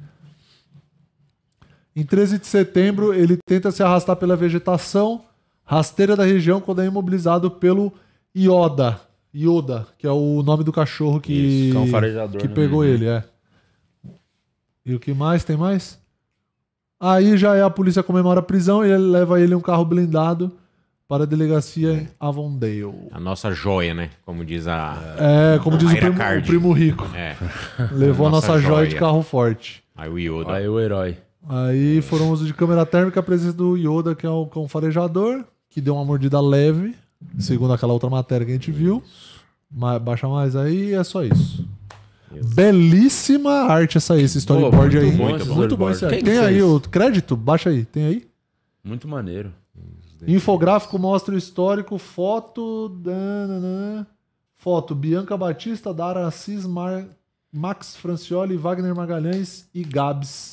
Em 13 de setembro, ele tenta se arrastar pela vegetação rasteira da região quando é imobilizado pelo Ioda. Ioda, que é o nome do cachorro que, Isso, que né? pegou ele, é. E o que mais? Tem mais? Aí já é a polícia comemora a prisão e ele leva ele em um carro blindado para a delegacia em Avondale. A nossa joia, né? Como diz a. É, como diz o primo, o primo rico. É. <laughs> Levou a nossa, Nossa joia, joia. de carro forte. Aí o Yoda. Aí o herói. Aí foram uso de câmera térmica, a presença do Yoda, que é o cão farejador, que deu uma mordida leve, segundo aquela outra matéria que a gente viu. Ma- Baixa mais aí, é só isso. Belíssima arte essa aí, esse storyboard muito aí. bom muito bom, muito bom esse arte. Quem Tem que aí o crédito? Baixa aí, tem aí? Muito maneiro. Infográfico mostra o histórico, foto. dananã. foto: Bianca Batista, Dara Assis, Mar- Max Francioli, Wagner Magalhães e Gabs,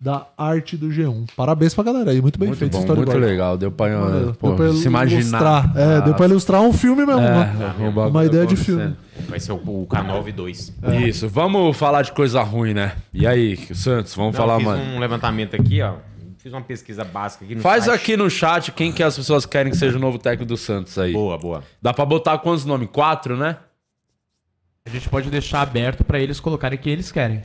da arte do G1. Parabéns pra galera aí, muito bem Muito feito bom, muito legal. Deu pra, Maneiro. pô, Deu pra se imaginar. ilustrar. É, deu pra ilustrar um filme mesmo. uma- É, o bagulho uma ideia de filme. Vai ser o, o K9 2. Isso, vamos falar de coisa ruim, né? E aí, Santos, vamos falar, fiz mano. um levantamento aqui, ó. Fiz uma pesquisa básica aqui no Faz site. aqui no chat quem que as pessoas querem que seja o novo técnico do Santos aí. Boa, boa. Dá pra botar quantos nomes? Quatro, né? A gente pode deixar aberto pra eles colocarem o que eles querem.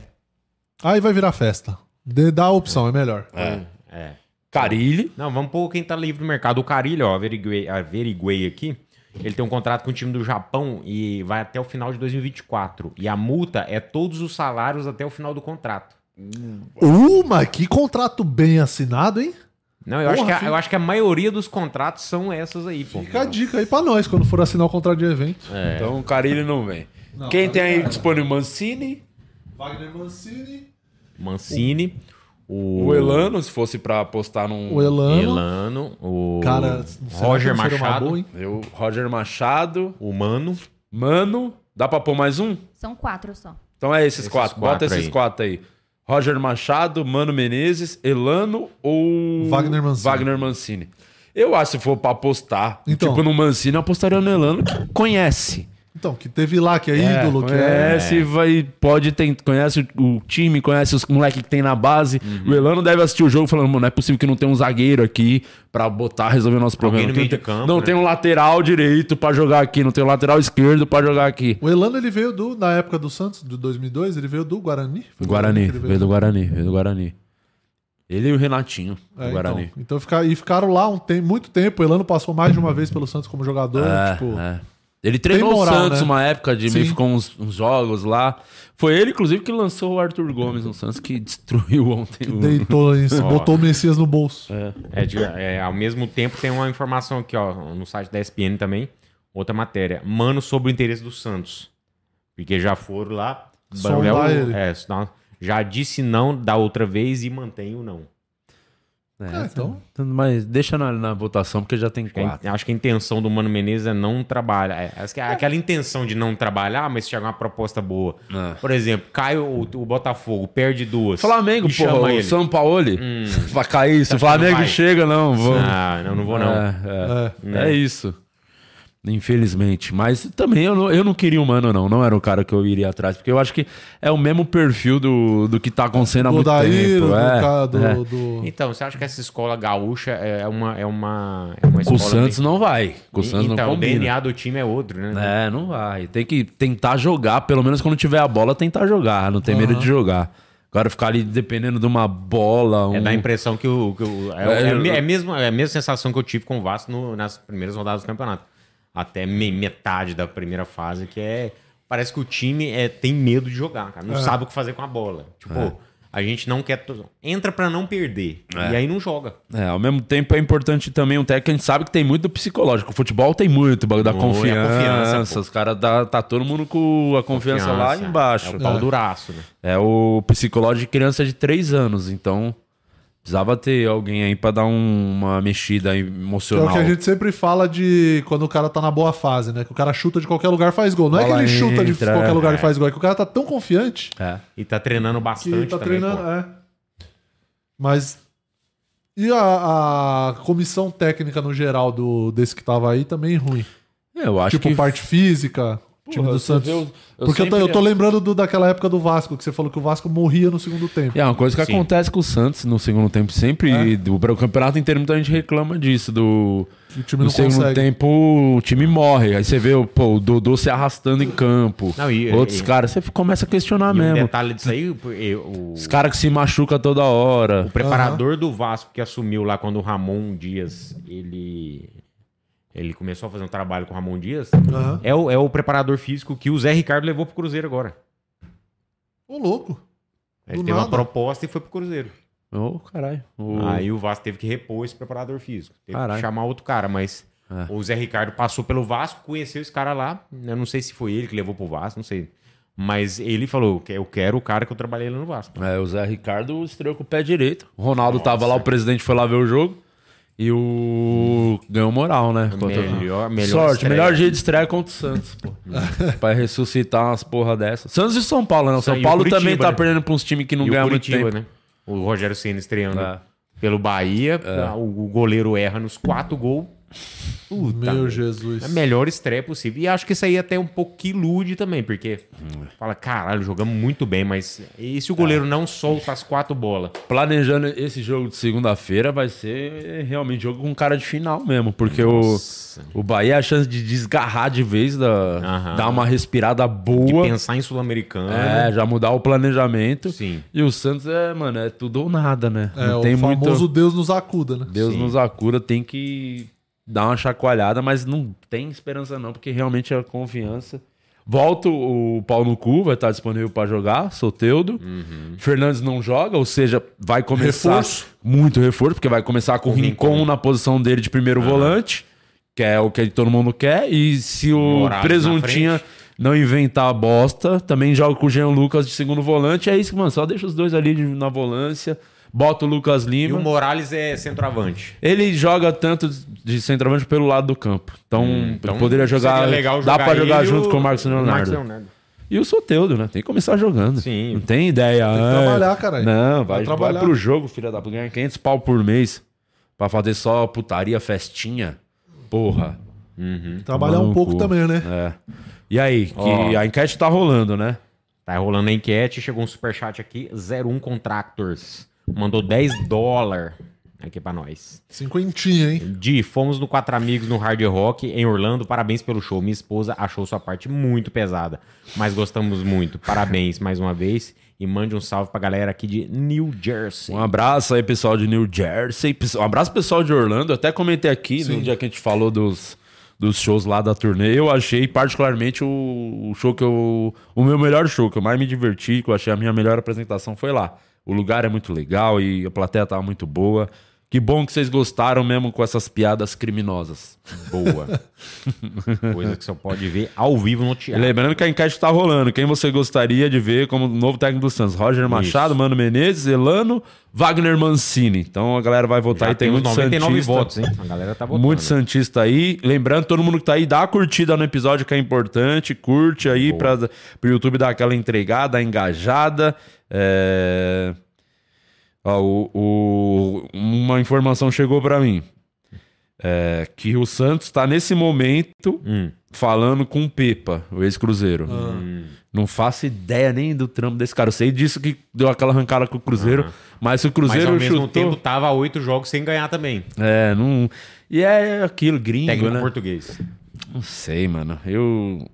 Aí vai virar festa. Dê- Dá a opção, é melhor. É. é. Carilli. Não, vamos pôr quem tá livre no mercado. O Carilho, ó, averiguei, averiguei aqui. Ele tem um contrato com o time do Japão e vai até o final de 2024. E a multa é todos os salários até o final do contrato. Uh, mas que contrato bem assinado, hein? Não, eu, acho, Porra, que a, filho. eu acho que a maioria dos contratos são essas aí, pô. Fica a dica aí pra nós quando for assinar o contrato de evento. É. Então o Carilli não vem. Quem tem aí disponível Mancini, Wagner Mancini. Mancini, o, o Elano, se fosse pra apostar num. O Elano. Elano, o Cara, Roger não uma Machado, boa? Eu, Roger Machado, o Mano. Mano. Dá pra pôr mais um? São quatro só. Então é esses, Esses quatro. quatro Bota esses aí. quatro aí. Roger Machado, Mano Menezes, Elano ou Wagner Mancini. Wagner Mancini. Eu acho que se for pra apostar, Então. tipo no Mancini, eu apostaria no Elano que conhece. Então, que teve lá, que é ídolo, que é. Conhece, vai, pode ter, conhece o time, conhece os moleques que tem na base. Uhum. O Elano deve assistir o jogo falando, mano, não é possível que não tenha um zagueiro aqui pra botar, resolver o nosso problema. no Não meio tem- de campo, não né? tem um lateral direito pra jogar aqui, não tem um lateral esquerdo pra jogar aqui. O Elano, ele veio do, na época do Santos, de 2002, ele veio do Guarani. Foi do Guarani, que ele veio do Guarani, veio do Guarani. Ele e o Renatinho, do É, Guarani. Então, então fica, e ficaram lá um tem, muito tempo. O Elano passou mais de uma vez pelo Santos como jogador. É, tipo, é. Ele treinou moral, o Santos né? uma época de meio ficou uns, uns jogos lá. Foi ele, inclusive, que lançou o Arthur Gomes no Santos, que destruiu <laughs> ontem. o- deitou, em- <laughs> botou o Messias no bolso. É, de- é, ao mesmo tempo tem uma informação aqui, ó, no site da ESPN também, outra matéria. Mano sobre o interesse do Santos. Porque já foram lá. Sondar é é, já disse não da outra vez e mantém o não. É, então. Mas deixa na, na votação, porque já tem Acho que a- quatro. Acho que a intenção do Mano Menezes é não trabalhar. É, acho que é aquela intenção de não trabalhar, mas se chegar uma proposta boa. É. Por exemplo, cai o, o Botafogo, perde duas. Flamengo, porra, o. São Paulo. Vai cair. Se Tá o Flamengo vai? chega, não. Vou... Ah, não, não vou não. É, é. É. É isso. Infelizmente. Mas também eu não, eu não queria o Mano, não. Não era o cara que eu iria atrás. Porque eu acho que é o mesmo perfil do, do que tá acontecendo há muito Daíro, tempo. do, é, do, é. do- Então, você acha que essa escola gaúcha é uma, é uma, é uma O escola... Santos não vai. O Santos então, não o combina. DNA do time é outro, né? É, não vai. Tem que tentar jogar, pelo menos quando tiver a bola, tentar jogar. Não tem medo de jogar. Agora ficar ali dependendo de uma bola. Um... É dar a impressão que o. Que o é, É, é, é mesmo, é a mesma sensação que eu tive com o Vasco no- nas primeiras rodadas do campeonato. Até me- metade da primeira fase, que é. Parece que o time é, tem medo de jogar, cara. Não sabe o que fazer com a bola. Tipo, a gente não quer. Entra pra não perder. E aí não joga. É, ao mesmo tempo é importante também um técnico, a gente sabe que tem muito do psicológico. O futebol tem muito bagulho da é confiança. os caras tá, tá todo mundo com a confiança, lá Confiança. embaixo. É o pau duraço, né? É o psicológico de criança de 3 anos, então precisava ter alguém aí pra dar um- uma mexida Que é emocional. o que a gente sempre fala de quando o cara tá na boa fase, né? Que o cara chuta de qualquer lugar e faz gol. Não é que Bola ele chuta de entra, qualquer lugar é. e faz gol, é que o cara tá tão confiante É. E tá treinando que bastante tá também. treinando. pô. É. Mas. E a, a comissão técnica no geral do, desse que tava aí também ruim. Eu acho tipo, que parte física, time do Santos. o- eu Porque eu tô, sempre- eu tô lembrando do- daquela época do Vasco, que você falou que o Vasco morria no segundo tempo. É uma coisa que Sim. acontece com o Santos no segundo tempo sempre. É. do, o campeonato inteiro muita gente reclama disso. Do, O time no não segundo consegue. tempo o time morre. Aí você vê o, pô, o Dodô se arrastando em campo. Não, e- Outros caras, você começa a questionar E um mesmo. detalhe disso aí, o, Os caras que se machucam toda hora. O preparador do Vasco que assumiu lá quando o Ramon Dias ele ele começou a fazer um trabalho com o Ramon Dias Aham. é, o, é o preparador físico que o Zé Ricardo levou pro Cruzeiro agora. Ô, louco. Ele Do teve uma proposta e foi pro Cruzeiro. Ô, caralho. O- Aí o Vasco teve que repor esse preparador físico. Teve Caralho. que chamar outro cara, mas É. o Zé Ricardo passou pelo Vasco, conheceu esse cara lá. Eu não sei se foi ele que levou pro Vasco, não sei. Mas ele falou que eu quero o cara que eu trabalhei lá no Vasco. É, o Zé Ricardo estreou com o pé direito. O Ronaldo tava lá, o presidente foi lá ver o jogo. E o. Ganhou moral, né? Contra- Melhor, melhor Sorte, estreia. melhor jeito de estreia é contra o Santos, pô. <laughs> pra ressuscitar umas porra dessas. Santos e São Paulo, né? O São E o Paulo Curitiba, também tá né? perdendo pra uns times que não E o ganham muito tempo. né? O Rogério Senna estreando É. pelo Bahia. O, o goleiro erra nos quatro gols. Puta, Meu. Jesus. A melhor estreia possível. E acho que isso aí até um pouco que ilude também, porque fala, caralho, jogamos muito bem, mas e se o goleiro não solta as quatro bolas? Planejando esse jogo de segunda-feira vai ser realmente jogo com cara de final mesmo, porque o, o Bahia é a chance de desgarrar de vez, da, Aham. dar uma respirada De boa. pensar em Sul-Americano. É, já mudar o planejamento. Sim. E o Santos é, mano, é tudo ou nada, né? É, Não o tem famoso muito. Deus nos acuda, né? Deus Sim. nos acura, tem que dar uma chacoalhada, mas não tem esperança não, porque realmente é confiança. Volta o pau no cu, vai estar disponível para jogar, Soteudo. Fernandes não joga, ou seja, vai começar Reforço. muito reforço, porque vai começar com o Rincon, Rincon. na posição dele de primeiro volante, que é o que todo mundo quer. E se o na Presuntinha não inventar a bosta, também joga com o Jean Lucas de segundo volante. É isso, mano, só deixa os dois ali na volância. Bota o Lucas E Lima. o Morales é centroavante. Ele joga tanto de centroavante pelo lado do campo. Então, então ele poderia jogar. seria legal dá pra jogar e junto o- com o Marcos Leonardo. Leonardo. E o Soteudo, né? Tem que começar jogando. Sim. Não tem ideia. Tem que ah, trabalhar, caralho. Não, vai, Vai trabalhar. vai pro jogo, filha da puta. Ganha 500 pau por mês pra fazer só putaria, festinha. Porra. Trabalhar Tomar um no pouco também, né? É. E aí, que a enquete tá rolando, né? Tá rolando a enquete, chegou um superchat aqui, 01 Contractors. Mandou 10 dólares aqui pra nós. Cinquentinha, hein? Di, fomos no Quatro Amigos no Hard Rock em Orlando. Parabéns pelo show. Minha esposa achou sua parte muito pesada, mas gostamos muito. Parabéns mais uma vez. E mande um salve pra galera aqui de New Jersey. Um abraço aí, pessoal de New Jersey. Um abraço, pessoal de Orlando. Eu até comentei aqui no dia que a gente falou dos, dos shows lá da turnê. Eu achei, particularmente, o, o show que eu. O meu melhor show, que eu mais me diverti, que eu achei a minha melhor apresentação foi lá. O lugar é muito legal e a plateia tava muito boa. Que bom que vocês gostaram mesmo com essas piadas criminosas. Boa. <laughs> Coisa que você pode ver ao vivo no teatro. lembrando que a enquete tá rolando. Quem você gostaria de ver como novo técnico do Santos? Roger Machado, Mano Menezes, Elano, Wagner Mancini. Então a galera vai votar Já e tem muito 99 Santista. votos, hein? A galera tá votando. Muito Santista aí. Lembrando, todo mundo que tá aí, dá a curtida no episódio que é importante. Curte aí para o YouTube dar aquela entregada, engajada. É... Ó, o- o- Uma informação chegou para mim. É, que o Santos tá nesse momento Hum. falando com o Pepa, o ex-Cruzeiro. Não faço ideia nem do trampo desse cara. Eu sei disso que deu aquela arrancada com o Cruzeiro, mas se o Mas Cruzeiro ao mesmo chutou... tempo tava oito jogos sem ganhar também. É, não... E é aquilo, gringo, Técnico né? português. Não sei, mano. Eu.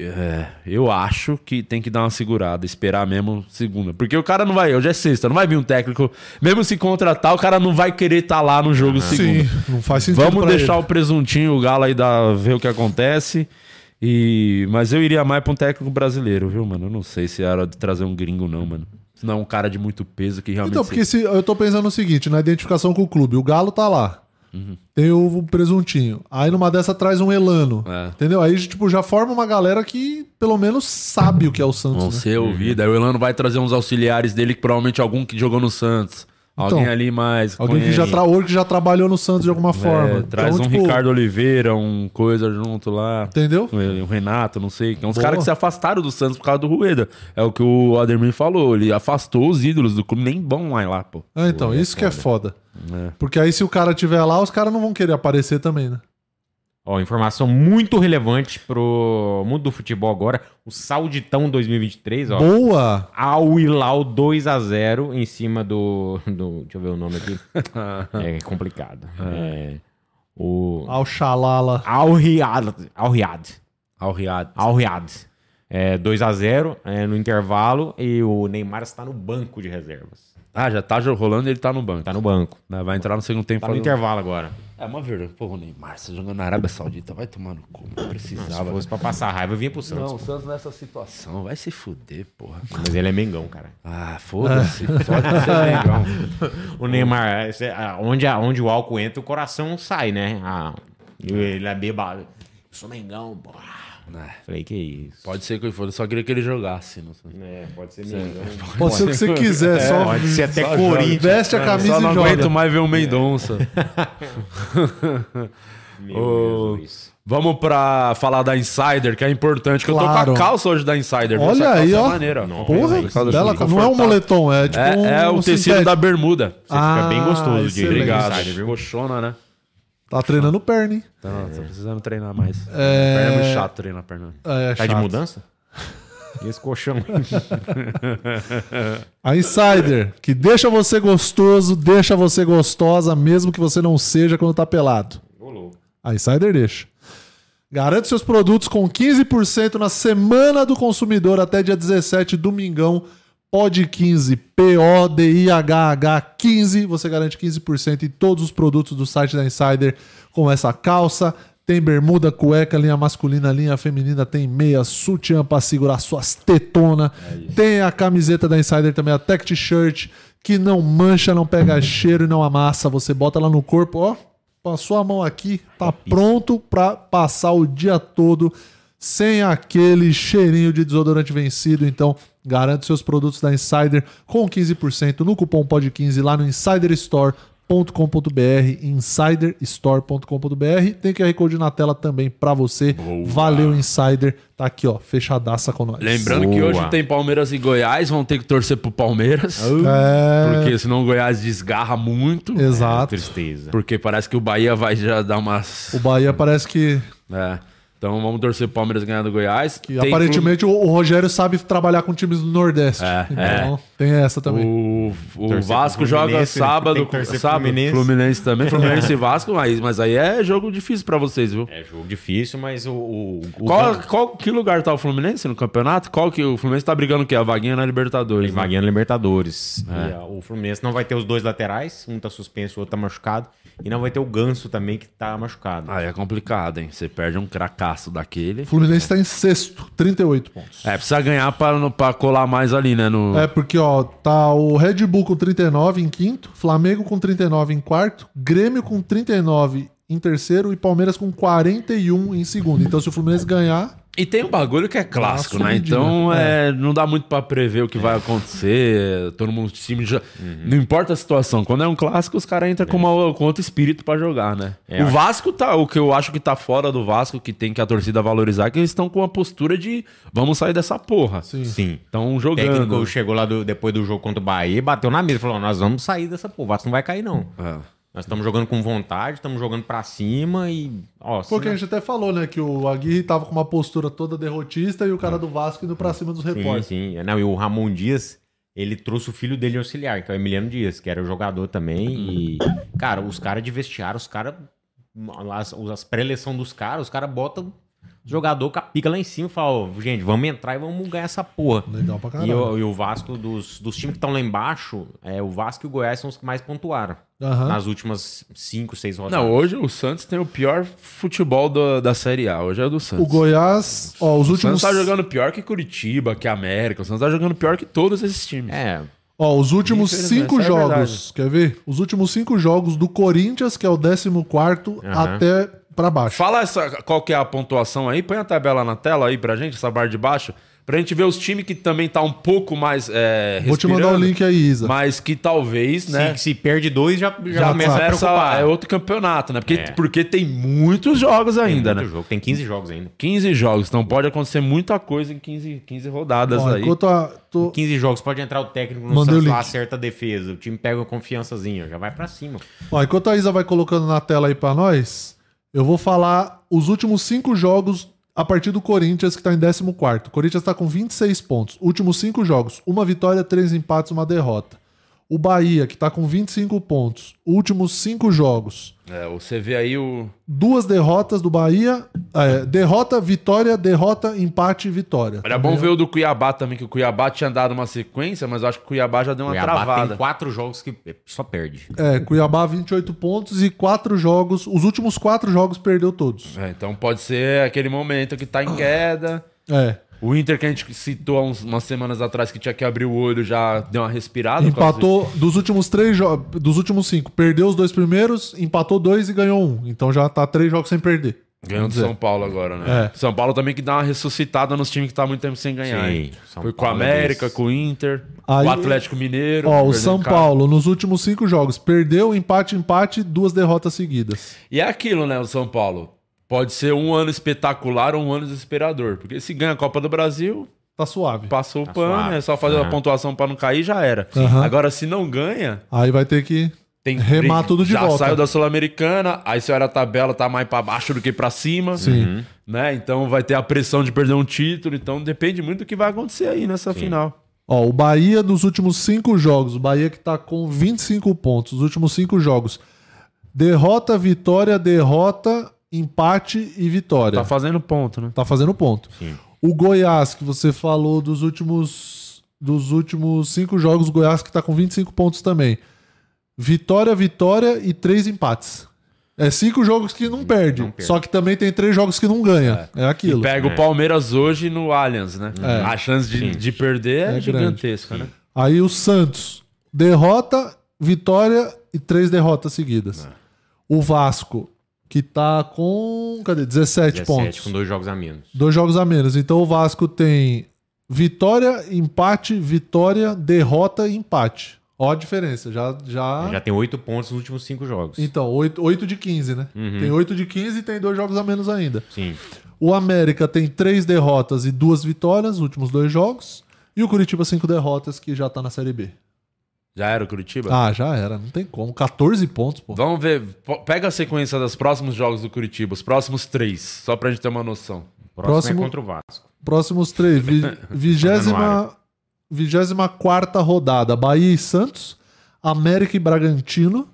É, eu acho que tem que dar uma segurada, esperar mesmo segunda. Porque o cara não vai. Hoje é sexta, não vai vir um técnico. Mesmo se contratar, o cara não vai querer estar lá no jogo segunda. Sim, não faz sentido. Vamos deixar ele. o presuntinho, o Galo aí dar, ver o que acontece. E... Mas eu iria mais pra um técnico brasileiro, viu, mano? Eu não sei se era de trazer um gringo, não, mano. Não é um cara de muito peso que realmente. Então, porque se, eu tô pensando no seguinte, na identificação com o clube, o Galo tá lá. Tem o presuntinho. Aí numa dessa traz um Elano. É. Entendeu? Aí, tipo, já forma uma galera que pelo menos sabe o que é o Santos. Vão né? ser ouvidos. Aí o Elano vai trazer uns auxiliares dele, que provavelmente algum que jogou no Santos. Alguém Então, ali mais. Alguém que já, tra... ou que já trabalhou no Santos de alguma É, forma. traz Então, um tipo, Ricardo Oliveira, um coisa junto lá. Entendeu? O Renato, não sei. Que é uns caras que se afastaram do Santos por causa do Rueda. É o que o Ademir falou. Ele afastou os ídolos do clube, nem vão mais lá, pô. Ah, então, isso que é foda. Porque aí se o cara tiver lá, os caras não vão querer aparecer também, né? Ó, informação muito relevante pro mundo do futebol agora. O Sauditão 2023, ó. Boa! Al Hilal 2x0 em cima do, do. Deixa eu ver o nome aqui. <laughs> é complicado. É, o. Ao Xalala. Al Riyad. Al Riyad. Al Riad. Al Riyad. É 2x0 é, no intervalo e o Neymar está no banco de reservas. Ah, já tá rolando e ele tá no banco. Tá no banco. Né, Vai entrar no segundo tempo. Tá no intervalo agora. É uma verdade. Pô, o Neymar, você jogando na Arábia Saudita, vai tomar no cu. Não Se precisava. fosse pra passar raiva, eu vinha pro Santos. Não, o Santos nessa situação vai se fuder, porra. Mas ele é Mengão, cara. Ah, foda-se. <laughs> Só de ser legal. O Neymar, ah, onde, onde o álcool entra, o coração sai, né? Ah, ele é bebado. Eu sou Mengão, porra. Falei, que isso. Pode ser que for, eu só queria que ele jogasse. Não sei. É, pode ser Mengão. <laughs> Pode ser o que você quiser, só Pode ser até Corinthians. veste a camisa Só não e joga. aguento mais ver o Mendonça. <laughs> Meu Ô, Jesus. Vamos pra falar da Insider, que é importante, que eu tô Claro. com a calça hoje da Insider. Olha Essa aí, calça ó. É maneira. Porra, Por causa bela, não é um moletom, é tipo É, um é o tecido sintético. da bermuda. Você fica bem Ah, gostoso de Obrigado. insider, viu? Coxona, né? Tá treinando perna, hein? Tá, tá precisando treinar mais. É. Perna é muito chato treinar perna. É, Tá de mudança? <laughs> E esse colchão? A Insider, que deixa você gostoso, deixa você gostosa, mesmo que você não seja quando tá pelado. A Insider deixa. Garante seus produtos com 15% na semana do consumidor até dia 17, domingão. Pod 15, P-O-D-I-H-H 15. Você garante 15% em todos os produtos do site da Insider com essa calça. Tem bermuda, cueca, linha masculina, linha feminina, tem meia, sutiã pra segurar suas tetonas. tem a camiseta da Insider também, a Tech T-shirt, que não mancha, não pega <laughs> cheiro e não amassa. Você bota lá no corpo, ó. Passou a mão aqui, tá pronto pra passar o dia todo sem aquele cheirinho de desodorante vencido. Então, garante seus produtos da Insider com 15% no cupom POD15 lá no insiderstore.com.br, insiderstore.com.br. Tem QR Code na tela também pra você. Valeu, Insider. Tá aqui, ó, fechadaça com nós. Lembrando que Boa. hoje tem Palmeiras e Goiás, vão ter que torcer pro Palmeiras. É, Porque senão o Goiás desgarra muito. exato. Tristeza. Porque parece que o Bahia vai já dar umas. O Bahia parece que, É. Então vamos torcer pro Palmeiras ganhar do Goiás. que Tem aparentemente o, o Rogério sabe trabalhar com times do Nordeste. É, então, tem essa também. O, o Vasco joga Fluminense, sábado, sábado Fluminense. Fluminense. também, <laughs> Fluminense e Vasco, mas, mas aí é jogo difícil pra vocês, viu? É jogo difícil, mas o. o, o Qual, qual- que lugar tá o Fluminense no campeonato? Qual que o Fluminense tá brigando o quê? A vaguinha na Libertadores. né? Vaguinha na Libertadores. E, ah, o Fluminense não vai ter os dois laterais, um tá suspenso, o outro tá machucado. E não vai ter o Ganso também, que tá machucado. Aí é complicado, hein? Você perde um cracaço daquele. Fluminense tá em sexto, 38 pontos. É, precisa ganhar pra colar mais ali, né? No... É, porque, ó, tá o Red Bull com 39 em quinto, Flamengo com 39 em quarto, Grêmio com 39 em terceiro e Palmeiras com 41 em segundo. Então, se o Fluminense ganhar, E tem um bagulho que é clássico, uma né? Então é, não dá muito pra prever o que vai acontecer. Todo mundo, o time já. Não importa a situação. Quando é um clássico, os caras entram com, uma- com outro espírito pra jogar, né? É, o Vasco tá. O que eu acho que tá fora do Vasco, que tem que a torcida valorizar, é que eles estão com uma postura de vamos sair dessa porra. sim. Sim. Estão O jogando. técnico chegou lá do- depois do jogo contra o Bahia, bateu na mesa e falou: Nós vamos sair dessa porra, o Vasco não vai cair, não. É. Nós estamos jogando com vontade, estamos jogando pra cima e. Ó, Porque a não- gente até falou, né, que o Aguirre tava com uma postura toda derrotista e o cara do Vasco indo pra cima dos Sim, repórteres. sim. Não, e o Ramon Dias, ele trouxe o filho dele de auxiliar, que é o Emiliano Dias, que era o jogador também. E, cara, os caras de vestiário, os caras. As, as pré-eleição dos caras, os caras botam jogador com a pica lá em cima e falam: ó, gente, vamos entrar e vamos ganhar essa porra. Legal pra E, caralho. o, e o Vasco, dos, dos times que estão lá embaixo, é, o Vasco e o Goiás são os que mais pontuaram. Aham. Nas últimas cinco, seis rodadas. Não, hoje o Santos tem o pior futebol do- da Série A. Hoje é do Santos. O Goiás, ó, os O últimos. Santos tá jogando pior que Curitiba, que América. O Santos tá jogando pior que todos esses times. É, Ó, os últimos Infelizmente, cinco é jogos, quer ver? Os últimos cinco jogos do Corinthians, que é o 14 até pra baixo. Fala essa, qual que é a pontuação aí, põe a tabela na tela aí pra gente, essa barra de baixo, pra gente ver os times que também tá um pouco mais é, Vou te mandar o link aí, Isa. Mas que talvez, né? se, se perde dois, já, já, Já começa a Essa preocupar. é outro campeonato, né? Porque, É. porque tem muitos jogos Tem ainda, muito né? jogo, tem 15 jogos ainda. 15 jogos, então pode acontecer muita coisa em 15, 15 rodadas Ó, aí. enquanto a, tô- 15 jogos, pode entrar o técnico no Santos lá, acerta a defesa. O time pega uma confiançazinha, já vai pra cima. Ó, enquanto a Isa vai colocando na tela aí pra nós, eu vou falar os últimos cinco jogos a partir do Corinthians, que tá em 14. O Corinthians tá com 26 pontos. Últimos cinco jogos: uma vitória, três empates, uma derrota. O Bahia, que tá com 25 pontos. Últimos cinco jogos. É, você vê aí o. Duas derrotas do Bahia. é, derrota, vitória, derrota, empate, vitória. Era bom ver o do Cuiabá também, que o Cuiabá tinha dado uma sequência, mas eu acho que o Cuiabá já deu uma Cuiabá travada. tem quatro jogos que só perde. É, Cuiabá 28 pontos e quatro jogos. Os últimos quatro jogos perdeu todos. É, então pode ser aquele momento que tá em queda. É. O Inter que a gente citou há uns- umas semanas atrás que tinha que abrir o olho já deu uma respirada. Empatou dos últimos três jogos, dos últimos cinco, perdeu os dois primeiros, empatou dois e ganhou um. Então já tá três jogos sem perder. de- Ganhou do. São Paulo agora, né? É. São Paulo também que dá uma ressuscitada nos times que tá há muito tempo sem ganhar. Sim, Foi com a é América, com o Inter, Aí- o Atlético Mineiro. Ó, o São cara. Paulo, nos últimos cinco jogos, perdeu, empate, empate, duas derrotas seguidas. E é aquilo, né, o São Paulo. Pode ser um ano espetacular ou um ano desesperador. Porque se ganha a Copa do Brasil, Tá suave. passou o Tá pano, suave. é só fazer a Aham. pontuação pra não cair já era. Aham. Agora, se não ganha, Aí vai ter que. tem Remar tudo de já volta. saiu da Sul-Americana, aí você olha a tabela, tá mais pra baixo do que pra cima. Sim. Né? Então vai ter a pressão de perder um título. Então depende muito do que vai acontecer aí nessa final. Ó, o Bahia dos últimos cinco jogos, o Bahia que tá com 25 pontos, os últimos cinco jogos. Derrota, vitória, derrota, empate e vitória. Tá fazendo ponto, né? Tá fazendo ponto. O Goiás, que você falou dos últimos dos últimos cinco jogos, o Goiás que tá com 25 pontos também. Vitória, vitória e três empates. É cinco jogos que não perde. não perde. Só que também tem três jogos que não ganha. É, aquilo. Pega o Palmeiras hoje no Allianz, né? É. A chance de, de perder é, É gigantesca, né? Aí o Santos, derrota, vitória e três derrotas seguidas. O Vasco, que tá com. Cadê? 17, 17, pontos. com dois jogos a menos. Dois jogos a menos. Então o Vasco tem vitória, empate, vitória, derrota e empate. Ó a diferença. Já. já... Já tem oito pontos nos últimos cinco jogos. Então, 8, 8 de 15, né? Uhum. Tem 8 de 15 e tem dois jogos a menos ainda. Sim. O América tem três derrotas e duas vitórias nos últimos dois jogos. E o Curitiba, cinco derrotas, que já tá na Série B. Já era o Curitiba? Ah, já era, não tem como. 14 pontos, pô. Vamos ver. Pega a sequência dos próximos jogos do Curitiba, os próximos três, só pra gente ter uma noção. Próximo, Próximo- é contra o Vasco. Próximos três. Vi, <laughs> vigésima, Januário. vigésima quarta rodada. Bahia e Santos. América e Bragantino.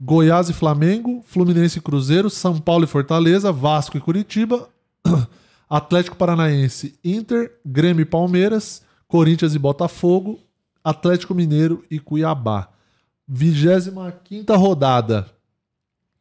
Goiás e Flamengo. Fluminense e Cruzeiro. São Paulo e Fortaleza. Vasco e Curitiba. <clears throat> Atlético Paranaense, Inter, Grêmio e Palmeiras. Corinthians e Botafogo. Atlético Mineiro e Cuiabá. Vigésima quinta rodada.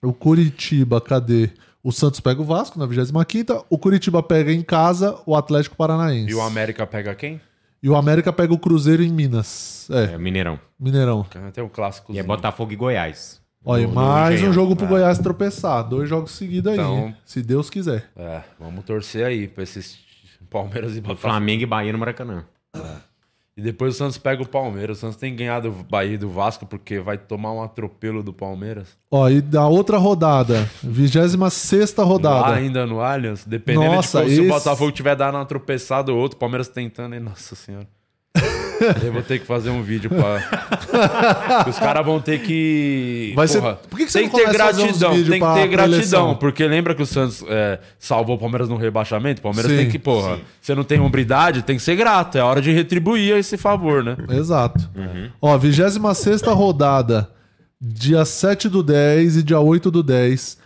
O Curitiba, cadê? O Santos pega o Vasco na 25 O Curitiba pega em casa o Atlético Paranaense. E o América pega quem? E o América pega o Cruzeiro em Minas. É, É, Mineirão. Mineirão. Tem um clássico. E é Botafogo e Goiás. Olha, No- no mais um Engenhão. jogo pro Goiás tropeçar. Dois jogos seguidos aí, Então- hein? se Deus quiser. É, vamos torcer aí pra esses Palmeiras e Botafogo. Flamengo e Bahia no Maracanã. E depois o Santos pega o Palmeiras. O Santos tem ganhado o Bahia do Vasco porque vai tomar um atropelo do Palmeiras. Ó, e da outra rodada, 26 Lá rodada. ainda no Allianz, dependendo Nossa, de como, se esse- o Botafogo tiver dado uma tropeçada ou outro, o Palmeiras tentando, hein? Nossa senhora. Eu vou ter que fazer um vídeo pra. <laughs> Os caras vão ter que. Vai ser- Por que que você tem não que ter gratidão. Tem que ter gratidão. Porque lembra que o Santos é, salvou o Palmeiras no rebaixamento? O Palmeiras Sim. tem que, porra, você não tem hombridade, tem que ser grato. É hora de retribuir esse favor, né? Exato. Ó, 26 rodada, dia 7 do 10 e dia 8 do 10.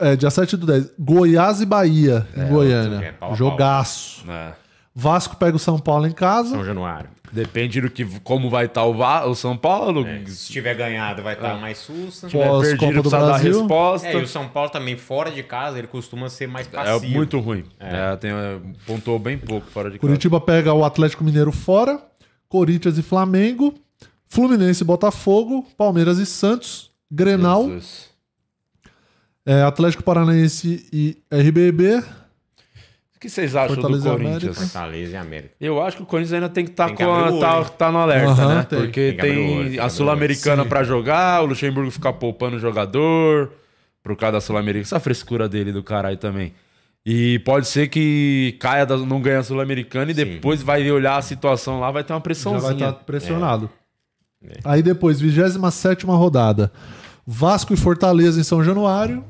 É, dia 7 do 10. Goiás e Bahia, em Goiânia. é, pau a pau. Jogaço. É. Vasco pega o São Paulo em casa. São Januário. Depende do que, como vai estar o, Va- o São Paulo. Se tiver ganhado, vai estar mais sussa. Se tiver Pós- perdido, precisa dar resposta. É, e o São Paulo também, fora de casa, ele costuma ser mais É passivo. muito ruim. É, tem, é, pontuou bem pouco fora de casa. Curitiba pega o Atlético Mineiro fora. Corinthians e Flamengo. Fluminense e Botafogo. Palmeiras e Santos. Grenal. Jesus. é, Atlético Paranaense e RBB. O que vocês acham Fortaleza do Corinthians? América. Fortaleza e América. Eu acho que o Corinthians ainda tem que estar o olho, tá, tá no alerta, Aham, né? tem. Porque Tem olho, tem que a Sul-Americana olho. pra jogar, o Luxemburgo ficar poupando o jogador por causa da Sul-Americana. Essa frescura dele do caralho também. E pode ser que caia, da- não ganhe a Sul-Americana e depois vai olhar a situação lá, vai ter uma Já vai pressãozinha. estar pressionado. Aí depois, 27 rodada. Vasco e Fortaleza em São Januário.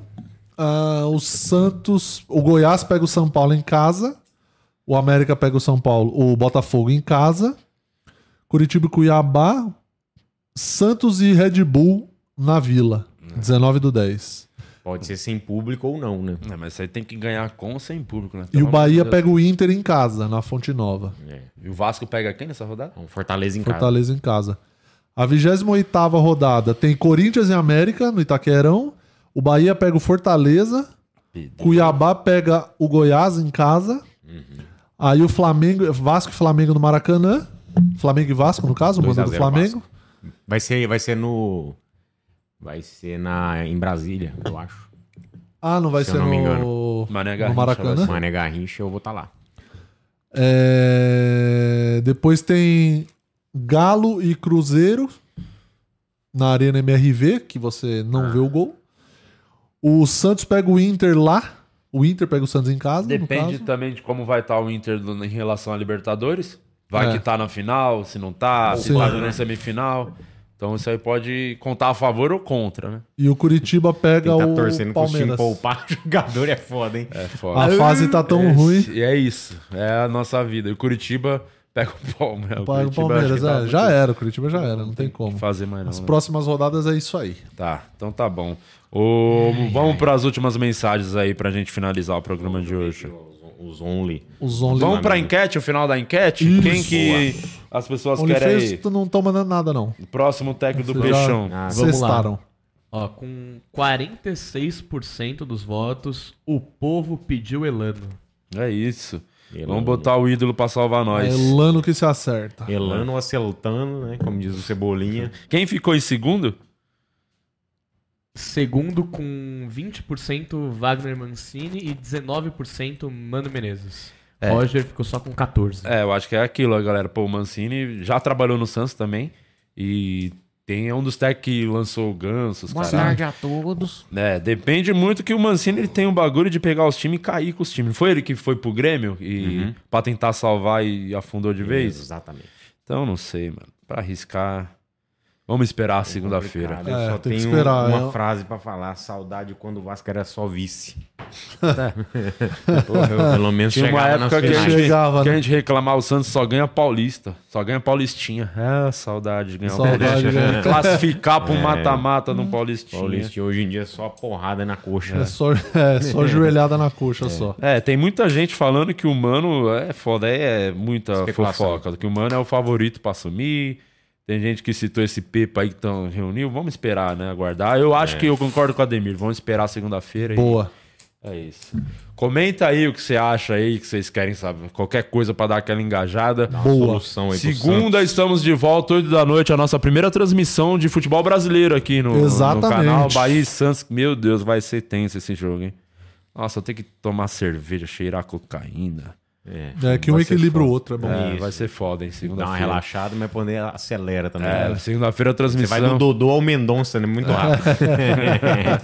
Ah, o Santos. O Goiás pega o São Paulo em casa. O América pega o São Paulo. O Botafogo em casa. Curitiba e Cuiabá. Santos e Red Bull na Vila. 19 do 10. Pode ser sem público ou não, né? É, mas isso aí tem que ganhar com ou sem público, né? E Pelo o Bahia pega o Inter em casa, na Fonte Nova. É. E o Vasco pega quem nessa rodada? Então, Fortaleza em casa. Fortaleza em casa. A 28 rodada tem Corinthians e América no Itaquerão. O Bahia pega o Fortaleza. Cuiabá pega o Goiás em casa. Aí o Flamengo, Vasco e Flamengo no Maracanã. Flamengo e Vasco, no caso, 2 a manda do 0 Flamengo. Vai ser, vai ser no. Vai ser na, em Brasília, eu acho. Ah, não vai Se ser no. Mané no Maracanã? Mané Garrincha, eu vou estar lá. É, Depois tem Galo e Cruzeiro na Arena MRV, que você não vê o gol. O Santos pega o Inter lá. O Inter pega o Santos em casa. no Depende caso. também de como vai estar o Inter do- em relação à Libertadores. Vai É. que tá na final, se não tá, se tá na semifinal. Então isso aí pode contar a favor ou contra, né? E o Curitiba pega Quem tá o torcendo pro time Palmeiras. poupar <laughs> jogador é foda, hein? É foda. A fase tá tão É ruim. E é isso. É a nossa vida. E o Curitiba pega o Palmeiras. Pega o Palmeiras, tá é, muito- já era, o Curitiba já era, não tem como. fazer mais não. As né? próximas rodadas é isso aí. Tá, então tá bom. Ô, vamos para as últimas mensagens aí pra gente finalizar o programa de hoje. Os only. Os Only, Vamos pra enquete, o final da enquete? Isso. Quem que as pessoas Only querem fez, aí? tu não estão mandando nada, não. Próximo técnico do Peixão. Ah, vamos lá. cestaram. Ó, com 46% dos votos, o povo pediu Elano. É isso. Elano. Vamos botar o ídolo pra salvar É nós. Elano que se acerta. Elano ou aceltando, né? Como diz o Cebolinha. Quem ficou em segundo? Segundo, com 20% Wagner Mancini e 19% Mano Menezes. É. Roger ficou só com 14%. É, eu acho que é aquilo, galera. Pô, o Mancini já trabalhou no Santos também. E tem é um dos técnicos que lançou o Ganso. os caralho. a todos. É, depende muito que o Mancini ele tem um bagulho de pegar os times e cair com os times. Não foi ele que foi pro Grêmio e Uhum. pra tentar salvar e afundou de vez? Exatamente. Então, não sei, mano. Pra arriscar. Vamos esperar a segunda-feira. É, só tem que tenho esperar, uma é. frase pra falar. Saudade quando o Vasco era só vice. <laughs> Porra, eu pelo menos Tinha uma época que a, finais. gente, Chegava, que a né? gente reclamava, o Santos só ganha paulista. Só ganha paulistinha. É, saudade de ganhar o Saudade, paulista. né? Classificar pro <laughs> mata-mata no paulistinha. Paulista hoje em dia é só porrada na coxa. É só, é, só joelhada na coxa só. É, tem muita gente falando que o Mano é foda, é muita fofoca, que o Mano é o favorito pra assumir. Tem gente que citou esse Pepa aí que estão reuniu. Vamos esperar, né? Aguardar. Eu acho que eu concordo com o Ademir. Vamos esperar segunda-feira. e- Boa. É isso. Comenta aí o que você acha aí, que vocês querem saber. Qualquer coisa pra dar aquela engajada. Dá Boa. solução aí Segunda, estamos de volta, 8 da noite, a nossa primeira transmissão de futebol brasileiro aqui no, no Exatamente. canal. Bahia e Santos. Meu Deus, vai ser tenso esse jogo, hein? Nossa, eu tenho que tomar cerveja, cheirar cocaína. É. É que um equilibra o outro, é bom. É, Isso. vai ser foda, hein? Dá uma Segunda-feira. relaxada, mas poder acelera também. É, segunda-feira a Você transmissão. vai do Dodô ao Mendonça, né? Muito rápido. <laughs>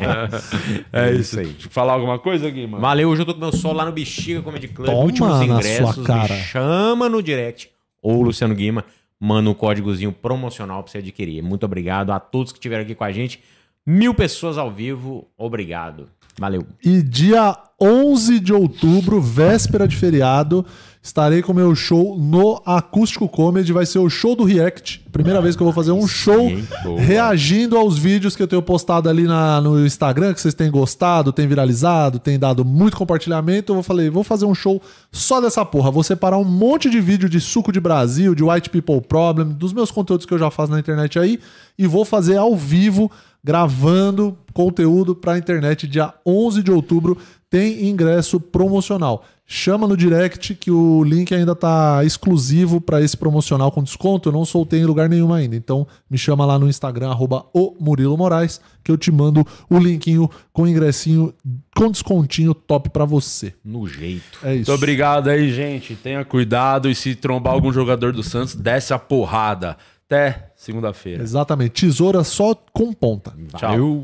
É isso. aí. Falar alguma coisa aqui, mano? Valeu, hoje eu tô com meu sol lá no Bexiga Comedy Club. Toma Últimos na ingressos, sua cara. me chama no direct. Ou Luciano Guima, manda um códigozinho promocional pra você adquirir. Muito obrigado a todos que estiveram aqui com a gente. Mil pessoas ao vivo, obrigado. Valeu. E dia 11 de outubro, véspera de feriado, estarei com meu show no Acústico Comedy. Vai ser o show do React. Primeira vez que eu vou fazer um show? Boa. reagindo aos vídeos que eu tenho postado ali na- no Instagram, que vocês têm gostado, têm viralizado, têm dado muito compartilhamento. Eu falei, vou fazer um show só dessa porra. Vou separar um monte de vídeo de suco de Brasil, de White People Problem, dos meus conteúdos que eu já faço na internet aí, e vou fazer ao vivo gravando conteúdo para a internet dia 11 de outubro. Tem ingresso promocional. Chama no direct que o link ainda tá exclusivo para esse promocional com desconto. Eu não soltei em lugar nenhum ainda. Então me chama lá no Instagram, arroba o Murilo Moraes, que eu te mando o linkinho com ingressinho com descontinho top para você. No jeito. É isso. Muito obrigado aí, gente. Tenha cuidado e se trombar algum jogador do Santos, desce a porrada. Até segunda-feira. Exatamente. Tesoura só com ponta. Tchau.